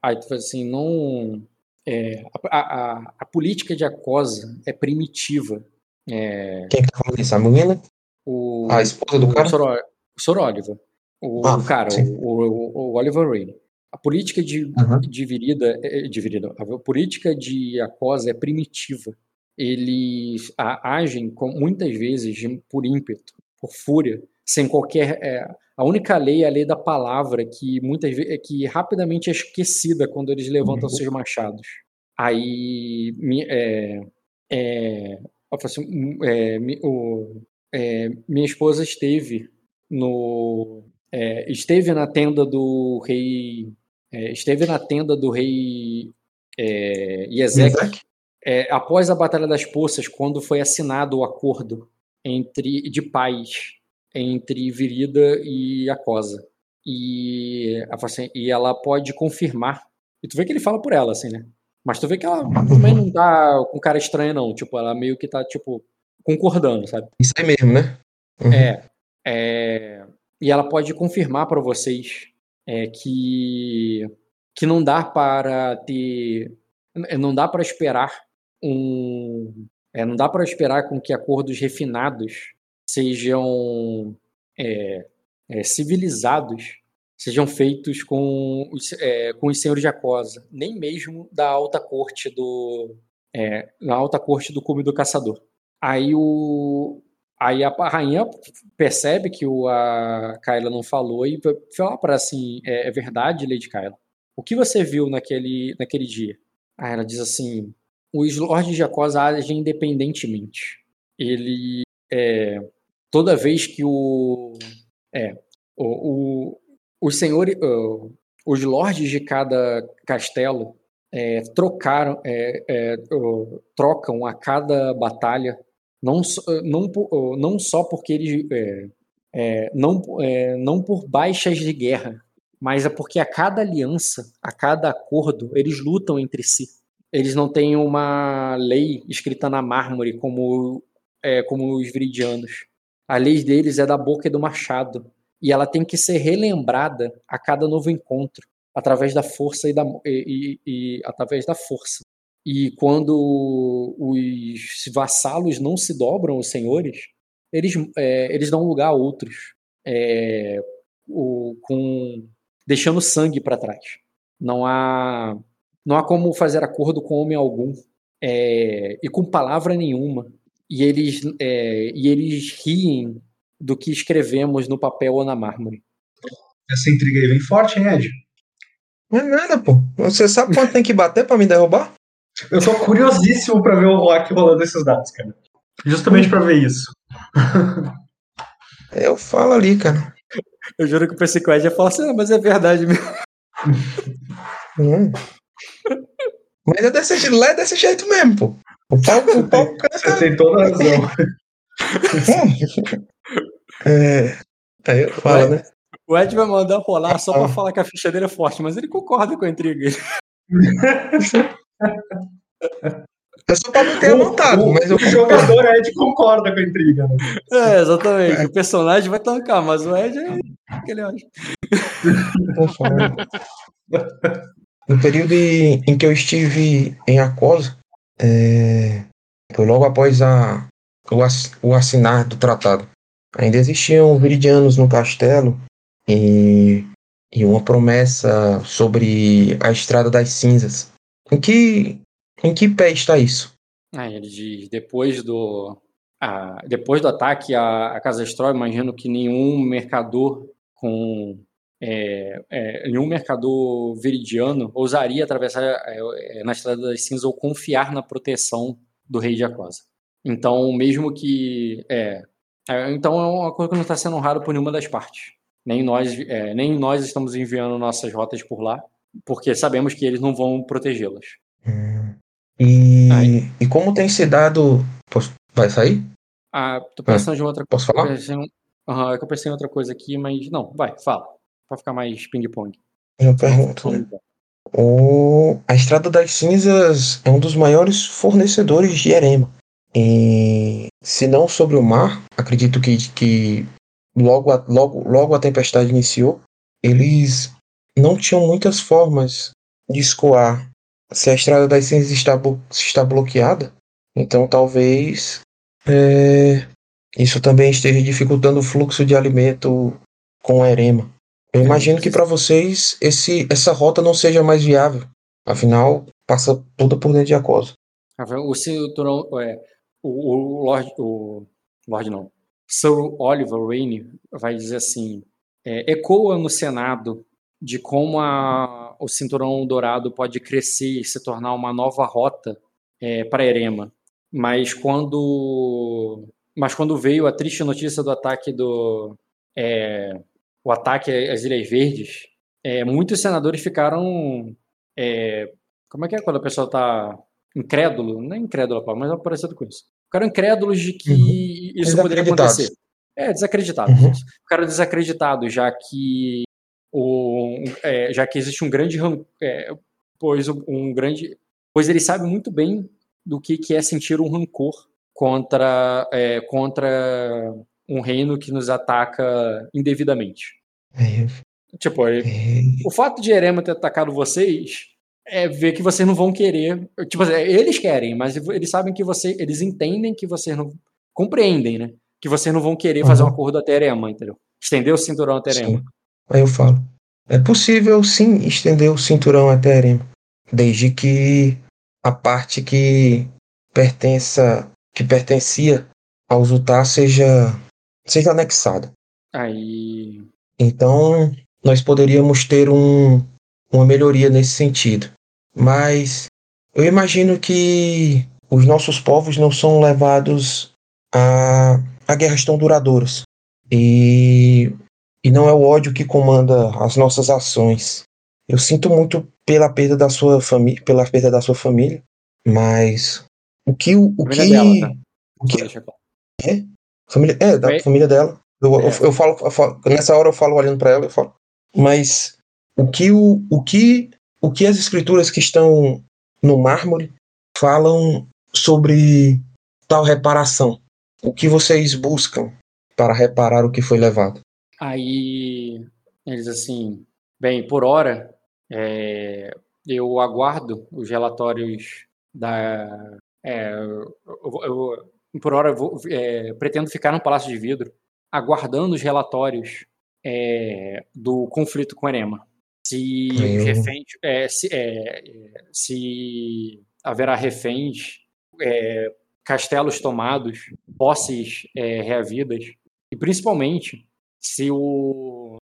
Aí tu faz assim, não. é, a, a, a política de Acosa é primitiva. É, Quem que tá falando isso? A menina? o, A esposa do o cara? Sor, o Sor Oliver. O, Ah, o cara, o, o, Oliver Rain. A política de, Uhum. de Virida, é- de Virida, a política de Acosa é primitiva. Eles a- agem com, muitas vezes por ímpeto, por fúria, sem qualquer. é, a única lei é a lei da palavra, que muitas vezes que rapidamente é esquecida quando eles levantam Uhum. seus machados. Aí é, é, assim, hum, é, o- é, minha esposa esteve no é, esteve na tenda do rei é, esteve na tenda do rei é, Yezek, é, após a Batalha das Poças, quando foi assinado o acordo entre de paz entre Virida e Acosa. E, assim, e ela pode confirmar. E tu vê que ele fala por ela, assim, né? Mas tu vê que ela também não tá com cara estranha, não. Tipo, ela meio que tá, tipo, concordando, sabe? Isso aí mesmo, né? Uhum. É, é. E ela pode confirmar para vocês é, que, que não dá para ter. Não dá para esperar um. É, não dá para esperar com que acordos refinados sejam é, é, civilizados, sejam feitos com os, é, com os senhores de Acosa, nem mesmo da alta corte do é, na alta corte do cume do caçador. Aí o aí a rainha percebe que o, a Kyla não falou e fala para assim é, é, verdade, Lady Kyla. O que você viu naquele naquele dia? Aí ela diz assim: os lords de Acosa agem independentemente. Ele é, toda vez que o é o, o os senhores uh, os lords de cada castelo é, trocaram é, uh, trocam a cada batalha não não não só porque eles é, é, não não por baixas de guerra mas é porque a cada aliança a cada acordo eles lutam entre si eles não têm uma lei escrita na mármore como como os viridianos a lei deles é da boca e do machado, e ela tem que ser relembrada a cada novo encontro, através da força e, da, e, e, e através da força. E quando os vassalos não se dobram aos senhores, eles, é, eles dão lugar a outros, é, o, com deixando sangue para trás. Não há não há como fazer acordo com homem algum é, e com palavra nenhuma e eles, é, e eles riem do que escrevemos no papel ou na mármore. Essa intriga aí vem forte, hein, Ed? Não é nada, pô. Você sabe quanto tem que bater para me derrubar? Eu tô curiosíssimo para ver o Rock rolando esses dados, cara. Justamente para ver isso. <laughs> Eu falo ali, cara. Eu juro que o pensei que o Ed ia falar assim, ah, mas é verdade mesmo. Hum. Mas é desse, é desse jeito mesmo, pô. O pau, o pau Você tem toda a razão. é, aí eu falo, né? O Ed vai mandar rolar só pra ah. falar que a ficha dele é forte, mas ele concorda com a intriga. É só pra não ter montado, mas o jogador Ed concorda com a intriga. Né? É, exatamente. O personagem vai tancar, mas o Ed é o que ele acha. No período em que eu estive em Acosa, é, foi logo após a, o, ass, o assinar do tratado. Ainda existiam viridianos no castelo e, e uma promessa sobre a Estrada das Cinzas. Em que, em que pé está isso? Ah, ele diz, depois do, depois do ataque à, à Casa Estrói, imagino que nenhum mercador com é, é, nenhum mercador veridiano ousaria atravessar é, é, na Estrada das Cinzas ou confiar na proteção do rei de Aquosa. Então, mesmo que. É, é, então é uma coisa que não está sendo honrada por nenhuma das partes. Nem nós, nem nós estamos enviando nossas rotas por lá, porque sabemos que eles não vão protegê-las. Hum. E, e como tem se dado. Posso... Vai sair? Ah, tô pensando ah, em outra coisa. Posso falar? Uhum, é que eu pensei em outra coisa aqui, mas não, vai, fala para ficar mais ping-pong. Eu pergunto. Né? O... A Estrada das Cinzas é um dos maiores fornecedores de erema. E se não sobre o mar, acredito que, que logo, a, logo, logo a tempestade iniciou, eles não tinham muitas formas de escoar. Se a Estrada das Cinzas está, está bloqueada, então talvez é, isso também esteja dificultando o fluxo de alimento com erema. Eu imagino que para vocês esse, essa rota não seja mais viável. Afinal, passa toda por dentro de Acosa. O cinturão, é, o, o Lord, o Lord não, Sir Oliver Rainey vai dizer assim, é, ecoa no Senado de como a, o cinturão dourado pode crescer e se tornar uma nova rota é, para Erema. Mas quando, mas quando veio a triste notícia do ataque do é, o ataque às Ilhas Verdes, é, muitos senadores ficaram. É, como é que é quando a pessoa está incrédulo? Não é incrédulo, mas é parecido com isso. Ficaram incrédulos de que uhum. isso poderia acontecer. É, desacreditados. Uhum. Ficaram desacreditados, já que, o, é, já que existe um grande. É, pois um grande. Pois eles sabem muito bem do que, que é sentir um rancor contra, é, contra um reino que nos ataca indevidamente. É. Tipo, é. o fato de Erema ter atacado vocês é ver que vocês não vão querer. Tipo, eles querem, mas eles sabem que você. Eles entendem que vocês não. Compreendem, né? Que vocês não vão querer uhum. fazer um acordo até Erema, entendeu? Estender o cinturão até Erema. Sim. Aí eu falo. É possível sim estender o cinturão até Erema. Desde que a parte que pertença. que pertencia aos Utah seja. seja anexada. Aí. Então, nós poderíamos ter um, uma melhoria nesse sentido. Mas eu imagino que os nossos povos não são levados a, a guerras tão duradouras. E, e não é o ódio que comanda as nossas ações. Eu sinto muito pela perda da sua família, pela perda da sua família, mas o que o, o que dela, tá? o que é? Família, é, da família dela. Eu, é. eu, eu, falo, eu, falo, nessa hora eu falo olhando para ela, eu falo, mas o que, o, o, que, o que as escrituras que estão no mármore falam sobre tal reparação? O que vocês buscam para reparar o que foi levado? Aí eles assim, bem, por hora é, eu aguardo os relatórios da. É, eu, eu, por hora eu vou, é, pretendo ficar no Palácio de Vidro aguardando os relatórios é, do conflito com Erema. Se Eu... reféns, é, se, é, se, haverá reféns, é, castelos tomados, posses é, reavidas, e principalmente se, o,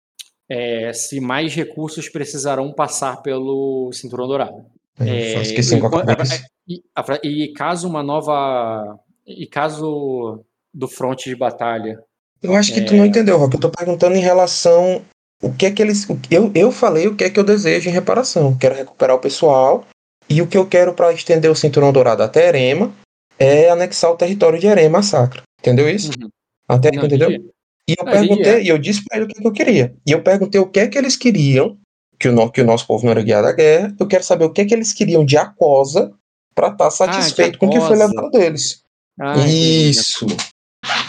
é, se mais recursos precisarão passar pelo Cinturão Dourado. É, que sim, e, e caso uma nova. E caso do fronte de batalha eu acho que é... tu não entendeu, Rock. Eu tô perguntando em relação. O que é que eles. Eu, eu falei o que é que eu desejo em reparação. Quero recuperar o pessoal. E o que eu quero para estender o cinturão dourado até Erema é anexar o território de Erema à Sacra. Entendeu isso? Uhum. Até que entendeu? E eu perguntei, e eu disse para ele o que, é que eu queria. E eu perguntei o que é que eles queriam, que o, que o nosso povo não era guiado à guerra. Eu quero saber o que é que eles queriam de Acosa para estar tá ah, satisfeito ah, com o que foi levado deles. Ah, isso.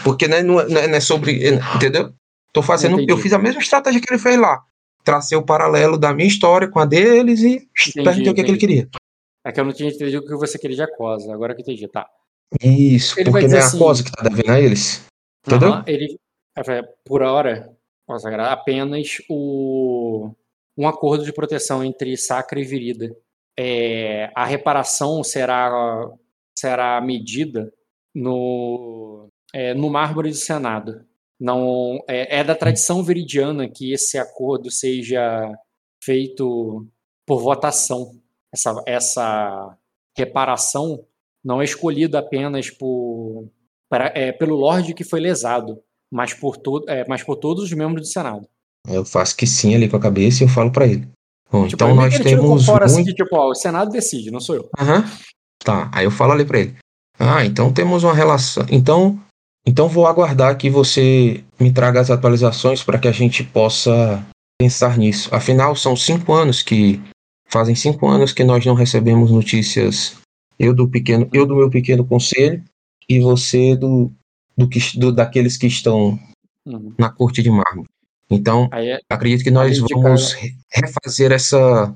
Porque né, não, é, não, é, sobre. Entendeu? Tô fazendo. Eu fiz a mesma estratégia que ele fez lá. Tracei o paralelo da minha história com a deles e entendi, perguntei o que, é que, ele queria. É que eu não tinha entendido o que você queria de Acosa, agora que eu entendi, tá. Isso, ele porque não é a Acosa assim, que tá devendo a eles. Entendeu? Ele, é, por hora, apenas o, um acordo de proteção entre Sacra e Virida. É, a reparação será, será medida no, é, no mármore do Senado. Não é, é, da tradição veridiana que esse acordo seja feito por votação. Essa, essa reparação não é escolhida apenas por, para, é, pelo Lorde que foi lesado, mas por, to, é, mas por todos os membros do Senado. Eu faço que sim ali com a cabeça e eu falo para ele. Bom, tipo, então nós temos. Fora, muito... assim, tipo, ó, o Senado decide, não sou eu. Uhum. Tá, aí eu falo ali para ele. Ah, então temos uma relação. Então então vou aguardar que você me traga as atualizações para que a gente possa pensar nisso. Afinal, são cinco anos que fazem cinco anos que nós não recebemos notícias. Eu do pequeno, eu do meu pequeno conselho e você do, do, que, do daqueles que estão uhum. na corte de mármore. Então, é, acredito que nós vamos refazer essa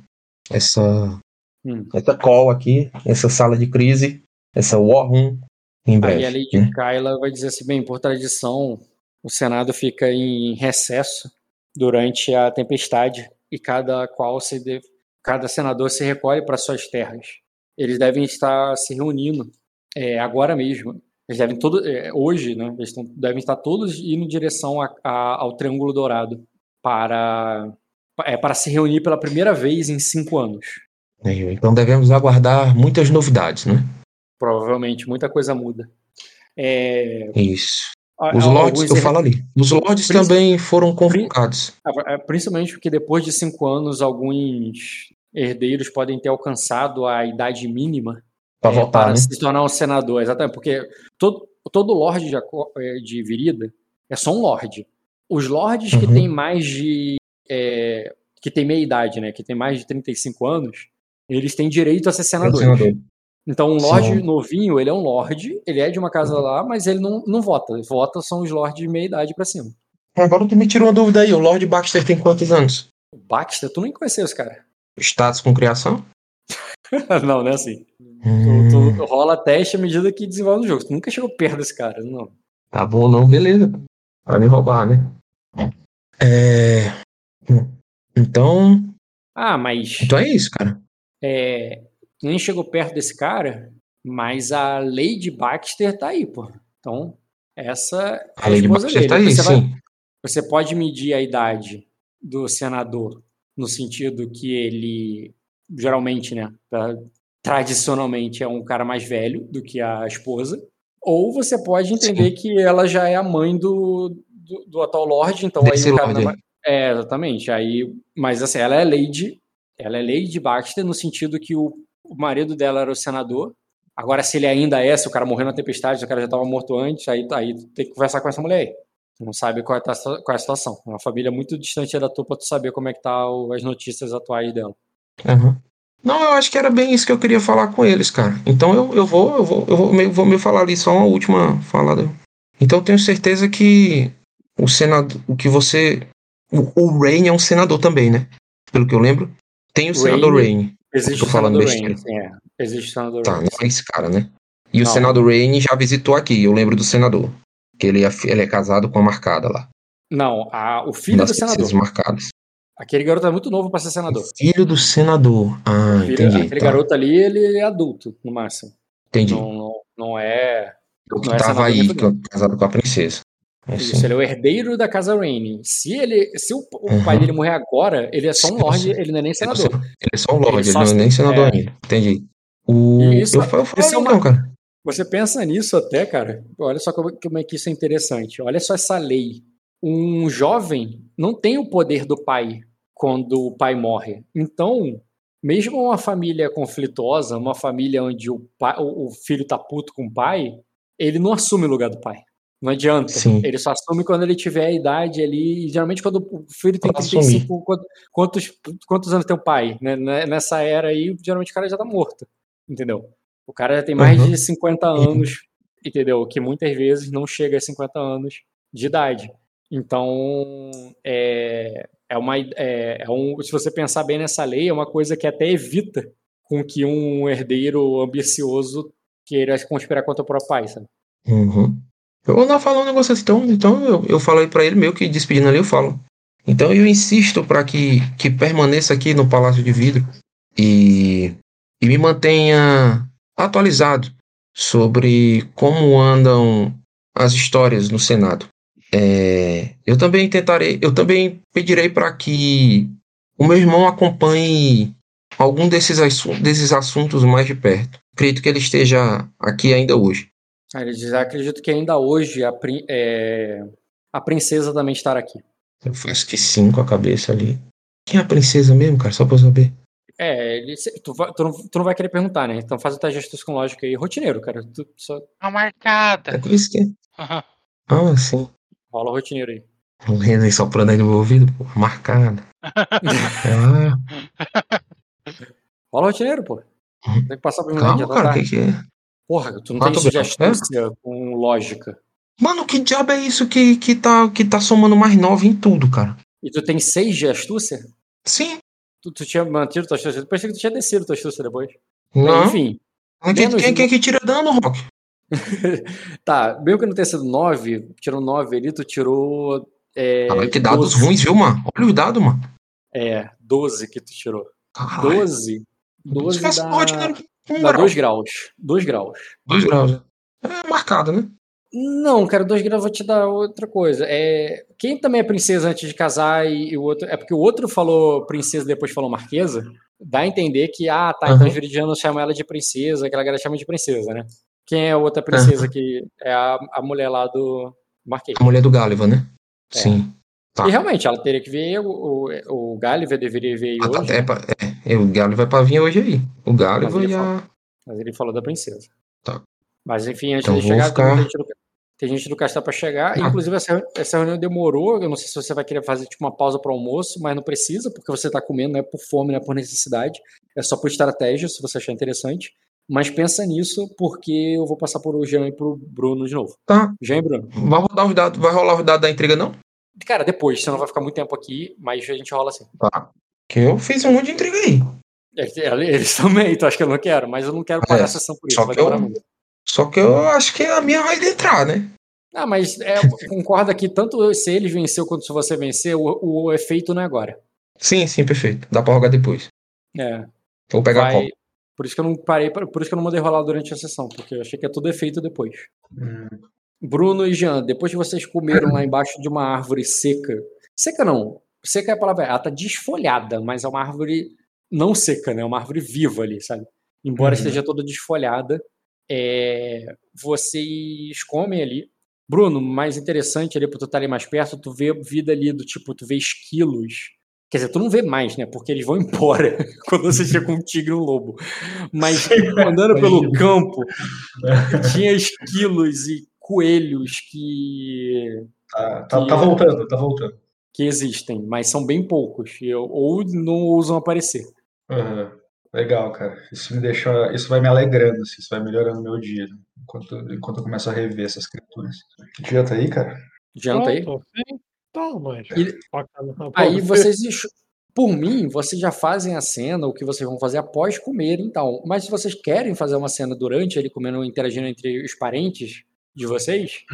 essa hum. essa call aqui, essa sala de crise, essa war room em breve. Aí a Lady né? Kyla vai dizer assim, bem, por tradição, o Senado fica em recesso durante a tempestade e cada qual se deve, cada senador se recolhe para suas terras. Eles devem estar se reunindo é, agora mesmo. Eles devem todo, é, hoje, né? Eles estão, devem estar todos indo em direção a, a, ao Triângulo Dourado para é, para se reunir pela primeira vez em cinco anos. Então devemos aguardar muitas novidades, né? Provavelmente, muita coisa muda. É... Isso. Os lords, eu falo ali. Os lords também foram convocados. É, principalmente porque depois de cinco anos, alguns herdeiros podem ter alcançado a idade mínima pra é, votar, para né? se tornar um senador. Exatamente, porque todo, todo lorde de, é, de Virida é só um lorde. Os lords uhum. que têm mais de. É, que tem meia idade, né? Que tem mais de 35 anos, eles têm direito a ser senadores. Senador. Então, um lorde Sim. novinho, ele é um lorde, ele é de uma casa lá, mas ele não, não vota. Vota são os lords de meia idade pra cima. Agora tu me tirou uma dúvida aí, o Lord Baxter tem quantos anos? O Baxter, tu nem conheceu esse cara. Status com criação? <laughs> não, não é assim. Hum. Tu, tu, rola teste à medida que desenvolve o jogo. Tu nunca chegou perto desse cara, não. Tá bom, não, beleza. Para me roubar, né? É. Então. Ah, mas. Então é isso, cara. É, nem chegou perto desse cara, mas a Lady Baxter tá aí, pô. Então, essa é a, a Lady Baxter dele. tá aí, você sim. Vai, você pode medir a idade do senador no sentido que ele geralmente, né, tradicionalmente é um cara mais velho do que a esposa, ou você pode entender sim. que ela já é a mãe do, do, do atual Lorde, então Desse aí o cara não, é, exatamente. Aí, mas assim, ela é Lady, ela é Lady Baxter no sentido que o, o marido dela era o senador. Agora, se ele ainda é, se o cara morreu na tempestade, se o cara já estava morto antes, aí, aí tem que conversar com essa mulher aí. não sabe qual é, a, qual é a situação. É uma família muito distante da tua pra tu saber como é que tá o, as notícias atuais dela. Uhum. Não, eu acho que era bem isso que eu queria falar com eles, cara. Então eu, eu vou, eu vou, eu vou, me, vou me falar ali só uma última falada. Então eu tenho certeza que o senado, o que você o, o Rain é um senador também, né? Pelo que eu lembro. Tem o Rain, senador Rain. Existe o senador Rain, sim, é. Existe o senador Tá, Rain. não é esse cara, né? E não. o senador Rain já visitou aqui, eu lembro do senador. Que ele é, ele é casado com a marcada lá. Não, a, o filho do senador. marcadas. Aquele garoto é muito novo para ser senador. O filho do senador. Ah, filho, entendi. Aquele tá. garoto ali, ele é adulto, no máximo. Entendi. Não, não, não é. O que não é tava aí, casado com a princesa. É Isso, ele é o herdeiro da casa Rainey. Se ele, se o, uhum. pai dele morrer agora, ele é só um lorde, ele não é nem senador. Ele é só um lorde, ele, ele não é nem senador é... ainda. Entendi. O... Isso, eu, eu falo, isso é uma... então, cara. Você pensa nisso até, cara. Olha só como, como é que isso é interessante. Olha só essa lei. Um jovem não tem o poder do pai quando o pai morre. Então, mesmo uma família conflituosa, uma família onde o, pai, o filho tá puto com o pai, ele não assume o lugar do pai. Não adianta. Sim. Ele só assume quando ele tiver a idade ali. E geralmente, quando o filho tem 35, quantos, quantos anos tem o pai? Né? né? Nessa era aí, geralmente o cara já tá morto. Entendeu? O cara já tem mais uhum. de 50 anos, entendeu? Que muitas vezes não chega a 50 anos de idade. Então, é, é uma. É, é um, se você pensar bem nessa lei, é uma coisa que até evita com que um herdeiro ambicioso queira conspirar contra o próprio pai, sabe? Uhum. Eu vou lá falar um negócio assim, então, então eu, eu falo aí pra ele, meio que despedindo ali, eu falo. Então eu insisto para que, que permaneça aqui no Palácio de Vidro e, e me mantenha atualizado sobre como andam as histórias no Senado. É, eu também tentarei, eu também pedirei para que o meu irmão acompanhe algum desses, desses assuntos mais de perto. Acredito que ele esteja aqui ainda hoje. Eles acredito que ainda hoje a, é, a princesa também estará aqui. Eu faço que sim com a cabeça ali. Quem é a princesa mesmo, cara? Só pra eu saber. É, ele, tu, tu, não, tu, não, vai querer perguntar, né? Então faz o teste com lógica aí. Rotineiro, cara. Tu, só... A marcada. É por isso que. Uhum. <laughs> Ah, sim. Rola o rotineiro aí. O Renan soprando aí no meu ouvido, pô. Marcada. <laughs> ah. Rola o rotineiro, pô. Tem que passar por mim. Calma, cara, o que, que é? Porra, tu não Quanto tem de astúcia com lógica. Mano, que diabo é isso que, que, tá, que tá somando mais 9 em tudo, cara? E tu tem 6 de astúcia? Sim. Tu, tu tinha mantido tua astúcia? Pensei que tu tinha descido tua astúcia depois. Não. Enfim. Quem, quem, quem que tira dano, Rock? <laughs> tá, mesmo que não tenha sido 9, tirou 9 ali, tu tirou. É, ah, que dados 12. ruins, viu, mano? Olha os dados, mano. É, 12 que tu tirou. Caralho. 12. 12 dá... Um Dá 2 graus. 2 graus. 2 graus. Né? É marcado, né? Não, cara, 2 graus vou te dar outra coisa. É, quem também é princesa antes de casar e, e, o outro. É porque o outro falou princesa depois falou marquesa. Dá a entender que, ah, tá, uhum. então os viridianos chamam ela de princesa, aquela galera chama de princesa, né? Quem é a outra princesa uhum. que é a, a mulher lá do Marquei. A mulher do Gáliva, né? É. Sim. Tá. E realmente, ela teria que vir, o, o, o Gulliver deveria vir Ah, tá, hoje, é, pra- é, é, o Gáliva vai pra vir hoje aí. O Gáliva Mas ele a. mas ele falou da princesa. Tá. Mas enfim, antes Então de chegar, ficar- tem, gente do, tem gente do castelo para chegar. Ah. Inclusive, essa, essa reunião demorou. Eu não sei se você vai querer fazer tipo, uma pausa para almoço, mas não precisa, porque você está comendo, não é por fome, não é por necessidade. É só por estratégia, se você achar interessante. Mas pensa nisso, porque eu vou passar por o Jean e pro Bruno de novo. Tá. Jean e Bruno. Vai rodar os dados, vai rolar os dados da intriga, não? Cara, depois, você não vai ficar muito tempo aqui, mas a gente rola assim. Tá. Que eu fiz um monte de intriga aí. É, Eles <laughs> também, tu acha que eu não quero, mas eu não quero parar É, a sessão por isso. só que eu-. Só que eu acho que a minha vai entrar, né? Ah, mas é, concorda que tanto se eles venceu quanto se você vencer, o, o efeito não é agora. Sim, sim, perfeito. Dá pra rogar depois. É, Vou pegar a vai, copa. por isso que eu não parei, por isso que eu não mandei rolar durante a sessão, porque eu achei que é tudo efeito depois. Hum. Bruno e Jean, depois que vocês comeram lá embaixo de uma árvore seca, seca não, seca é a palavra, ela tá desfolhada, mas é uma árvore não seca, né? É uma árvore viva ali, sabe? Embora Uhum. esteja toda desfolhada, é, vocês comem ali. Bruno, mais interessante ali, pra tu estar ali mais perto, tu vê vida ali do tipo, tu vê esquilos. Quer dizer, tu não vê mais, né? Porque eles vão <laughs> embora <laughs> quando você chega com um tigre e um lobo. Mas andando pelo campo, <laughs> tinha esquilos e coelhos que, Tá, tá, tá voltando, tá voltando. que existem, mas são bem poucos. eu- ou não ousam aparecer. Aham. Legal, cara. Isso me deixa. Isso vai me alegrando, assim, isso vai melhorando o meu dia, né? enquanto, enquanto eu começo a rever essas criaturas. Tá aí, cara? Janta aí? Tá, mas. E- Aí você- vocês, por mim, vocês já fazem a cena, o que vocês vão fazer após comer, então. Mas se vocês querem fazer uma cena durante ele comendo, interagindo entre os parentes de vocês,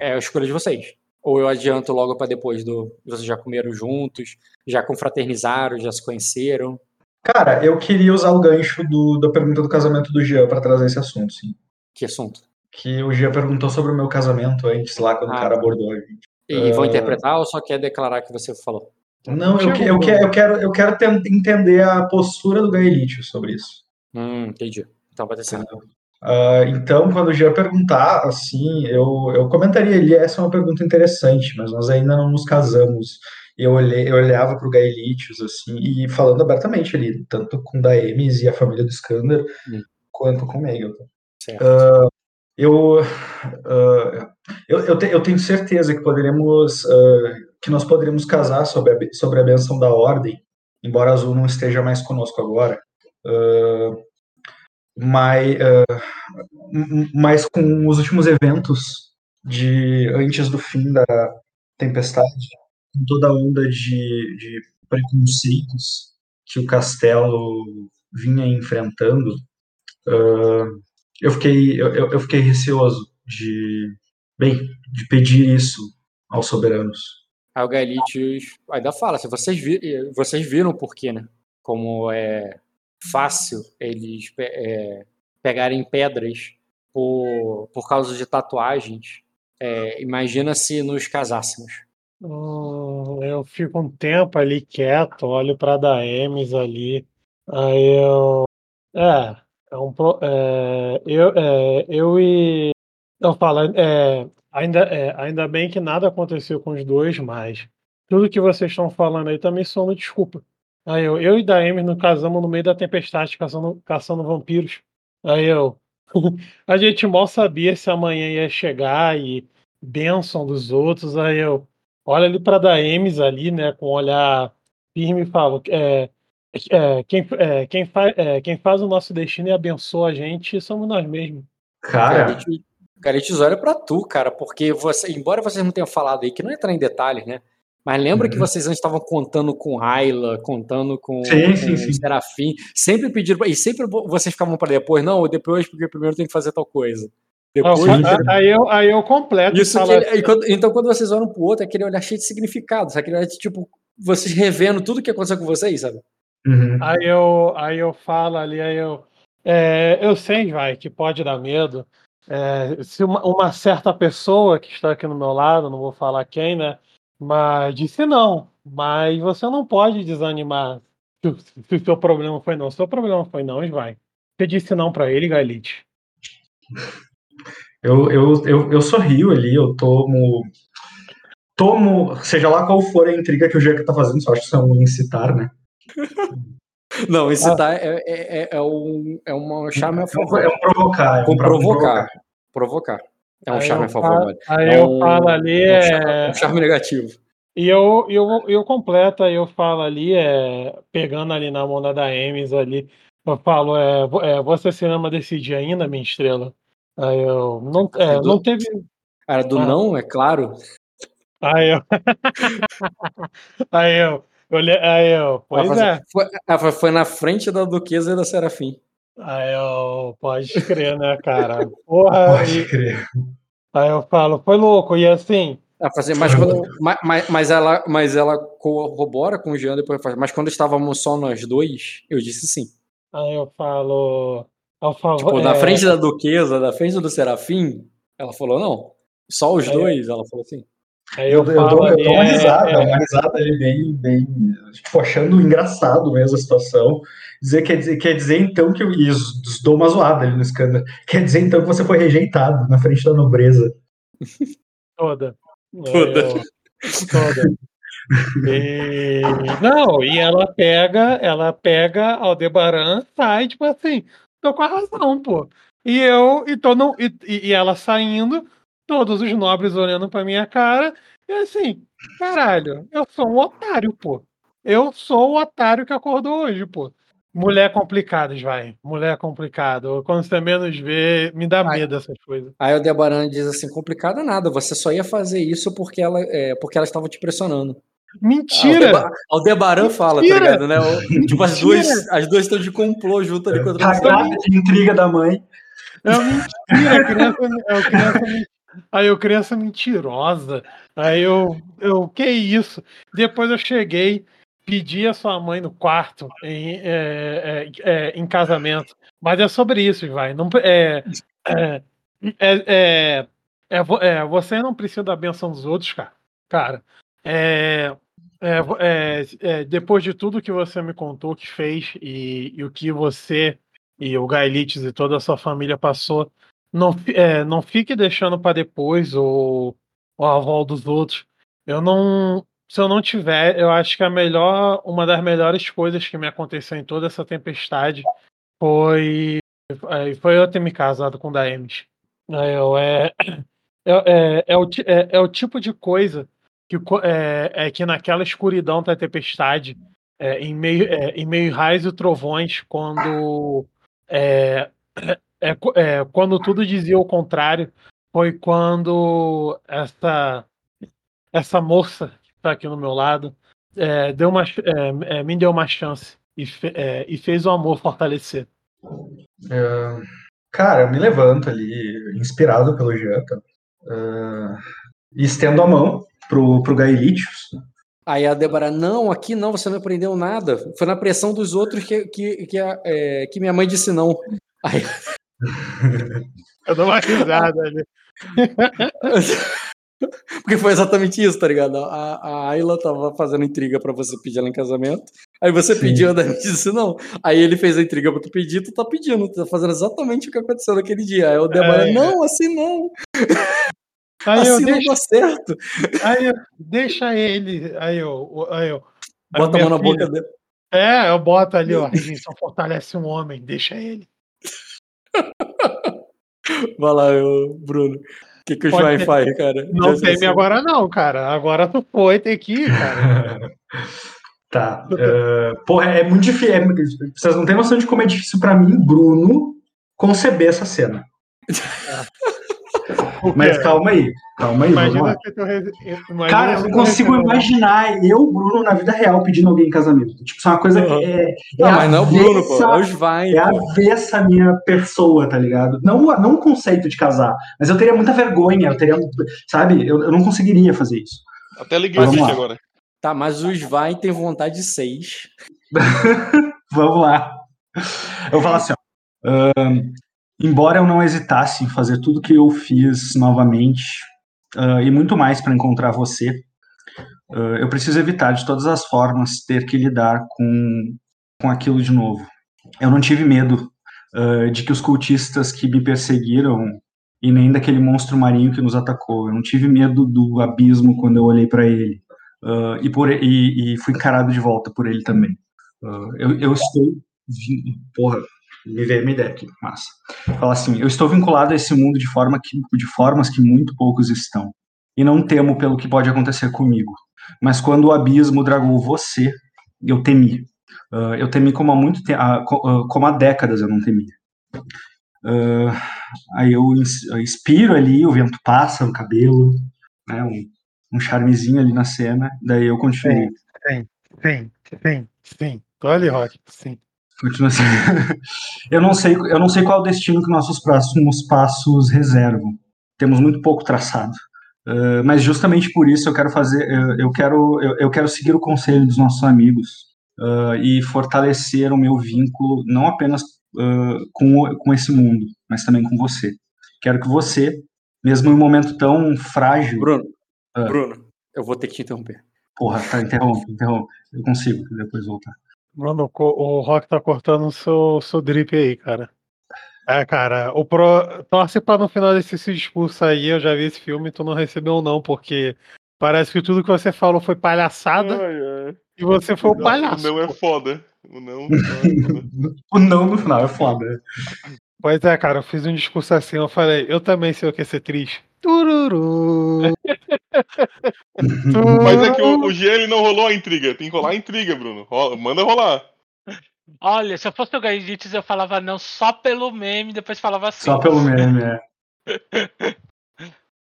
é a escolha de vocês. Ou eu adianto logo para depois do. Vocês já comeram juntos, já confraternizaram, já se conheceram. Cara, eu queria usar o gancho do, da pergunta do casamento do Jean pra trazer esse assunto, sim. Que assunto? Que o Jean perguntou sobre o meu casamento antes lá, quando Ah, o cara abordou a gente. E vão Ah. interpretar ou só quer declarar que você falou? Não, eu, que- eu, que- eu quero, eu quero ten- entender a postura do Gaelitio sobre isso. Hum, entendi. Então vai ter cena. Ah, então, quando o Jean perguntar, assim, eu, eu comentaria ali, essa é uma pergunta interessante, mas nós ainda não nos casamos. Eu, olhei, eu olhava para o Gaelitius, assim, e falando abertamente ali, tanto com Daemis e a família do Skander, Hum. quanto com Megalton. Certo. Eu, ah, eu, eu, te- eu tenho certeza que poderemos, ah, que nós poderíamos casar sobre a, sobre a benção da ordem, embora Azul não esteja mais conosco agora. Ah, m- mas com os últimos eventos de antes do fim da tempestade, com toda a onda de, de preconceitos que o castelo vinha enfrentando, ah, eu fiquei eu- eu fiquei receoso de bem de pedir isso aos soberanos. Aí o Gaelitius ainda fala, se vocês, vi, vocês viram o porquê, né? Como é fácil eles pe- é, pegarem pedras por, por causa de tatuagens. É, imagina se nos casássemos. Hum, eu fico um tempo ali quieto, olho pra Daemis ali. Aí eu. É, é um. É, eu, é, eu e. Eu falo, é, ainda, é, ainda bem que nada aconteceu com os dois, mas tudo que vocês estão falando aí também soma desculpa. Aí eu, eu e Daemis nos casamos no meio da tempestade caçando, caçando vampiros. Aí eu. <laughs> A gente mal sabia se amanhã ia chegar e bênção dos outros. Aí eu olho ali para Daemis ali, né, com um olhar firme e falo: é, é, quem, é, quem, fa, é, quem faz o nosso destino e abençoa a gente somos nós mesmos. Cara, Gaelitius, Gaelitius olha pra tu, cara, porque você, embora vocês não tenham falado aí, que não entra em detalhes, né? Mas lembra que Uhum. vocês antes estavam contando com Ayla, contando com, Sim, com sim, sim. Serafim, sempre pediram, pra- e sempre vo- vocês ficavam para depois, não, depois, porque primeiro tem que fazer tal coisa. Depois, sim. Ah, aí, eu, aí eu completo. Isso que ele- assim, e quando- então, quando vocês olham pro outro, é aquele olhar cheio de significado, sabe? Aquele olhar de, tipo, vocês revendo tudo que aconteceu com vocês, sabe? uhum. Aí eu, aí eu falo ali, aí eu. é, eu sei, vai, que pode dar medo. É, se uma, uma certa pessoa que está aqui no meu lado, não vou falar quem, né? Mas disse não. Mas você não pode desanimar se, o- se o seu problema foi não. Se o seu problema foi não, vai. Você disse não para ele, Galite. <laughs> Eu, eu, eu, eu sorrio ali, eu tomo. Tomo, seja lá qual for a intriga que o Jeca tá fazendo, só acho que isso é um incitar, né? <laughs> Não, incitar ah. é, é, é, um, é uma charme a favor. É um provocar. É um provocar. Provocar. É um Aí charme eu a favor. falo-. Aí É eu um- falo ali, é um charme, é, um charme negativo. E eu, eu, eu completo, aí eu falo ali, é, pegando ali na mão da Daemis ali, eu falo, é, é, você se lembra desse dia ainda, minha estrela? Aí eu, não, é, não teve... Cara, do Ah. não, é claro. Aí eu... <laughs> aí eu, eu, aí eu, pois é. Foi, ah, foi- foi na frente da Duquesa e da Serafim. Aí eu, pode crer, né, cara? Porra, Pode e- crer. aí eu falo, foi louco, e assim, Ah, fazer, mas, quando, ma- ma- mas, ela, mas ela corrobora com o Jean depois. Mas quando estávamos só nós dois, eu disse sim. aí eu falo, eu falo, Tipo, é, na frente da Duquesa, da frente do Serafim, ela falou não. Só os Aí- dois, ela falou assim. Aí Eu, eu eu, falo dou, eu dou uma é- risada, é- uma risada ali bem, bem, tipo, achando engraçado mesmo a situação. Dizer, quer, dizer, quer dizer então que. E os- os- dou uma zoada ali no escândalo. Quer dizer então que você foi rejeitado na frente da nobreza. <laughs> Toda. Toda. Eu- toda. E... Não, e ela pega, ela pega Aldebaran, sai, tipo assim, tô com a razão, pô. E eu, e, tô não, e, e e ela saindo, todos os nobres olhando pra minha cara, e assim, caralho, eu sou um otário, pô. Eu sou o otário que acordou hoje, pô. Mulher complicadas, vai. Mulher complicada. Quando você menos vê, me dá Ai. medo essas coisas. Aí o Debaran diz assim: complicado nada, você só ia fazer isso porque ela é, porque elas estavam te pressionando. Mentira! Aldeba- Aldebaran fala, tá ligado, né? O- Tipo, as Mentira! duas, as duas estão de complô junto ali contra você. Cagada de intriga da mãe. É uma mentira, a criança, é uma criança, aí eu criança mentirosa. Aí eu, eu, que isso? Depois eu cheguei, pedi a sua mãe no quarto em, é, é, é, em casamento. Mas é sobre isso, vai. Não, é, é, é, é, é vo- é, você não precisa da benção dos outros, cara. Cara, é, é, é, é, depois de tudo que você me contou que fez e, e o que você e o Gaelites e toda a sua família passou, não, é, não fique deixando para depois o, o aval dos outros. Eu não, se eu não tiver, eu acho que a melhor, uma das melhores coisas que me aconteceu em toda essa tempestade foi, é, foi eu ter me casado com Daemis. É, eu- é, <coughs> é, é, é o, é, é o tipo de coisa que, é, é que naquela escuridão da tempestade, é, em, meio, é, em meio raios e trovões, quando é, é, é, quando tudo dizia o contrário, foi quando essa essa moça que está aqui no meu lado é, deu uma, é, é, me deu uma chance e, fe- é, e fez o amor fortalecer. É, cara, eu me levanto ali, inspirado pelo Janta, é, e estendo a mão pro, pro Gaelitius. Aí a Débora, não, aqui não, você não aprendeu nada. Foi na pressão dos outros que, que, que, a- é, que minha mãe disse não. Aí, <laughs> Eu dou uma risada ali. <laughs> porque foi exatamente isso, tá ligado? A, a Ayla tava fazendo intriga pra você pedir ela em casamento. Aí você Sim. pediu, a disse não. Aí ele fez a intriga pra tu pedir, tu tá pedindo, tu tá fazendo exatamente o que aconteceu naquele dia. Aí o Débora, É. não, assim não, Aí eu <laughs> assim não deixo, dá certo. aí eu, deixa ele. Aí eu, aí eu. aí Bota a mão na filha- boca dele. É, eu boto ali, ó. A rejeição fortalece um homem, deixa ele. <laughs> Vai lá, eu, Bruno. O que, que o Pode João ter- faz, cara? Não teme agora, não, cara. Agora tu foi, tem que ir, cara. <laughs> Tá. é, porra, é muito difícil. é- vocês não têm noção de como é difícil pra mim, Bruno, conceber essa cena. <laughs> Mas calma aí, calma aí, vamos Imagina lá. se tu. re- imagina Cara, eu não consigo imaginar eu, Bruno, na vida real pedindo alguém em casamento. Tipo, isso é uma coisa que é. é Não, mas não é o Bruno, pô. É o Svein. É avessa a minha pessoa, tá ligado? Não, não o conceito de casar, mas eu teria muita vergonha, eu teria. Sabe? Eu, eu não conseguiria fazer isso. Até liguei o vídeo agora. Tá, mas o Svein tem vontade de seis. <laughs> Vamos lá. Eu vou falar assim, ó. Embora eu não hesitasse em fazer tudo que eu fiz novamente, ah, e muito mais para encontrar você, ah, eu preciso evitar de todas as formas ter que lidar com, com aquilo de novo. Eu não tive medo ah, de que os cultistas que me perseguiram e nem daquele monstro marinho que nos atacou. Eu não tive medo do abismo quando eu olhei para ele. Uh, e, por, e, e, fui encarado de volta por ele também. Uh, eu, eu, estou. Porra, me veio uma ideia aqui, massa. Fala assim: eu estou vinculado a esse mundo de, forma que, de formas que muito poucos estão. E não temo pelo que pode acontecer comigo. Mas quando o abismo dragou você, eu temi. Uh, eu temi como há muito tempo, como há décadas eu não temia. Uh, aí eu inspiro ali, o vento passa no cabelo, né, um, um charmezinho ali na cena, daí eu continuo. Sim, sim, sim, sim. Olha, Rock, sim. Continua assim. <laughs> eu não sei, eu não sei qual é o destino que nossos próximos passos reservam. Temos muito pouco traçado. Uh, mas justamente por isso eu quero fazer, eu, eu quero, eu, eu, quero seguir o conselho dos nossos amigos uh, e fortalecer o meu vínculo não apenas uh, com, com esse mundo, mas também com você. Quero que você, mesmo em um momento tão frágil. Bruno, Bruno, eu vou ter que te interromper. Porra, tá, interrompe, interrompe. Eu consigo depois voltar. Bruno, o Rock tá cortando o seu, seu drip aí, cara. É, cara, o Pro. Torce pra no final desse discurso aí, eu já vi esse filme, tu não recebeu não, porque parece que tudo que você falou foi palhaçada. Ai, ai. E você foi o palhaço. <laughs> Não é foda. O não, o não no final é foda. Pois é, cara, eu fiz um discurso assim, eu falei, eu também sei o que é ser triste. Tururu. <laughs> Mas é que o, o ele não rolou a intriga. Tem que rolar a intriga, Bruno. Rola, manda rolar. Olha, se eu fosse o Gaidits, eu falava não só pelo meme, depois falava assim. Só pelo meme, é. <laughs>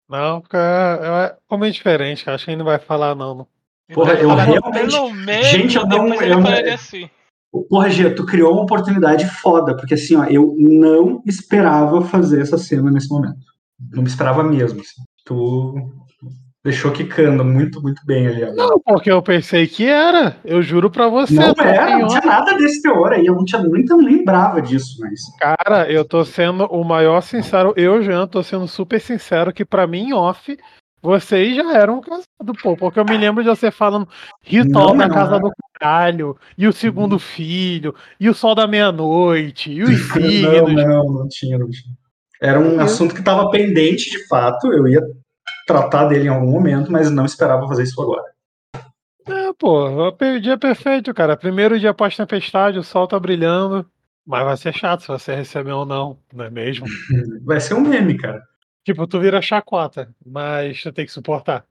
Não, porque é, é, como é diferente, acho que ele não vai falar não. Porra, eu realmente. Meme, gente, eu não. Eu não... Assim. Porra, Gia, tu criou uma oportunidade foda, porque assim, ó, eu não esperava fazer essa cena nesse momento. Não me esperava mesmo. Assim. Tu deixou quicando muito, muito bem ali. Agora. Não, porque eu pensei que era. Eu juro pra você. Não era, não tinha nada desse teor aí. Eu não, tinha, nem lembrava disso, mas. Cara, eu tô sendo o maior sincero. Eu, Jean, tô sendo super sincero que pra mim, off, vocês já eram casados, pô. Porque eu me lembro de você falando ritual na casa do caralho, e o segundo filho, e o sol da meia-noite, e os signos. <laughs> Não, não, não tinha, não tinha. Era um assunto que estava pendente de fato, eu ia tratar dele em algum momento, mas não esperava fazer isso agora. É, pô, o dia perfeito, cara. Primeiro dia pós-tempestade, o sol tá brilhando. Mas vai ser chato se você receber ou não, não é mesmo? <laughs> Vai ser um meme, cara. Tipo, tu vira chacota, mas tu tem que suportar.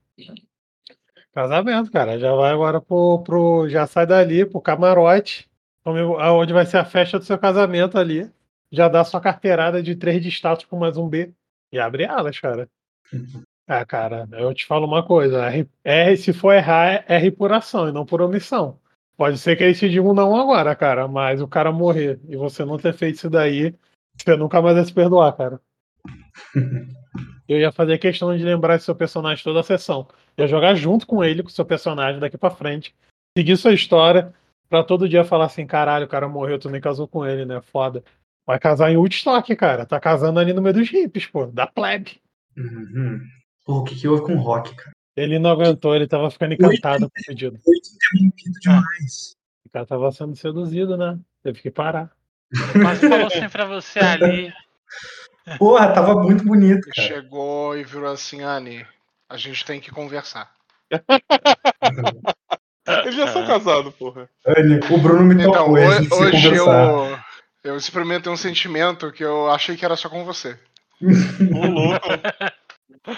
Casamento, cara. Já vai agora pro, pro. Já sai dali pro camarote, onde vai ser a festa do seu casamento ali. Já dá sua carteirada de três de status com mais um B. E abre alas, cara. Ah, cara, eu te falo uma coisa. R, R se for errar, é R por ação e não por omissão. Pode ser que eles te digam não agora, cara, mas o cara morrer e você não ter feito isso daí, você nunca mais vai se perdoar, cara. <laughs> Eu ia fazer questão de lembrar seu personagem toda a sessão. Ia jogar junto com ele, com o seu personagem daqui para frente. Seguir sua história. Pra todo dia falar assim: caralho, o cara morreu, tu nem casou com ele, né? Foda. Vai casar em Woodstock, cara. Tá casando ali no meio dos hippies, pô. Da plebe. Uhum. Pô, o que, que houve com o Rock, cara? Ele não aguentou, ele tava ficando encantado com o pedido. Foi interrompido demais. O cara tava sendo seduzido, né? Teve que parar. Mas falou assim pra você ali. <laughs> Porra, tava muito bonito. Cara. Chegou e virou assim, Anne, a gente tem que conversar. <laughs> Eles já são casados, porra. Anne, o Bruno me então, tocou. Hoje, hoje eu, eu experimentei um sentimento que eu achei que era só com você. Ô, louco. <laughs>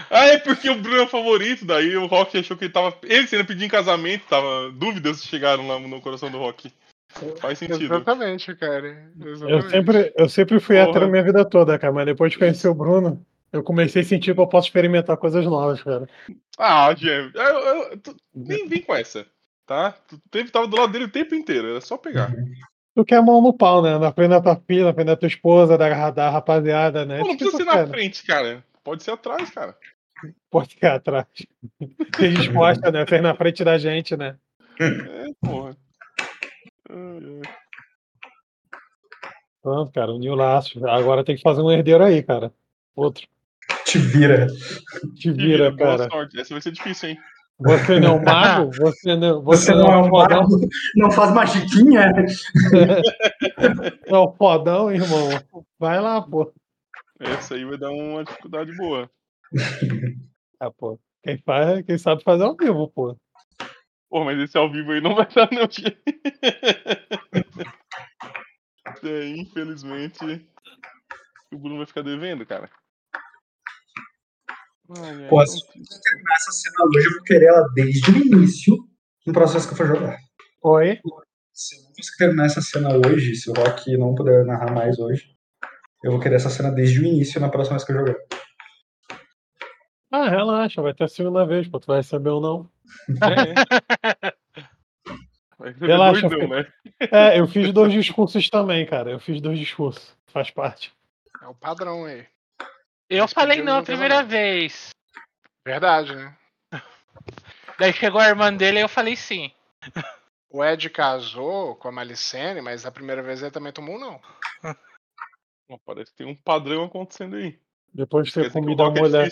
Ah, é porque o Bruno é o favorito, daí o Rock achou que ele tava. Ele sendo pedindo em casamento, tava. Dúvidas chegaram lá no coração do Rock. Faz sentido. Exatamente, cara. Exatamente. Eu, sempre, eu sempre fui Porra. hétero a minha vida toda, cara, mas depois de conhecer o Bruno, eu comecei a sentir que eu posso experimentar coisas novas, cara. Ah, Gêmeo, nem vem com essa, tá? Tu teve, tava do lado dele o tempo inteiro, era só pegar. Tu quer mão no pau, né? Na frente da tua filha, na frente da tua esposa, da, da rapaziada, né? Pô, não precisa ser na frente, cara. Pode ser atrás, cara. Pode ser atrás. <laughs> Tem resposta, né? Ser na frente da gente, né? É, porra. Pronto, cara, uniu laço. Agora tem que fazer um herdeiro aí, cara. Outro. Te vira. Te vira, <laughs> Te vira cara. Sorte. Essa vai ser difícil, hein? Você não é um mago? <laughs> Você não, você, você não, é um fodão? Não faz magiquinha? não, <laughs> fodão, irmão. Vai lá, pô. Essa aí vai dar uma dificuldade boa. Ah, pô. Quem faz, quem sabe fazer ao vivo, pô. Pô, mas esse ao vivo aí não vai dar não. <laughs> é, infelizmente, o Bruno vai ficar devendo, cara. Ai, Pô, se eu terminar essa cena hoje, eu vou querer ela desde o início no vez que eu for jogar. Oi? Se eu não conseguir terminar essa cena hoje, se o Rock não puder narrar mais hoje, eu vou querer essa cena desde o início na próxima vez que eu jogar. Ah, relaxa, vai ter a segunda vez, pô. Tu vai receber ou não. É. Vai Relaxa, doidão, né? É, eu fiz dois discursos também, cara. Eu fiz dois discursos. Faz parte. É o padrão aí. Eu Mas falei não a primeira vez. Verdade, né? <laughs> Daí chegou a irmã dele e eu falei sim. O Ed casou com a Malicene, mas a primeira vez ele também tomou um <laughs> não. Parece que tem um padrão acontecendo aí. Depois de ter comido a é mulher.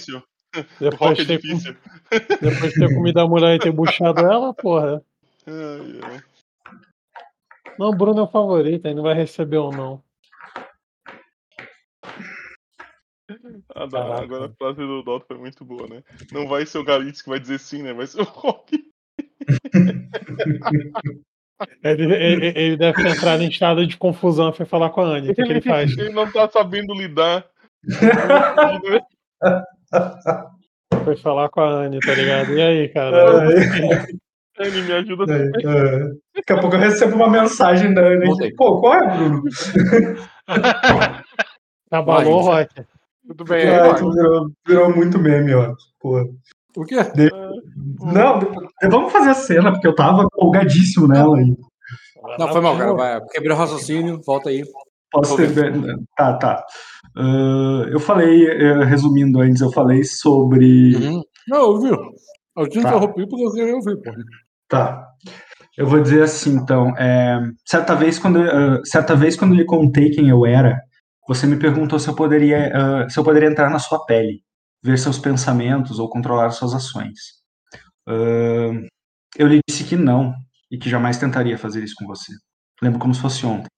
<laughs> Depois é de, ter, difícil. depois de ter comido a mulher e ter buchado ela, porra. Ai, ai. Não, o Bruno é o favorito, aí não vai receber ou não. Ah, dá, Caraca. agora a frase do Dota foi muito boa, né? Não vai ser o Galitz que vai dizer sim, né? Vai ser o Rock. <laughs> Ele, ele, ele deve ter entrado em estado de confusão e foi falar com a Anne. O que, que ele faz? Ele não tá sabendo lidar. <laughs> Foi falar com a Anne, tá ligado? E aí, cara? Ele <laughs> me ajuda É, também. é. Daqui a pouco eu recebo uma mensagem da. Voltei. Pô, qual é, Bruno? Abalou o Rock. Tudo bem, Ah, aí, Rock? virou, virou muito meme, ó. Pô. O quê? Não, depois- vamos fazer a cena, porque eu tava empolgadíssimo nela. aí. Não, foi mal, cara. Vai. Quebrei o raciocínio, volta aí. Posso ter. Tá, tá. Ah, eu falei, eh, resumindo antes, eu falei sobre. Uhum. Não, eu ouvi. Eu te Tá. interrompi porque eu queria ouvir, pô. Tá. Eu vou dizer assim, então. é, certa, vez, quando, ah, certa vez, quando eu lhe contei quem eu era, você me perguntou se eu poderia, ah, se eu poderia entrar na sua pele, ver seus pensamentos ou controlar suas ações. Ah, eu lhe disse que não e que jamais tentaria fazer isso com você. Lembro como se fosse ontem.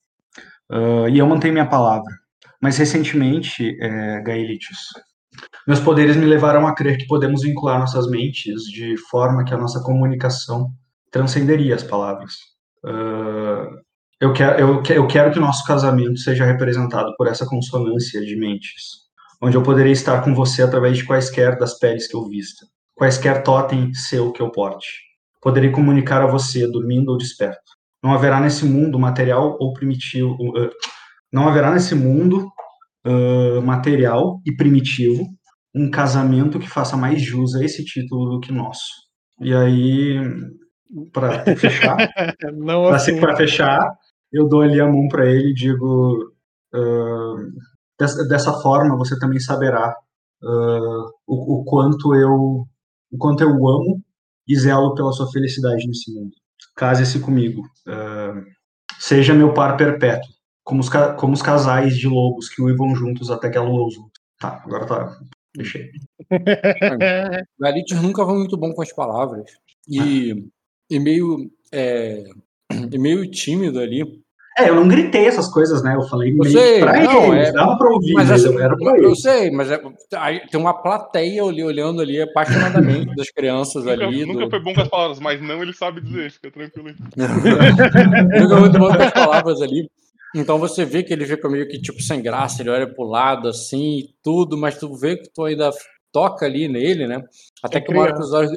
Ah, e eu mantenho minha palavra. Mas recentemente, é, meus poderes me levaram a crer que podemos vincular nossas mentes de forma que a nossa comunicação transcenderia as palavras. Ah, eu, quero, eu, que- eu quero que o nosso casamento seja representado por essa consonância de mentes, onde eu poderei estar com você através de quaisquer das peles que eu vista, quaisquer totem seu que eu porte. Poderei comunicar a você, dormindo ou desperto. Não haverá nesse mundo material ou primitivo. ah, não haverá nesse mundo ah, material e primitivo um casamento que faça mais jus a esse título do que nosso. E aí, para fechar, <laughs> para assim. fechar, eu dou ali a mão para ele e digo: ah, dessa, dessa forma você também saberá ah, o, o quanto eu o quanto eu amo e zelo pela sua felicidade nesse mundo. Case-se comigo. ah, seja meu par perpétuo, como os, como os casais de lobos que uivam juntos até que a lua os. Tá, agora tá. Fechei. Galitius <laughs> nunca foi muito bom com as palavras. E, e meio. É, e meio tímido ali. É, eu não gritei essas coisas, né? Eu falei Eu meio sei, pra não, eles, é- dava pra ouvir, Mas mas, assim, eu era pra eu eles. sei, mas é- aí tem uma plateia ali olhando ali apaixonadamente <laughs> das crianças Nunca, ali. nunca do- foi bom com as palavras, mas não ele sabe dizer, fica tranquilo aí. <laughs> Nunca muito bom com as palavras ali. Então você vê que ele fica meio que tipo sem graça, ele olha pro lado assim e tudo, mas tu vê que tu ainda toca ali nele, né? Até É que uma hora os olhos,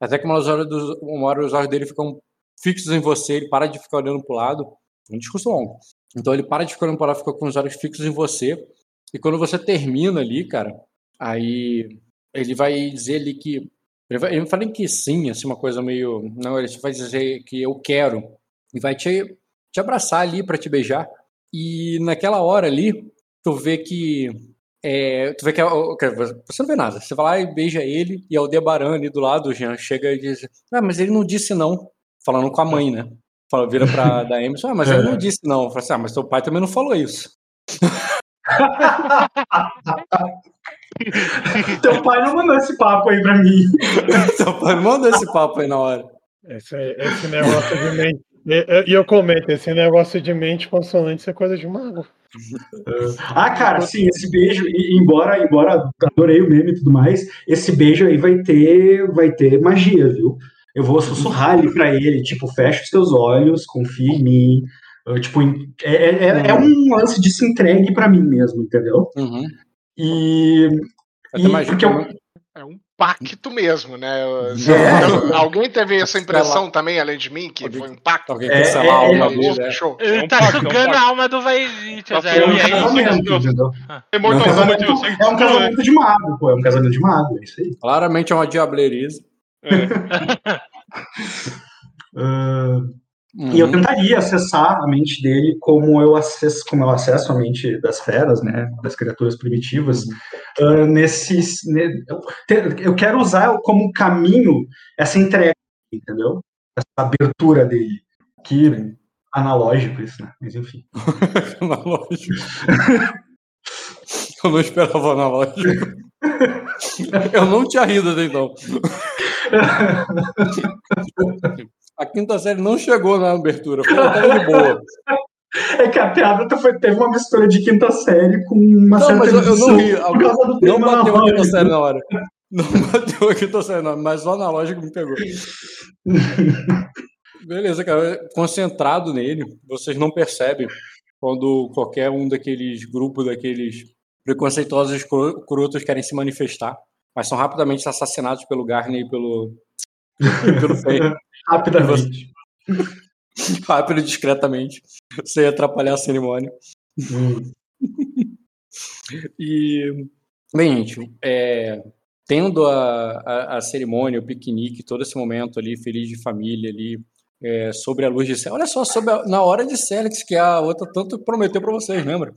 até que uma hora, dos- uma hora os olhos dele ficam fixos em você, ele para de ficar olhando pro lado. Um discurso longo. Então ele para de ficar pro lado, fica com os olhos fixos em você. E quando você termina ali, cara, aí ele vai dizer ali que ele vai, ele fala que sim, assim, uma coisa meio. Não, ele vai dizer que eu quero. E vai te, te abraçar ali pra te beijar. E naquela hora ali, tu vê que. é, tu vê que, que Você não vê nada. Você vai lá e beija ele, e Aldebaran ali do lado, Jean, chega e diz: Ah, mas ele não disse não. Falando com a mãe, né? Fala, vira pra <laughs> da Emerson, ah, mas ele não disse não. Fala assim, ah, mas teu pai também não falou isso. <laughs> Teu pai não mandou esse papo aí pra mim. <laughs> teu pai não mandou esse papo aí na hora. Esse, esse negócio de, men- E e eu comento, esse negócio de mente consonante isso é coisa de mago. Ah, cara, sim, esse beijo, embora, embora adorei o meme e tudo mais, esse beijo aí vai ter, vai ter magia, viu? Eu vou sussurrar ali pra ele, tipo, fecha os teus olhos, confia em mim. Eu, tipo, é, é, é- é um lance de se entregue pra mim mesmo, entendeu? Uhum. E. E porque eu- também. É um pacto mesmo, né? É. Alguém teve essa impressão também, além de mim, que Alguém- foi um pacto? Alguém É, é, a alma é, dele, é. Show. Ele um tá pacto, é um sugando pacto. a alma do Vairite, Tá. É um é casamento, entendeu? <laughs> É um é um é. casamento de mago, pô. É um casamento de mago, é isso aí. Claramente é uma diableirice. Uhum. <laughs> E eu tentaria acessar a mente dele como eu acesso, como eu acesso a mente das feras, né, das criaturas primitivas, ah, nesses, ne- eu quero usar como caminho essa entrega, entendeu? Essa abertura dele, que analógico isso, né? Mas enfim. <laughs> Analógico. Eu não esperava analógico. <laughs> Eu não tinha rido até então. A quinta série não chegou na abertura, foi até de boa. É que a piada foi- teve uma mistura de quinta série com uma Não, certa mas eu, eu não ri. Não bateu a quinta série na hora. Não bateu a quinta série na hora, mas o analógico me pegou. Beleza, cara. Concentrado nele, vocês não percebem quando qualquer um daqueles grupos, daqueles preconceituosos escrotos querem se manifestar, mas são rapidamente assassinados pelo Garney e pelo, pelo. <laughs> Rapidamente. <laughs> Rápido e discretamente, sem atrapalhar a cerimônia. Hum. E, bem, gente, é, tendo a, a, a cerimônia, o piquenique, todo esse momento ali, feliz de família ali, é, sobre a luz de céu. Olha só, sobre a- na hora de Celix, que a outra tanto prometeu pra vocês, lembra?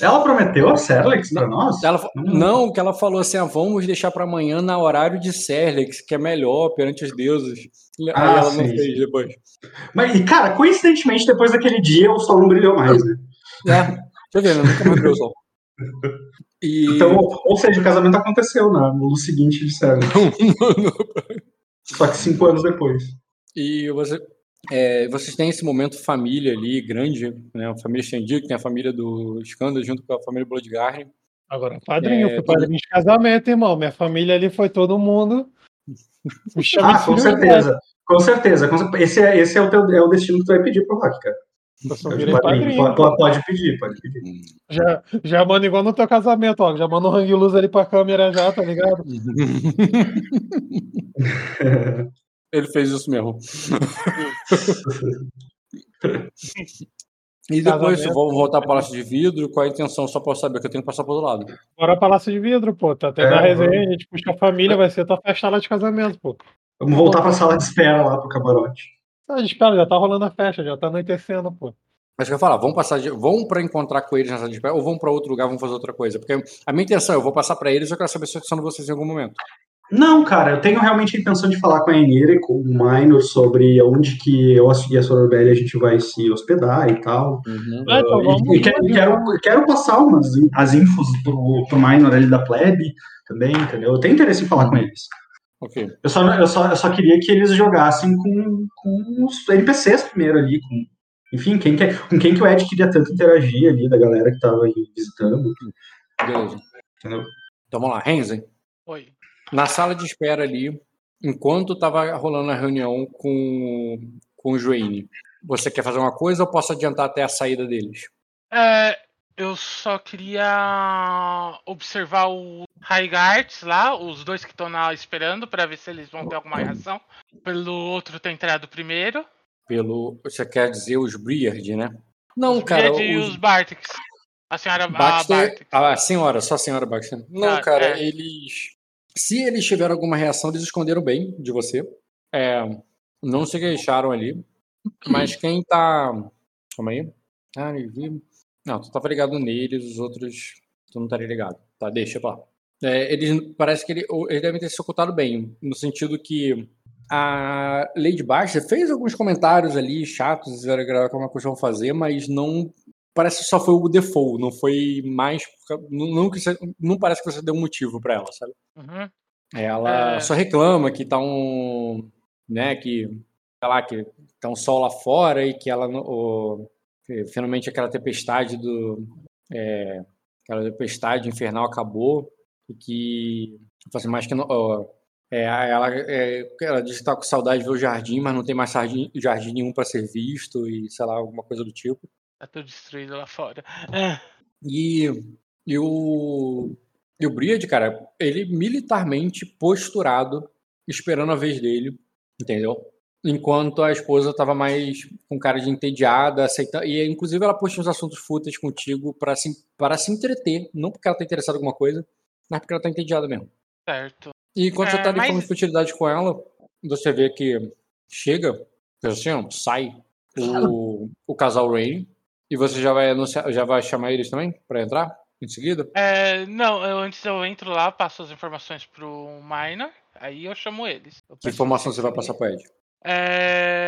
Ela prometeu a Serlex pra nós? Ela, não, que ela falou assim: ah, vamos deixar pra amanhã na horário de Celix, que é melhor perante os deuses. Aí Ah, ela não sim. fez depois. Mas, e, cara, coincidentemente, depois daquele dia, o sol não brilhou mais, né? É, deixa eu ver, né? nunca mais viu o sol. <laughs> E... Então, ou seja, o casamento aconteceu né, no seguinte de Serlex. Só que cinco anos depois. E você, é, vocês têm esse momento família ali, grande, né? A família que tem a família do Skanda junto com a família Bloodgarden. Agora, padrinho, É, fui padrinho de casamento, irmão. Minha família ali foi todo mundo. <laughs> Ah, de com certeza. Com certeza. com cer- Esse, é, esse é, o teu, é o destino que tu vai pedir pro Rock, cara. Eu só o de virei padrinho. padrinho. Pode, pode pedir, pode pedir. Já, já manda igual no teu casamento, ó. Já manda um hang luz ali pra câmera já, tá ligado? <laughs> Ele fez isso mesmo. <laughs> E depois vão voltar para o Palácio de Vidro. Qual a intenção? Só para saber que eu tenho que passar para outro lado. Bora Palácio de Vidro, pô. Tá tendo É, a resenha, vamos. a gente puxa a família, vai ser tua festa lá de casamento, pô. Vamos voltar pra sala de espera lá pro camarote. Ah, espera, já tá rolando a festa, já tá anoitecendo, pô. Mas que eu ia falar, vamos passar de, vão para encontrar com eles nessa de espera ou vão para outro lugar, vão fazer outra coisa? Porque a minha intenção, é, eu vou passar para eles, eu quero saber se eu sendo vocês em algum momento. Não, cara, eu tenho realmente a intenção de falar com a Enira e com o Minor sobre onde que eu e a Sorobelli a gente vai se hospedar e tal. Então E- vamos. e, quero, e quero, quero passar umas as infos pro, pro Minor ali da plebe também, entendeu? Eu tenho interesse em falar com eles. Ok. Eu só, eu só, eu só queria que eles jogassem com, com os NPCs primeiro ali, com, enfim, quem que, é- com quem que o Ed queria tanto interagir ali, da galera que tava aí visitando, Beleza. entendeu? Então vamos lá, Renzen. Oi. Na sala de espera ali, enquanto estava rolando a reunião com, com o Joine, você quer fazer uma coisa ou posso adiantar até a saída deles? É, eu só queria observar o Raigarts lá, os dois que estão lá esperando, pra ver se eles vão ter alguma reação. Pelo outro ter entrado primeiro. Pelo. Você quer dizer os Briard, né? Não, os cara. Beard e os- os Bartix. A senhora a Baxter, Bartix. a senhora, só a senhora Baxter. Não, Ah, cara, é. eles. Se eles tiveram alguma reação, eles esconderam bem de você. É, não se queixaram ali. Mas quem tá. Calma aí. Ah, vi. Não, tu tava ligado neles, os outros. Tu não estaria ligado. Tá, deixa pra lá. É, eles parece que ele- eles devem ter se ocultado bem, no sentido que a Lady Baxter fez alguns comentários ali chatos, como costumam fazer, mas não parece que só foi o default, não foi mais. Não, não, não parece que você deu um motivo pra ela, sabe? Uhum. Ela É. só reclama que tá um. né, que sei lá, que tá um sol lá fora e que ela, o, que finalmente aquela tempestade do, é, aquela tempestade infernal acabou e que, tipo assim, mais que não, ó, é, ela, é, ela diz que tá com saudade de ver o jardim, mas não tem mais jardim, jardim nenhum para ser visto e sei lá, alguma coisa do tipo. Tá tudo destruído lá fora. E, e o e o Briad, cara, ele militarmente posturado, esperando a vez dele, entendeu? Enquanto a esposa tava mais com cara de entediada, aceitando. E inclusive ela puxa uns assuntos fúteis contigo para se, para se entreter. Não porque ela tá interessada em alguma coisa, mas porque ela tá entediada mesmo. Certo. E quando É, você tá ali mas- falando de futilidade com ela, você vê que chega, assim, ó, sai o, o casal Rain. E você já vai anunciar, já vai chamar eles também pra entrar em seguida? É, não, eu, antes eu entro lá, passo as informações pro Minor, aí eu chamo eles. Eu Que informação você vai passar pra Ed? É,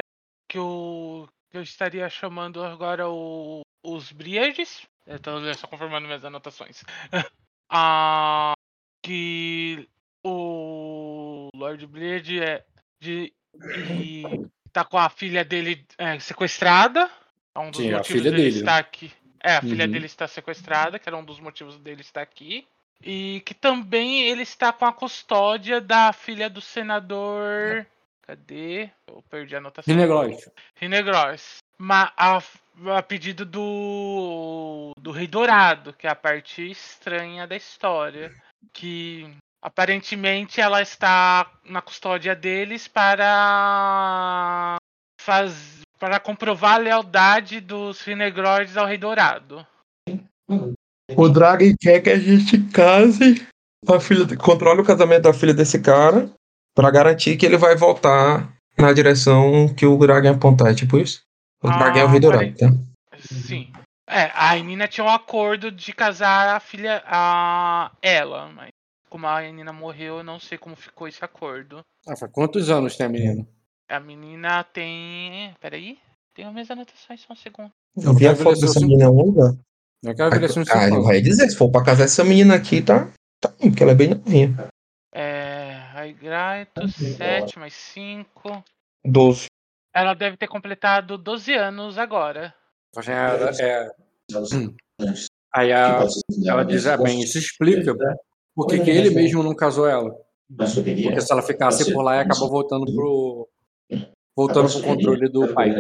que o que eu estaria chamando agora o, os Briards. Eu tô só confirmando minhas anotações. <laughs> ah, que o Lord Briard é de e tá com a filha dele é, sequestrada. É um dos Sim, a motivos filha dele dele. estar aqui. É, a filha Uhum. dele está sequestrada, que era um dos motivos dele estar aqui. E que também ele está com a custódia da filha do senador. Cadê? Eu perdi a anotação. Rinegloid. Rinegros. Ma- a, a pedido do. do Rei Dourado, que é a parte estranha da história. Que aparentemente ela está na custódia deles para. Faz, para comprovar a lealdade dos Rinegroides ao Rei Dourado. O Dragon quer que a gente case a filha, controle o casamento da filha desse cara pra garantir que ele vai voltar na direção que o Dragon apontar, é tipo isso? O Ah, Dragon é o rei dourado, tá? Sim. É, a Nina tinha um acordo de casar a filha. a ela, mas como a Nina morreu, eu não sei como ficou esse acordo. Ah, faz quantos anos tem a menina? A menina tem. Peraí. Tem as minhas anotações, só um segundo. Eu vi a foto dessa menina onda. Eu quero ver se Ah, eu ia dizer, se for pra casar essa menina aqui, tá? Tá porque ela é bem novinha. É. Aigraito, 7 mais 5. 12. Ela deve ter completado 12 anos agora. É, é... Aí a, ela diz, ah, bem, isso explica por que ele mesmo não casou ela. Porque se ela ficasse por lá, ela acabou voltando pro voltando pro controle do pai.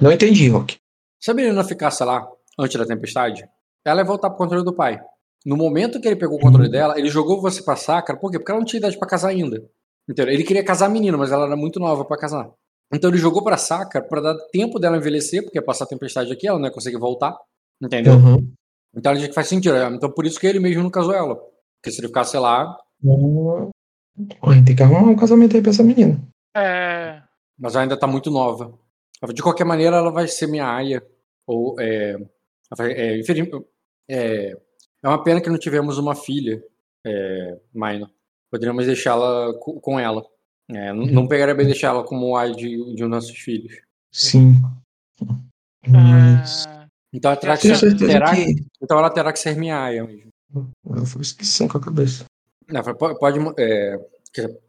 Não entendi, Rock. Se a menina ficasse lá antes da tempestade, ela ia voltar pro controle do pai. No momento que ele pegou o controle dela, ele jogou você pra Sacra, por quê? Porque ela não tinha idade pra casar ainda. Entendeu? Ele queria casar a menina, mas ela era muito nova pra casar. Então ele jogou pra Sacra pra dar tempo dela envelhecer, porque ia passar a tempestade aqui, ela não ia conseguir voltar. Entendeu? Uhum. Então ele diz que faz sentido. é. Então por isso que ele mesmo não casou ela. Porque se ele ficasse lá, A gente tem que arrumar um casamento aí pra essa menina. É. mas ela ainda tá muito nova. De qualquer maneira, ela vai ser minha aia. Ou, é, é, é, é uma pena que não tivemos uma filha, é, Minor. Poderíamos deixá-la co- com ela. É, não, não pegaria bem deixar ela como ai de, de um dos nossos filhos. Sim. Mas. Ah, Então ela terá que, ser, certeza terá, que. então ela terá que ser minha aia mesmo. Eu fui esquecendo com a cabeça. Não, pode, pode, é,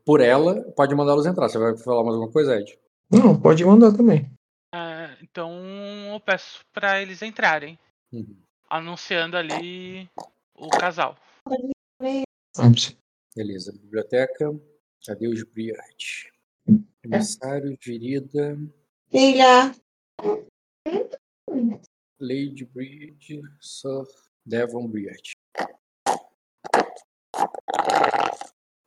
por ela, pode mandá-los entrar. Você vai falar mais alguma coisa, Ed? Não, pode mandar também. ah, então eu peço pra eles entrarem. Uhum. Anunciando ali o casal. Beleza, biblioteca. Cadê os Briard? Emissário, Gerida, Filha. Lady Briard, Sir Devon Briard.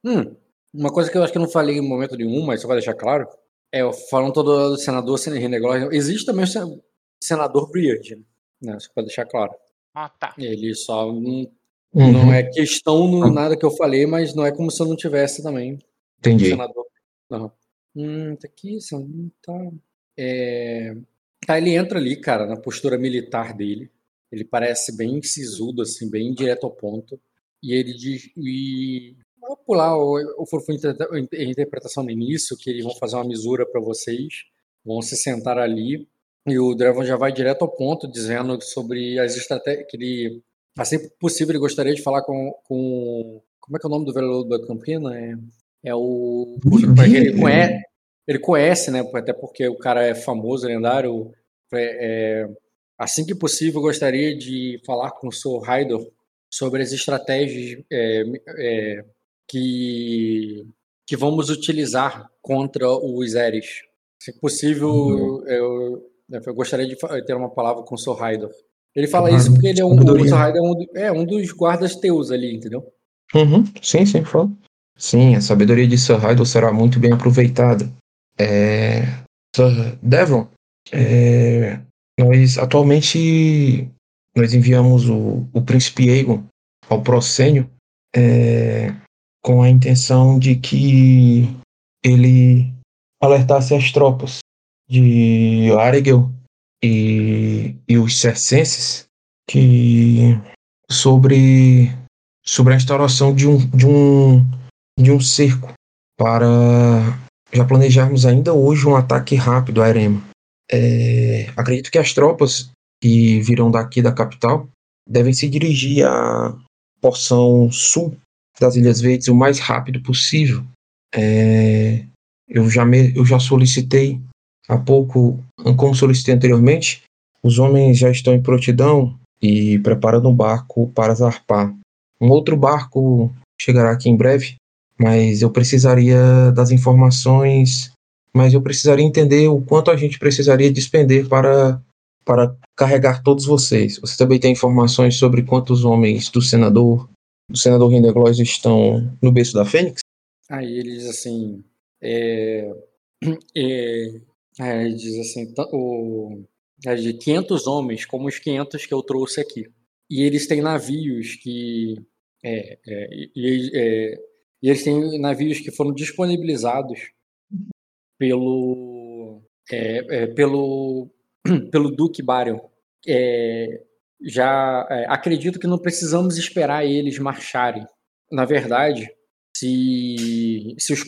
Hum, uma coisa que eu acho que eu não falei em momento nenhum, mas só pra deixar claro, é, falando todo do senador Renegócio, existe também o sen- senador Briard, né? Só pra deixar claro. Ah, tá. Ele só não, Uhum. não é questão no nada que eu falei, mas não é como se eu não tivesse também o Entendi. senador. Não. Hum, tá aqui, são- tá. É, tá, ele entra ali, cara, na postura militar dele. Ele parece bem sisudo, assim, bem direto ao ponto. E ele diz. E... Vou pular o, o a interpretação no início, que eles vão fazer uma misura para vocês, vão se sentar ali, e o Drevon já vai direto ao ponto, dizendo sobre as estratégias que ele. Assim que possível, ele gostaria de falar com. com como é que é o nome do vereador da Campina? É É o. Ele conhece, ele conhece, né? Até porque o cara é famoso, lendário. É, é, assim que possível, gostaria de falar com o Sr. Raidor sobre as estratégias é, é, que, que vamos utilizar contra os Eres. Se possível, uhum. eu, eu, gostaria de ter uma palavra com o Sr. Raidor. Ele fala isso porque ele é um, o Sr. Raidor é um, é um dos guardas teus ali, entendeu? Uhum. Sim, sim, fala. Sim, a sabedoria de Sir Raidor será muito bem aproveitada. É... Sir Devon, é... nós atualmente nós enviamos o, o príncipe Aegon ao Procênio é... com a intenção de que ele alertasse as tropas de Aregel e, e os Cercenses que sobre sobre a instauração de um, de um de um cerco para já planejarmos ainda hoje um ataque rápido a Erema. É, acredito que as tropas que virão daqui da capital devem se dirigir à porção sul das Ilhas Verdes o mais rápido possível. É, eu, já me, eu já solicitei há pouco, como solicitei anteriormente, os homens já estão em prontidão e preparando um barco para zarpar. Um outro barco chegará aqui em breve mas eu precisaria das informações, mas eu precisaria entender o quanto a gente precisaria despender para, para carregar todos vocês. Você também tem informações sobre quantos homens do senador, do senador Rindergloss estão no berço da Fênix? Aí ele diz assim, é, <clears throat> é, ele diz assim, o, é de 500 homens, como os 500 que eu trouxe aqui. E eles têm navios que é, é, é, e eles têm navios que foram disponibilizados pelo pelo <clears throat> pelo Duque Baryon. É, já é, acredito que não precisamos esperar eles marcharem. Na verdade, se se os,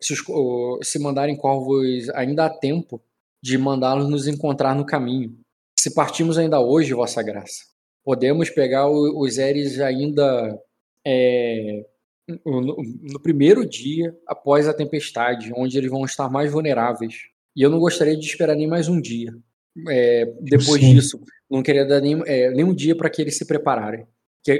se, os, se mandarem corvos ainda há tempo de mandá-los nos encontrar no caminho. Se partimos ainda hoje, Vossa Graça, podemos pegar os Eres ainda é, no, no primeiro dia após a tempestade, onde eles vão estar mais vulneráveis. E eu não gostaria de esperar nem mais um dia. É, depois Sim. disso, não queria dar nem, é, nem um dia para que eles se prepararem,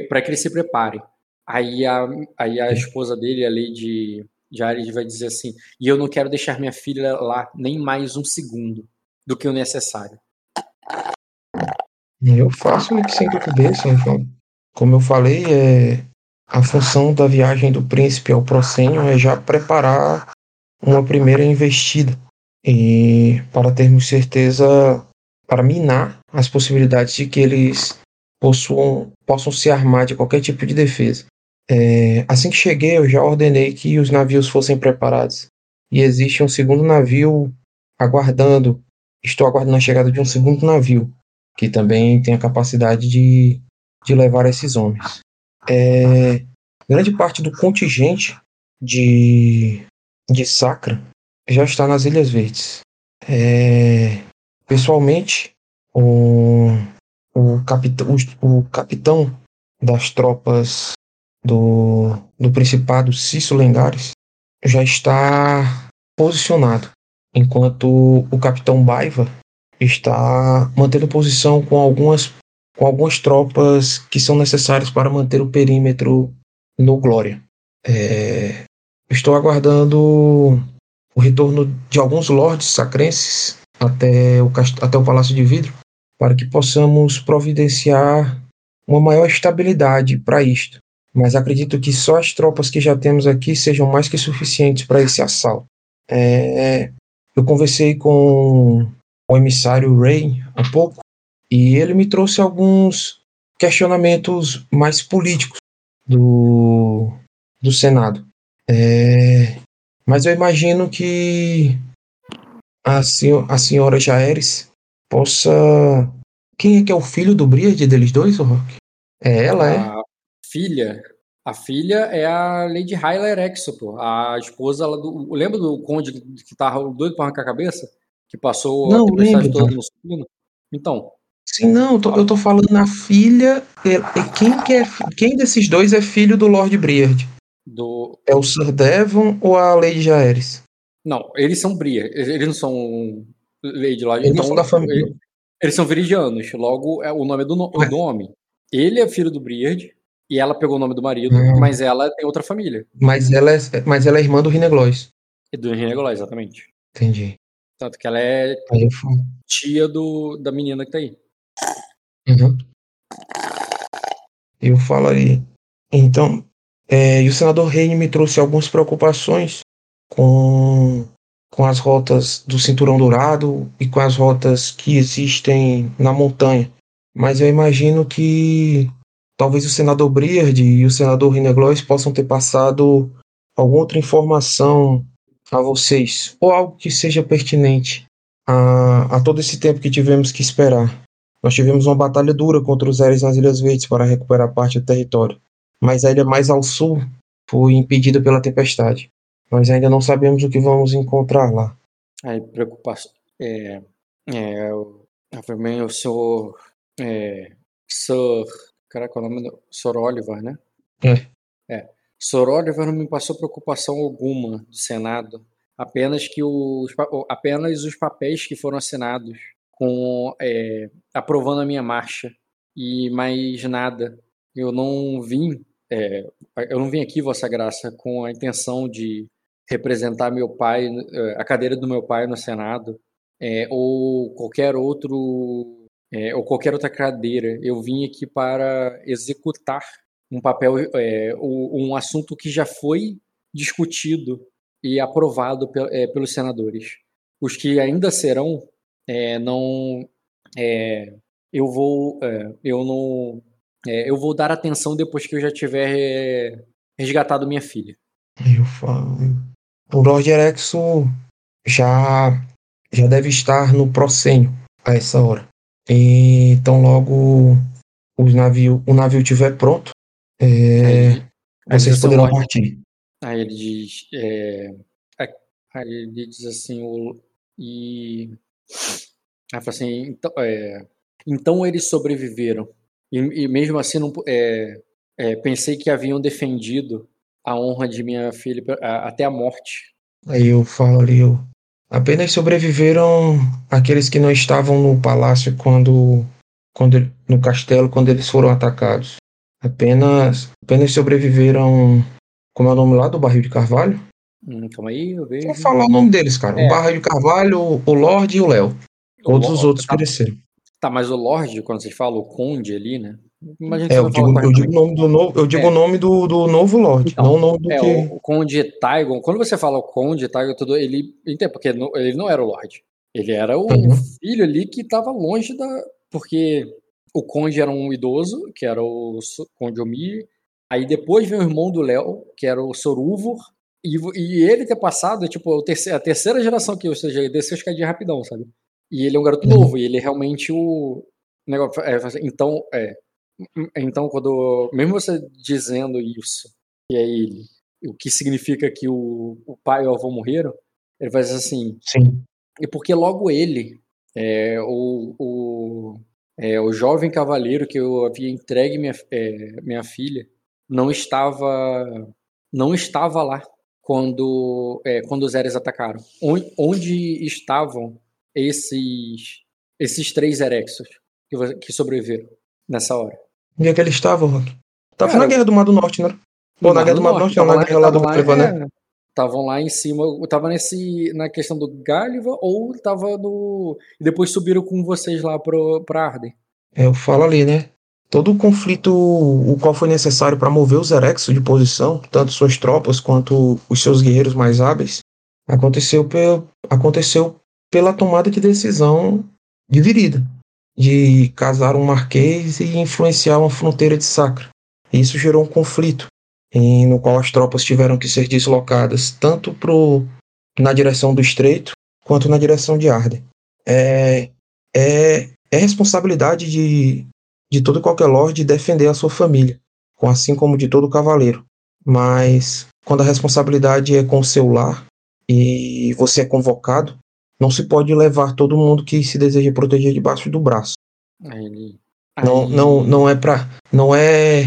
para que eles se preparem. Aí a, aí a esposa dele, a Lady Jared, vai dizer assim: e eu não quero deixar minha filha lá nem mais um segundo do que o necessário. Eu faço o que sempre cabeça, então. Como eu falei, é, a função da viagem do príncipe ao proscênio é já preparar uma primeira investida e para termos certeza para minar as possibilidades de que eles possuam, possam se armar de qualquer tipo de defesa. É, assim que cheguei, eu já ordenei que os navios fossem preparados. E existe um segundo navio aguardando. Estou aguardando a chegada de um segundo navio, que também tem a capacidade de, de levar esses homens é, grande parte do contingente de, de Sacra já está nas Ilhas Verdes. É, pessoalmente, o, o, capitão, o, o capitão das tropas do, do Principado, Cício Lengares, já está posicionado, enquanto o capitão Baiva está mantendo posição com algumas com algumas tropas que são necessárias para manter o perímetro no Glória. É, estou aguardando o retorno de alguns lords sacrenses até o, até o Palácio de Vidro para que possamos providenciar uma maior estabilidade para isto. Mas acredito que só as tropas que já temos aqui sejam mais que suficientes para esse assalto. É, eu conversei com o emissário Ray há pouco e ele me trouxe alguns questionamentos mais políticos do, do Senado. É, mas eu imagino que a, senhor, a senhora Jaeres possa. Quem é que é o filho do Briard deles dois, Rock? É ela, é? A filha. A filha é a Lady Hyla Exopo, a esposa do. Lembra do conde que tava doido para arrancar a cabeça? Que passou Não, a tempestade toda no supino? Então, Sim, não, eu tô, eu tô falando na filha. É, é quem, que é, quem desses dois é filho do Lord Briard? Do... É o Sir Devon ou a Lady Jaeres? Não, eles são Bria. Eles não são Lady Lodge. Eles então, são da família. Eles, eles são viridianos. Logo, é, o nome é do, no, do homem. Ele é filho do Briard e ela pegou o nome do marido, Hum. mas ela tem outra família. Mas ela é, mas ela é irmã do Rineglois. E do Renegolá, exatamente. Entendi. Tanto que ela é Aí tia do, da menina que tá aí. Uhum. Eu falo ali. Então, é, e o senador Reine me trouxe algumas preocupações com, com as rotas do Cinturão Dourado e com as rotas que existem na montanha. Mas eu imagino que talvez o senador Briard e o senador Rineglois possam ter passado alguma outra informação a vocês, ou algo que seja pertinente a, a todo esse tempo que tivemos que esperar. Nós tivemos uma batalha dura contra os Ares nas Ilhas Verdes para recuperar parte do território, mas a ilha mais ao sul foi impedida pela tempestade. Nós ainda não sabemos o que vamos encontrar lá. Aí, preocupação. É, é, o, também o senhor. É, Sir. Caraca, qual é o nome do. Sir Oliver, né? É. É. Sir Oliver não me passou preocupação alguma do Senado. Apenas que os, apenas os papéis que foram assinados com é, aprovando a minha marcha e mais nada. Eu não vim, é, eu não vim aqui, Vossa Graça, com a intenção de representar meu pai, eh, a cadeira do meu pai no Senado, é, ou qualquer outro, é, ou qualquer outra cadeira. Eu vim aqui para executar um papel, é, um assunto que já foi discutido e aprovado é, pelos senadores. Os que ainda serão, é, não, é, eu vou, é, eu não, é, eu vou dar atenção depois que eu já tiver é, resgatado minha filha. Eu falo. O Lord Erexo já, já deve estar no proscênio a essa hora. E, então logo os navio, o navio estiver pronto, é, Aí- vocês poderão partir. Aí ele diz. é, aí ele diz assim. O, e. Aí fala assim. Então, é, então eles sobreviveram. E, e mesmo assim, não, é, é, pensei que haviam defendido a honra de minha filha a- até a morte. Aí eu falo ali, eu, apenas sobreviveram aqueles que não estavam no palácio quando, quando no castelo quando eles foram atacados. Apenas, apenas sobreviveram, como é o nome lá do barril de carvalho? Hum, calma aí, eu vejo. Vou falar o nome deles, cara. É. O barril de carvalho, o, o Lorde e o Léo. Todos os Lo- outros tá, pereceram. Tá, mas o Lorde, quando vocês falam o Conde ali, né? Imagina É, você eu digo, eu digo o nome do novo, eu digo É. o nome do, do novo Lorde, Então, não o nome do É, que. o, Conde Taigon, quando você fala o Conde Taigon, tudo, ele. Entende, porque ele não era o Lorde. Ele era o Uhum. filho ali que estava longe da. Porque o Conde era um idoso, que era o Conde Omir. Aí depois veio o irmão do Léo, que era o Soruvor. E, e ele ter passado, tipo, a terceira geração que, ou seja, ele desceu a escadinha rapidão, sabe? E ele é um garoto Uhum. novo, e ele é realmente o. Negócio, é, então, é. Então, quando. Mesmo você dizendo isso, que é ele, o que significa que o, o pai e o avô morreram, ele vai dizer assim, Sim. e porque logo ele, é, o, o, é, o jovem cavaleiro que eu havia entregue minha, é, minha filha, não estava não estava lá quando, é, quando os Eres atacaram. Onde, onde estavam esses, esses três Erexos que, que sobreviveram nessa hora? Onde é que ele estava, Rock? Na Guerra do Mar do Norte, né? Pô, na Guerra do Mar do Norte, não, na Guerra lá do tava Levané. é, Estavam lá em cima, tava nesse, na questão do Gáliva ou tava no. e Depois subiram com vocês lá pro, pra Arden. É, eu falo ali, né? Todo o conflito, o qual foi necessário para mover os Erexos de posição, tanto suas tropas quanto os seus guerreiros mais hábeis, aconteceu, aconteceu pela tomada de decisão dividida, de casar um marquês e influenciar uma fronteira de Sacra. Isso gerou um conflito, em, no qual as tropas tiveram que ser deslocadas tanto pro, na direção do Estreito quanto na direção de Arden. É, é, é responsabilidade de, de todo e qualquer lorde defender a sua família, assim como de todo cavaleiro. Mas quando a responsabilidade é com o seu lar e você é convocado, não se pode levar todo mundo que se deseja proteger debaixo do braço. Aí ele. Não, não, não é para, não é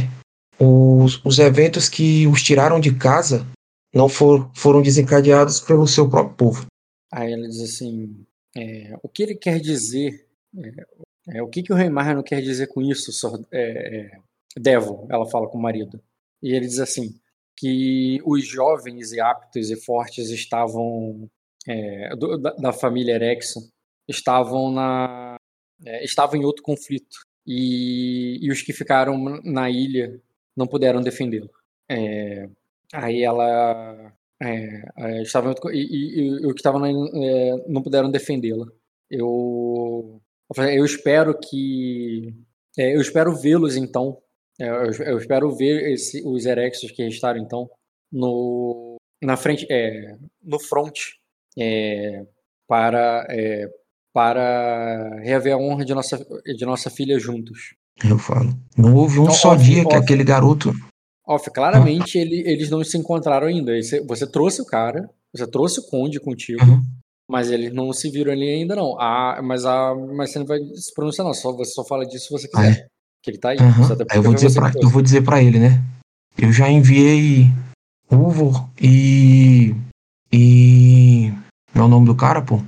os, os eventos que os tiraram de casa não for, foram desencadeados pelo seu próprio povo. Aí ela diz assim: é, o que ele quer dizer? É, é, o que, que o rei Marno quer dizer com isso, Sor, é, é, Devo? Ela fala com o marido. E ele diz assim: que os jovens e aptos e fortes estavam é, do, da, da, família Erexon estavam na é, estavam em outro conflito e, e, os que ficaram na ilha não puderam defendê-lo. É, aí ela é, estava e, e, e, o que estavam é, não puderam defendê-la. Eu eu espero que é, eu espero vê-los então é, eu, eu espero ver esse, os Erexos que restaram, então, no, na frente, é, no front, é, para, é, para reaver a honra de nossa, de nossa filha juntos. Eu falo. Não houve um então, só off, dia off, que aquele garoto. Off, claramente ele, eles não se encontraram ainda. Você trouxe o cara, você trouxe o Conde contigo, uhum. mas eles não se viram ali ainda, não. Ah, mas, a, mas você não vai se pronunciar, não. Só, você só fala disso se você quiser. Ah, é? Que ele tá aí. Uhum. Eu, vou dizer pra, eu vou dizer pra ele, né? Eu já enviei Uvor e. E. Não é o nome do cara, pô?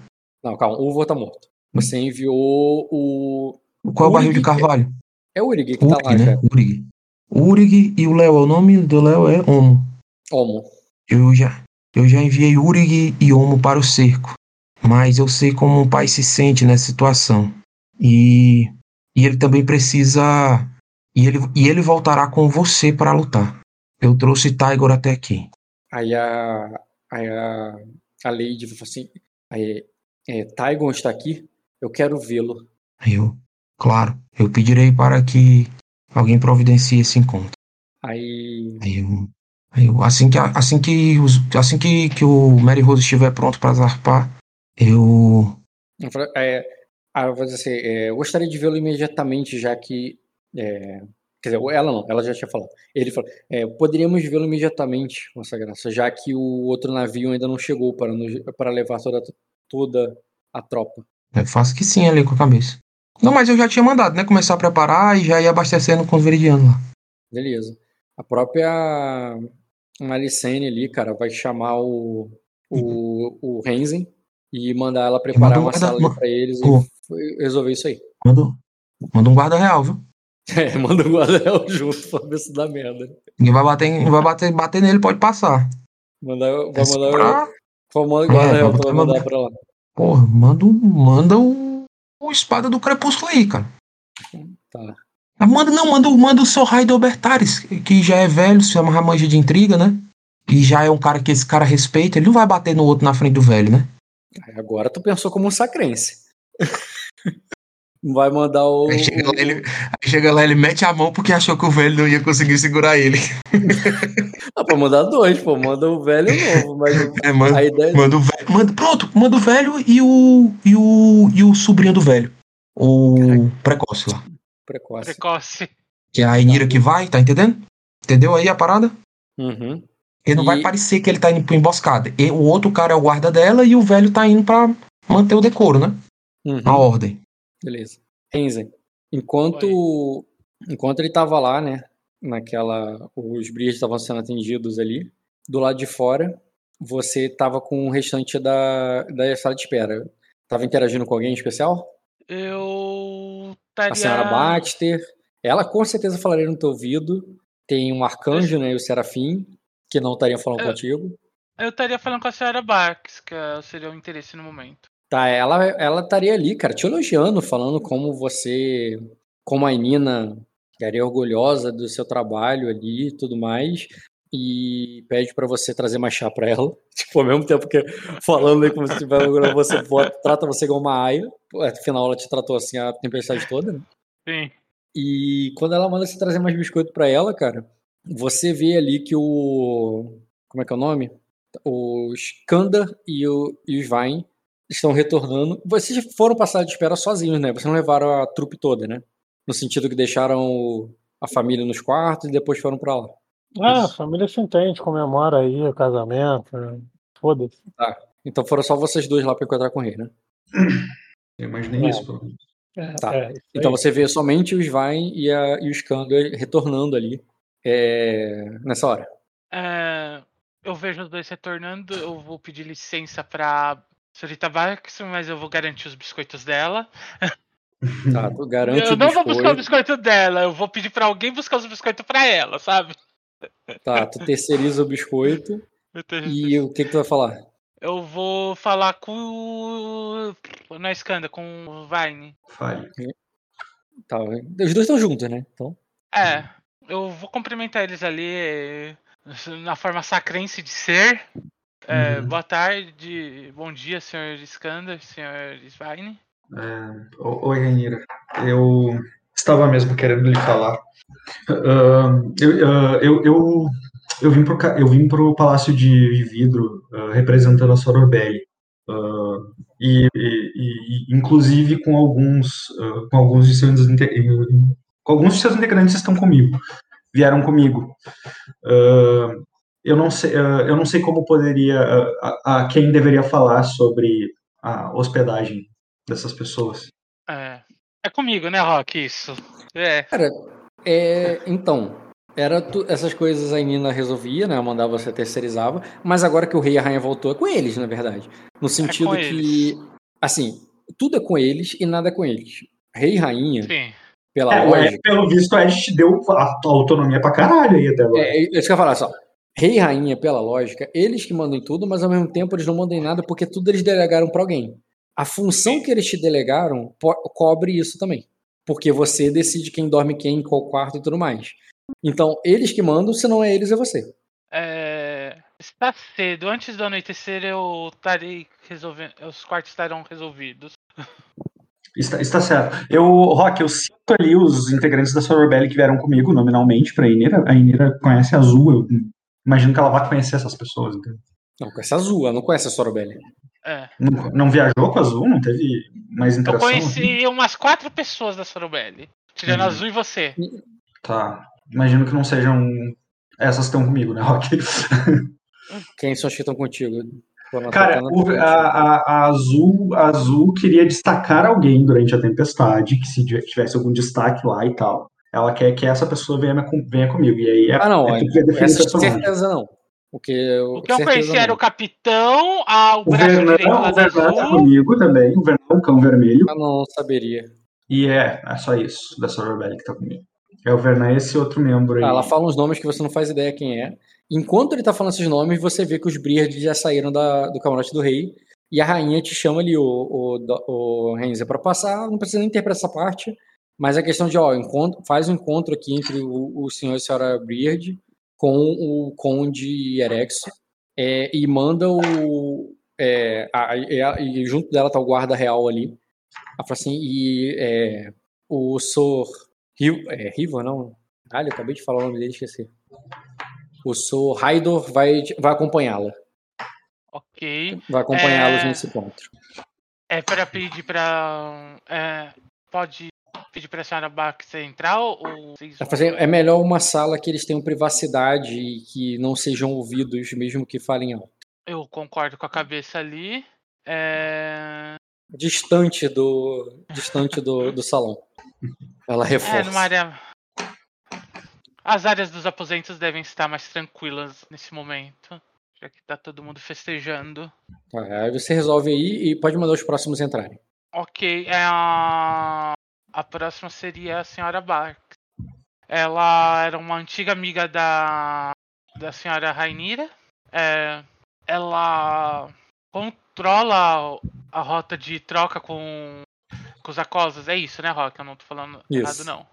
Não, calma, o Uvor tá morto. Você enviou o. Qual é o barril de carvalho? É o Urig que Urig, tá lá, né? Cara. Urig. Urig e o Léo. O nome do Léo é Omo. Omo. Eu já, eu já enviei Urig e Omo para o cerco. Mas eu sei como um pai se sente nessa situação. E e ele também precisa. E ele, e ele voltará com você para lutar. Eu trouxe Tiger até aqui. Aí a. Aí a, a Lady falou assim: aí, é, Tygon está aqui? Eu quero vê-lo. Eu, claro, eu pedirei para que alguém providencie esse encontro. Aí. Aí eu, aí eu assim que, assim que, os, assim que, que o Mary Rose estiver pronto para zarpar, eu. É, ah, eu vou dizer assim, é, eu gostaria de vê-lo imediatamente, já que. É, quer dizer, ela não, ela já tinha falado. Ele falou: é, poderíamos vê-lo imediatamente, Vossa Graça, já que o outro navio ainda não chegou para, nos, para levar toda, toda a tropa. Faço que sim ali com a cabeça. Não, mas eu já tinha mandado, né? Começar a preparar e já ir abastecendo com os veridianos lá. Beleza. A própria Malicene ali, cara, vai chamar o, o, o Renzen e mandar ela preparar uma sala para eles oh. e resolver isso aí. Manda, manda um guarda real, viu? É, <laughs> manda guarda real junto pra ver se dá merda. Ninguém vai bater, vai bater, bater nele, pode passar. Mandar, vai é mandar, pra... vai mandar o guarda é, pra mandar pra lá. Porra, manda, manda o, o espada do crepúsculo aí, cara. Tá. Ah, manda, não, manda, manda o seu Raido Albertares, que já é velho, se chama Ramanja de Intriga, né? E já é um cara que esse cara respeita, ele não vai bater no outro na frente do velho, né? Agora tu pensou como um sacrense. Vai mandar o. Aí chega, lá, ele, aí chega lá, ele mete a mão porque achou que o velho não ia conseguir segurar ele. <laughs> ah, pra mandar dois, pô. Manda o velho novo. Mas <laughs> é, manda, a ideia... manda o velho. Manda, pronto, manda o velho e o, e o, e o sobrinho do velho. O Caraca. precoce lá. Precoce. Precoce. Que é a Enira que vai, tá entendendo? Entendeu aí a parada? Uhum. Ele não e... vai parecer que ele tá indo pra emboscada. E, o outro cara é o guarda dela e o velho tá indo pra manter o decoro, né? Uhum. A ordem. Beleza. Enzen, enquanto, enquanto ele tava lá, né? Naquela. Os brilhos estavam sendo atendidos ali. Do lado de fora, você tava com o restante da, da sala de espera. Tava interagindo com alguém especial? Eu. Taria... A senhora Baxter. Ela com certeza falaria no teu ouvido. Tem um arcanjo, né? E o Serafim que não estariam falando eu, contigo? Eu estaria falando com a senhora que seria o interesse no momento. Tá, ela, ela estaria ali, cara, te elogiando, falando como você, como a Nina estaria orgulhosa do seu trabalho ali e tudo mais. E pede para você trazer mais chá para ela. <laughs> Tipo, ao mesmo tempo que falando aí como se tiver você trata você como uma aia. Afinal, ela te tratou assim a tempestade toda, né? Sim. E quando ela manda você trazer mais biscoito para ela, cara, você vê ali que o. Como é que é o nome? O Skanda e o, e o Svein estão retornando. Vocês foram passar de espera sozinhos, né? Vocês não levaram a trupe toda, né? No sentido que deixaram a família nos quartos e depois foram para lá. Ah, a família se entende, comemora aí o casamento. Né? Foda-se. Tá. Então foram só vocês dois lá para encontrar com o rei, né? Eu imaginei é. isso, pô. É, tá. É, então você vê somente os Svein e, a, e o Skanda retornando ali é, nessa hora? É, eu vejo os dois retornando, eu vou pedir licença pra senhorita Bax, mas eu vou garantir os biscoitos dela. <laughs> Tá, tu garante eu o não vou buscar o biscoito. biscoito dela, eu vou pedir pra alguém buscar os biscoitos pra ela, sabe? Tá, tu terceiriza o biscoito. <laughs> E o que, que tu vai falar? Eu vou falar com o. Na escanda, com o Vine. Fale. Tá, os dois estão juntos, né? Então, É, eu vou cumprimentar eles ali eh, na forma sacrense de ser. É, Uhum. Boa tarde, bom dia, senhor Skander, senhor Svine. É, Oi, Renira. Eu estava mesmo querendo lhe falar. Ah, eu, ah, eu, eu, eu vim pro, eu vim pro Palácio de Vidro ah, representando a Sorobelli. Ah, e, e- e- inclusive com alguns, com alguns de seus com alguns de seus integrantes estão comigo, vieram comigo. Eu não sei, ah, eu não sei como poderia, ah, a, a quem deveria falar sobre a hospedagem dessas pessoas. É, é comigo, né, Rock? Isso. É. cara, é, então, era tu- essas coisas a Nina resolvia, né? Mandava você terceirizava, mas agora que o rei e a rainha voltou, é com eles, na verdade. No sentido com que, eles. assim, tudo é com eles e nada é com eles. Rei e rainha, Sim. pela É, lógica. pelo visto, o Ed te deu a autonomia pra caralho aí até agora. É, é isso que eu ia falar, só. Rei e rainha, pela lógica, eles que mandam em tudo, mas ao mesmo tempo eles não mandam em nada porque tudo eles delegaram pra alguém. A função que eles te delegaram cobre isso também. Porque você decide quem dorme quem, em qual quarto e tudo mais. Então, eles que mandam, se não é eles, é você. É, está cedo. Antes do anoitecer eu estarei resolvendo. Os quartos estarão resolvidos. Está, está certo. Eu, Rock, eu sinto ali os integrantes da Sorobelli que vieram comigo nominalmente pra Inira. A Inira conhece a Azul, eu imagino que ela vai conhecer essas pessoas. entendeu? Não, conhece a Azul, ela não conhece a Sorobelli. É. Não, não viajou com a Azul? Não teve mais Eu interação? conheci umas quatro pessoas da Sorobelli. Tirando Uhum. Azul e você. Tá. Imagino que não sejam essas que estão comigo, né, Rock? Quem são as que estão contigo? Cara, o- a, a- a Azul, a Azul queria destacar alguém durante a tempestade, que se tivesse algum destaque lá e tal. Ela quer que essa pessoa venha, venha comigo. E aí é, Ah, não, é é, certeza não. O que, O que eu conheci era o capitão, a, o O braço Vernan, direito lá o da Vernan tá comigo também, o Vernan, o cão vermelho. Eu não saberia. E é, é só isso, da Sorobelli que tá comigo. É o Vernan e esse outro membro aí. Ah, ela fala uns nomes que você não faz ideia quem é. Enquanto ele tá falando esses nomes, você vê que os Briards já saíram da- do camarote do rei. E a rainha te chama ali, o, o, o Renzer, pra passar. Não precisa nem interpretar essa parte. Mas a questão de, ó, encontro, faz um encontro aqui entre o, o senhor e a senhora Briard com o conde Erexo. é, e manda o. é, a- e, a- e junto dela tá o guarda real ali. Ela fala assim, e é, o Sor. Riv, é, Riva, não? Caralho, eu acabei de falar o nome dele, esqueci. O Sor Raidor vai, vai acompanhá-la. Ok. Vai acompanhá-los É. nesse encontro. É para pedir pra. É, pode pedir pra senhora Bax entrar ou é melhor uma sala que eles tenham privacidade e que não sejam ouvidos, mesmo que falem alto. Eu concordo com a cabeça ali. É, Distante do, distante do, do salão. Ela é reforça. numa área. As áreas dos aposentos devem estar mais tranquilas nesse momento. Já que tá todo mundo festejando. Tá, aí você resolve aí e pode mandar os próximos entrarem. Ok, é a... a próxima seria a senhora Barks. Ela era uma antiga amiga da, da senhora Rainira. É, ela controla a rota de troca com, com os acosas. É isso, né, Rock? Eu não tô falando Isso. errado, não.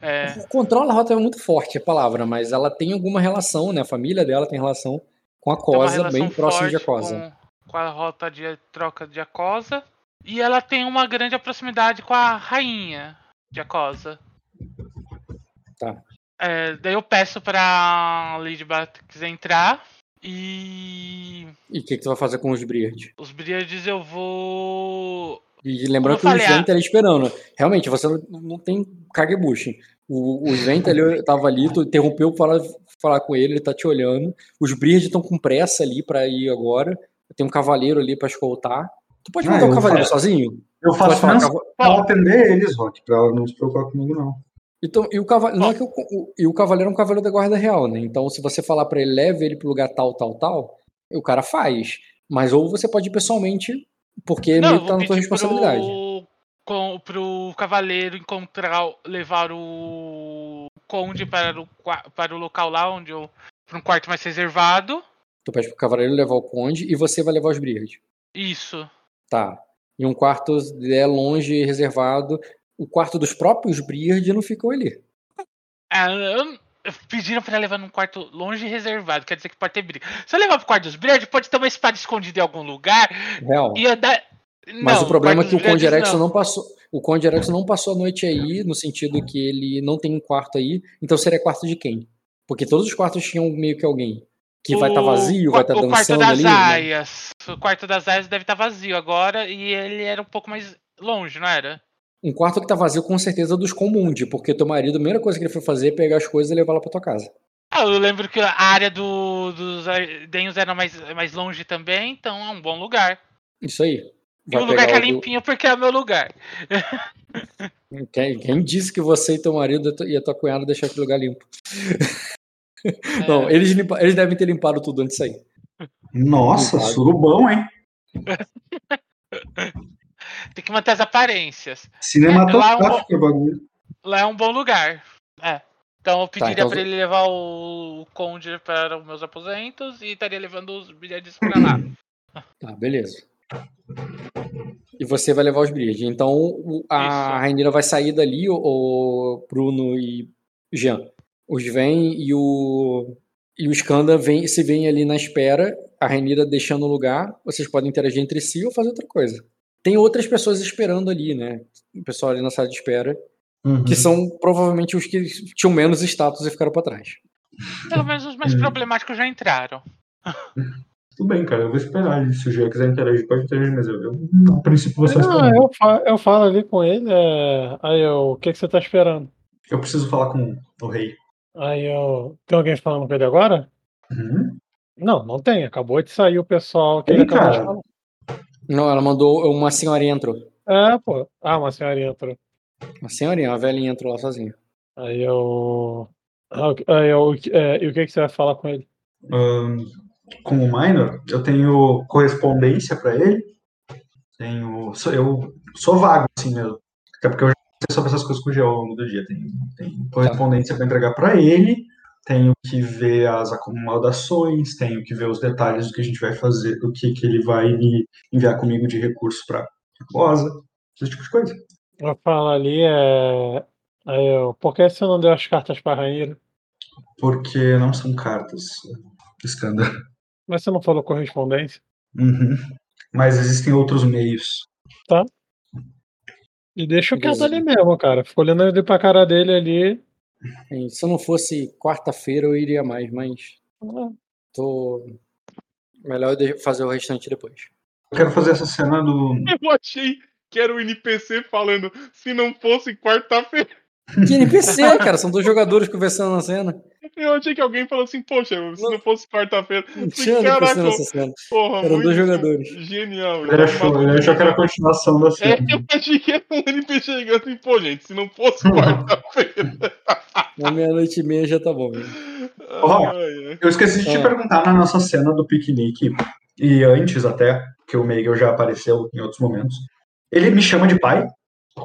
É, Controla a rota é muito forte a palavra, mas ela tem alguma relação, né? A família dela tem relação com a Cosa, bem próximo de Acosa. Com, com a rota de troca de Acosa. E ela tem uma grande proximidade com a rainha de Acosa. Tá. É, daí eu peço pra Lady Batrix entrar. E E o que, que tu vai fazer com os Briard? os Briards eu vou. E lembrando que o falei, Svent ali esperando. Realmente, você não, tem caguebuche. O, o Svent ali tava ali, tu interrompeu pra falar, falar com ele, ele tá te olhando. Os Briard estão com pressa ali pra ir agora. Tem um cavaleiro ali pra escoltar. Tu pode Ah, mandar o eu cavaleiro faço- sozinho? Eu faço pra ela atender eles, Rock, pra ela não se preocupar comigo, não. Então, e o cavaleiro, não é que o, o- e o cavaleiro é um cavaleiro da guarda real, né? Então, se você falar pra ele, leve ele pro lugar tal, tal, tal, o cara faz. Mas ou você pode ir pessoalmente, porque Não, meio eu que tá na tua responsabilidade. pro, com, pro cavaleiro encontrar, levar o conde para o, para o local lá onde eu. para um quarto mais reservado. Tu pede pro cavaleiro levar o conde e você vai levar os Briard. Isso. Tá. E um quarto é longe, reservado. O quarto dos próprios Briard não ficam ali. Ah, pediram pra levar num quarto longe e reservado, quer dizer que pode ter briga. Se eu levar pro quarto dos Briard, pode ter uma espada escondida em algum lugar Real. e andar. Mas Não, o problema é que o Conde Erexo não. não passou. O Conde Erexo não passou a noite aí, no sentido que ele não tem um quarto aí. Então seria quarto de quem? Porque todos os quartos tinham meio que alguém. Que vai estar O vazio, vai estar O quarto dançando das ali. né? aias. O quarto das aias deve estar vazio agora e ele era um pouco mais longe, não era? Um quarto que tá vazio com certeza é dos Comundi, porque teu marido, a primeira coisa que ele foi fazer é pegar as coisas e levar lá pra tua casa. Ah, eu lembro que a área do, dos Ardenhos era mais, mais longe também, então é um bom lugar. Isso aí. E Vai o lugar pegar tá o do- limpinho porque é o meu lugar. Quem, quem disse que você e teu marido e a tua cunhada deixaram aquele lugar limpo? <laughs> Não, eles, limpa- eles devem ter limpado tudo antes de sair. Nossa, Limpado. surubão, hein? <laughs> Tem que manter as aparências. Cinematográfico o bagulho. Lá é um bom lugar. É. Então eu pediria então- pra ele levar o conde para os meus aposentos e estaria levando os bilhetes pra lá. <clears throat> Tá, beleza. E você vai levar os Briard. Então a Rainira vai sair dali, o Bruno e Jean. Os vêm e o. E o Skanda vem, se vem ali na espera, a Rainira deixando o lugar, vocês podem interagir entre si ou fazer outra coisa. Tem outras pessoas esperando ali, né? O pessoal ali na sala de espera, Uhum. que são provavelmente os que tinham menos status e ficaram pra trás. Pelo menos os mais Hum. problemáticos já entraram. Tudo bem, cara. Eu vou esperar. Se o Jean quiser interagir, pode interagir, mas eu, eu a princípio vou só Não, eu, fa- eu falo ali com ele, é, aí eu, o que, que você tá esperando? Eu preciso falar com o rei. Aí eu, tem alguém falando com ele agora? Uhum. Não, não tem, acabou de sair o pessoal que ele acabou de cara. falar. Não, ela mandou uma senhorinha entrou. É, pô. Ah, uma senhorinha entrou. Uma senhorinha, uma velhinha entrou lá sozinha. Aí eu. ah, ok. Aí eu é, e o que, que você vai falar com ele? Ahn, com o Minor, eu tenho correspondência pra ele. Tenho. Eu sou vago, assim mesmo. Até porque eu já sobre essas coisas com o Geo ao longo do dia. Tem, tem correspondência pra entregar pra ele. Tenho que ver as acomodações, tenho que ver os detalhes do que a gente vai fazer, do que, que ele vai me enviar comigo de recurso pra Rosa, esse tipo de coisa. Eu falo ali, é. Aí eu. Por que você não deu as cartas pra Rainha? Porque não são cartas. Escândalo. Mas você não falou correspondência? Uhum. Mas existem outros meios. Tá. E deixa o quieto ali mesmo, cara. Ficou olhando ali pra cara dele ali. Se não fosse quarta-feira, eu iria mais, mas Ah, tô. Melhor eu de- fazer o restante depois. Eu quero fazer essa cena do. <laughs> Eu achei que era o NPC falando se não fosse quarta-feira. Que NPC, cara? São dois jogadores conversando na cena. Eu achei que alguém falou assim, poxa, se não fosse quarta-feira. Tinha Caraca, nessa cena. porra, Eram dois jogadores. Genial. Ele achou, ele achou que era a continuação da É, cena. eu achei que era um NPC chegando assim, pô, gente, se não fosse <laughs> quarta-feira. Na meia-noite e meia já tá bom. Né? Ai. Eu esqueci de te Ah. perguntar na nossa cena do piquenique, e antes até, que o Meigel já apareceu em outros momentos. Ele me chama de pai.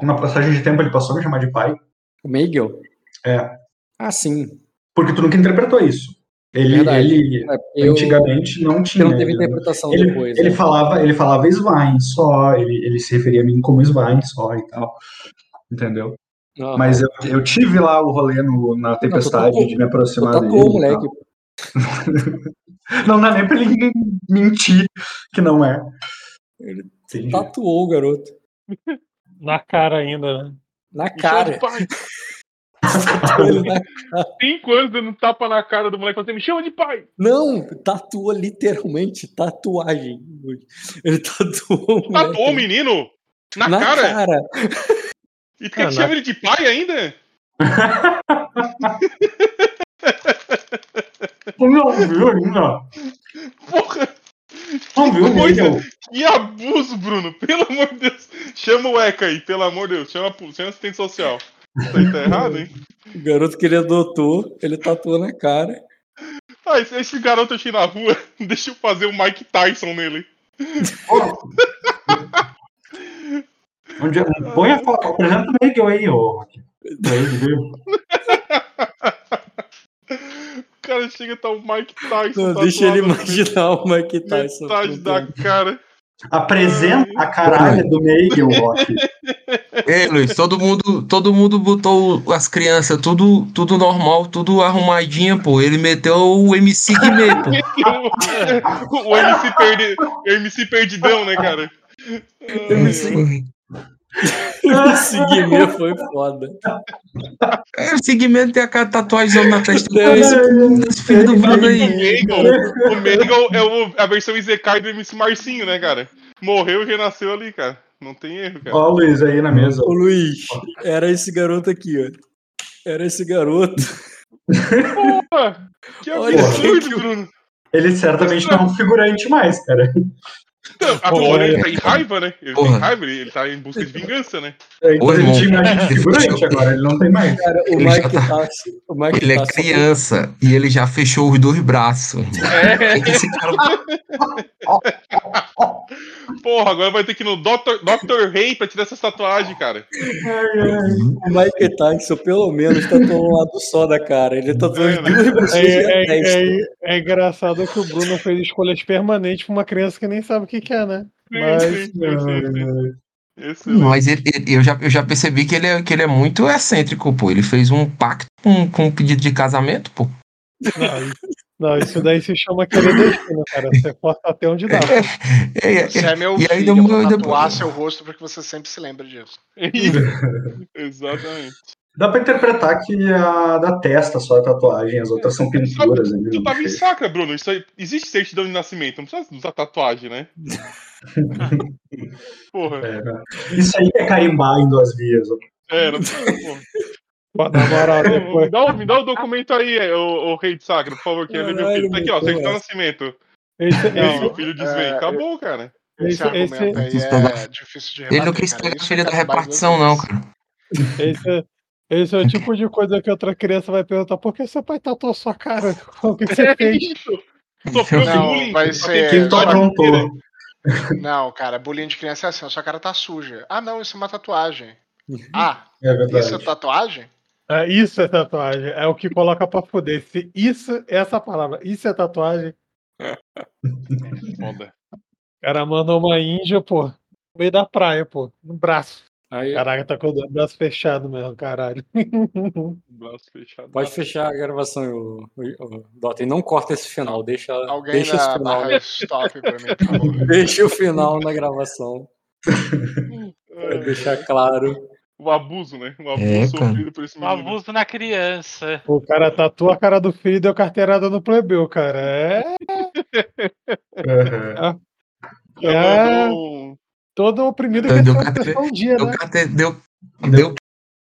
Na passagem de tempo ele passou a me chamar de pai. O Meigel? É. Ah, sim. Porque tu nunca interpretou isso. Ele, Verdade. ele É, eu, antigamente não tinha. não teve ele- interpretação ele, depois. ele né? falava, ele falava Svein só, ele, ele se referia a mim como Svein só e tal. Entendeu? Aham. Mas eu, eu tive lá o rolê no- na tempestade tatuou- de me aproximar dele. tatuou, e moleque. <laughs> Não dá nem pra ele mentir que não é. Ele Entendi. Tatuou o garoto. na cara ainda, né? Na chama cara. Cinco anos dando tapa na cara do moleque, falando assim, me chama de pai. Não, tatuou literalmente. Tatuagem. Ele tatuou o moleque. Tatuou o menino? Na, na cara? cara. E tu quer que chame ele de pai ainda? Não viu ainda? Porra, Não viu coisa. mesmo? <laughs> que abuso, Bruno. Pelo amor de Deus. Chama o ECA aí, pelo amor de Deus. Chama, chama assistente social. Tá, tá errado, hein? O garoto que ele adotou, ele tatuou na cara. Ah, esse, esse garoto aqui na rua, <laughs> deixa eu fazer o Mike Tyson nele. Onde, é? põe a foto, apresenta o Miguel aí, ele ver. O cara chega e tá o Mike Tyson. Não, deixa ele imaginar o Mike Tyson. Metade da cara. Apresenta a caralho do Miguel, <laughs> Rock. Ei, Luiz, todo mundo, todo mundo botou as crianças tudo, tudo normal, tudo arrumadinho, pô. Ele meteu o MC Guimê, pô. <laughs> o MC, perdi, o MC perdidão, né, cara? <laughs> Esse Guimê foi foda. É, o segmento tem aquela tatuagem na testa do É, esse filho do Bruno O aí. Megal, o Megal é o- a versão Izekai do MC Marcinho, né, cara? Morreu e renasceu ali, cara. Não tem erro, cara. Ó, o Luiz aí na mesa. Ô Luiz, era esse garoto aqui, ó. Era esse garoto. Pô, que Olha absurdo, que- Bruno. Ele certamente não é um figurante mais, cara. Não, agora ele tá em raiva, né? Ele Porra. tem raiva, ele, ele tá em busca de vingança, né? Então Ô, ele tinha de figurante agora, ele não tem mais. Cara, o Ele Mike tá- Tyson. O Mike Ele é Tyson- criança e ele já fechou os dois braços. É, Esse cara porra, agora vai ter que ir no Dr. Dr. Rei pra tirar essa tatuagem, cara. O Mike Tyson, pelo menos, tatuou um lado só da cara. Ele tatuou as É, né? duas É, e é- é- é engraçado que o Bruno fez escolhas permanentes pra uma criança que nem sabe o que, que é, né? Mas Sim, sim, sim, sim. Mas ele- ele- eu, já, eu já percebi que ele, é, que ele é muito excêntrico, pô. Ele fez um pacto com, com um pedido de casamento, pô. não, isso, não, isso daí se chama querer destino, cara. Você corta até onde dá. É, é, Você é meu E filho, ainda eu vou tatuar seu rosto pra que você sempre se lembre disso. <laughs> Exatamente. Dá pra interpretar que a da testa só é tatuagem, as outras são pinturas. Tu tava em sei. sacra, Bruno. Isso aí, existe certidão de nascimento, não precisa usar tatuagem, né? <laughs> Porra. É? Isso aí é carimbar em duas vias. É, não <laughs> Me dá, o- me dá o documento aí, o, o rei de sacra, por favor, que é meu filho. Tá aqui, ó, certidão de nascimento. Esse, Não, esse, meu filho desvém. é, Acabou, cara. Esse, Esse- argumento esse- aí é difícil de rebater, Ele não quis pegar filha da repartição, não, cara. esse, esse é o <laughs> tipo de coisa que outra criança vai perguntar: por que seu pai tatuou sua cara? <laughs> O que, que você É fez? isso. Sofreu Não, bullying. vai ser- Quem? <laughs> Não, cara, bullying de criança é assim, ó, sua cara tá suja. Ah, não, isso é uma tatuagem. Ah, É isso é tatuagem? É, isso é tatuagem. É o que coloca pra fuder. Se isso, essa palavra, isso é tatuagem. Foda. O cara mandou uma índia, pô, no meio da praia, pô, no braço. Aí, Caraca, tá com o braço fechado mesmo, caralho. <laughs> Braço fechado. pode fechar a gravação, o, o, o Dota, e não corta esse final. Deixa, Alguém deixa esse na final. barra stop pra mim, favor. <laughs> Deixa o final na gravação. <laughs> Pra deixar claro. O abuso, né? O abuso É, sofrido por esse menino. abuso na criança. O cara tatua a cara do filho e deu carteirada no plebeu, cara. É. Já é mandou um- todo oprimido Deu que deu carte- pessoa um dia, deu né? deu- deu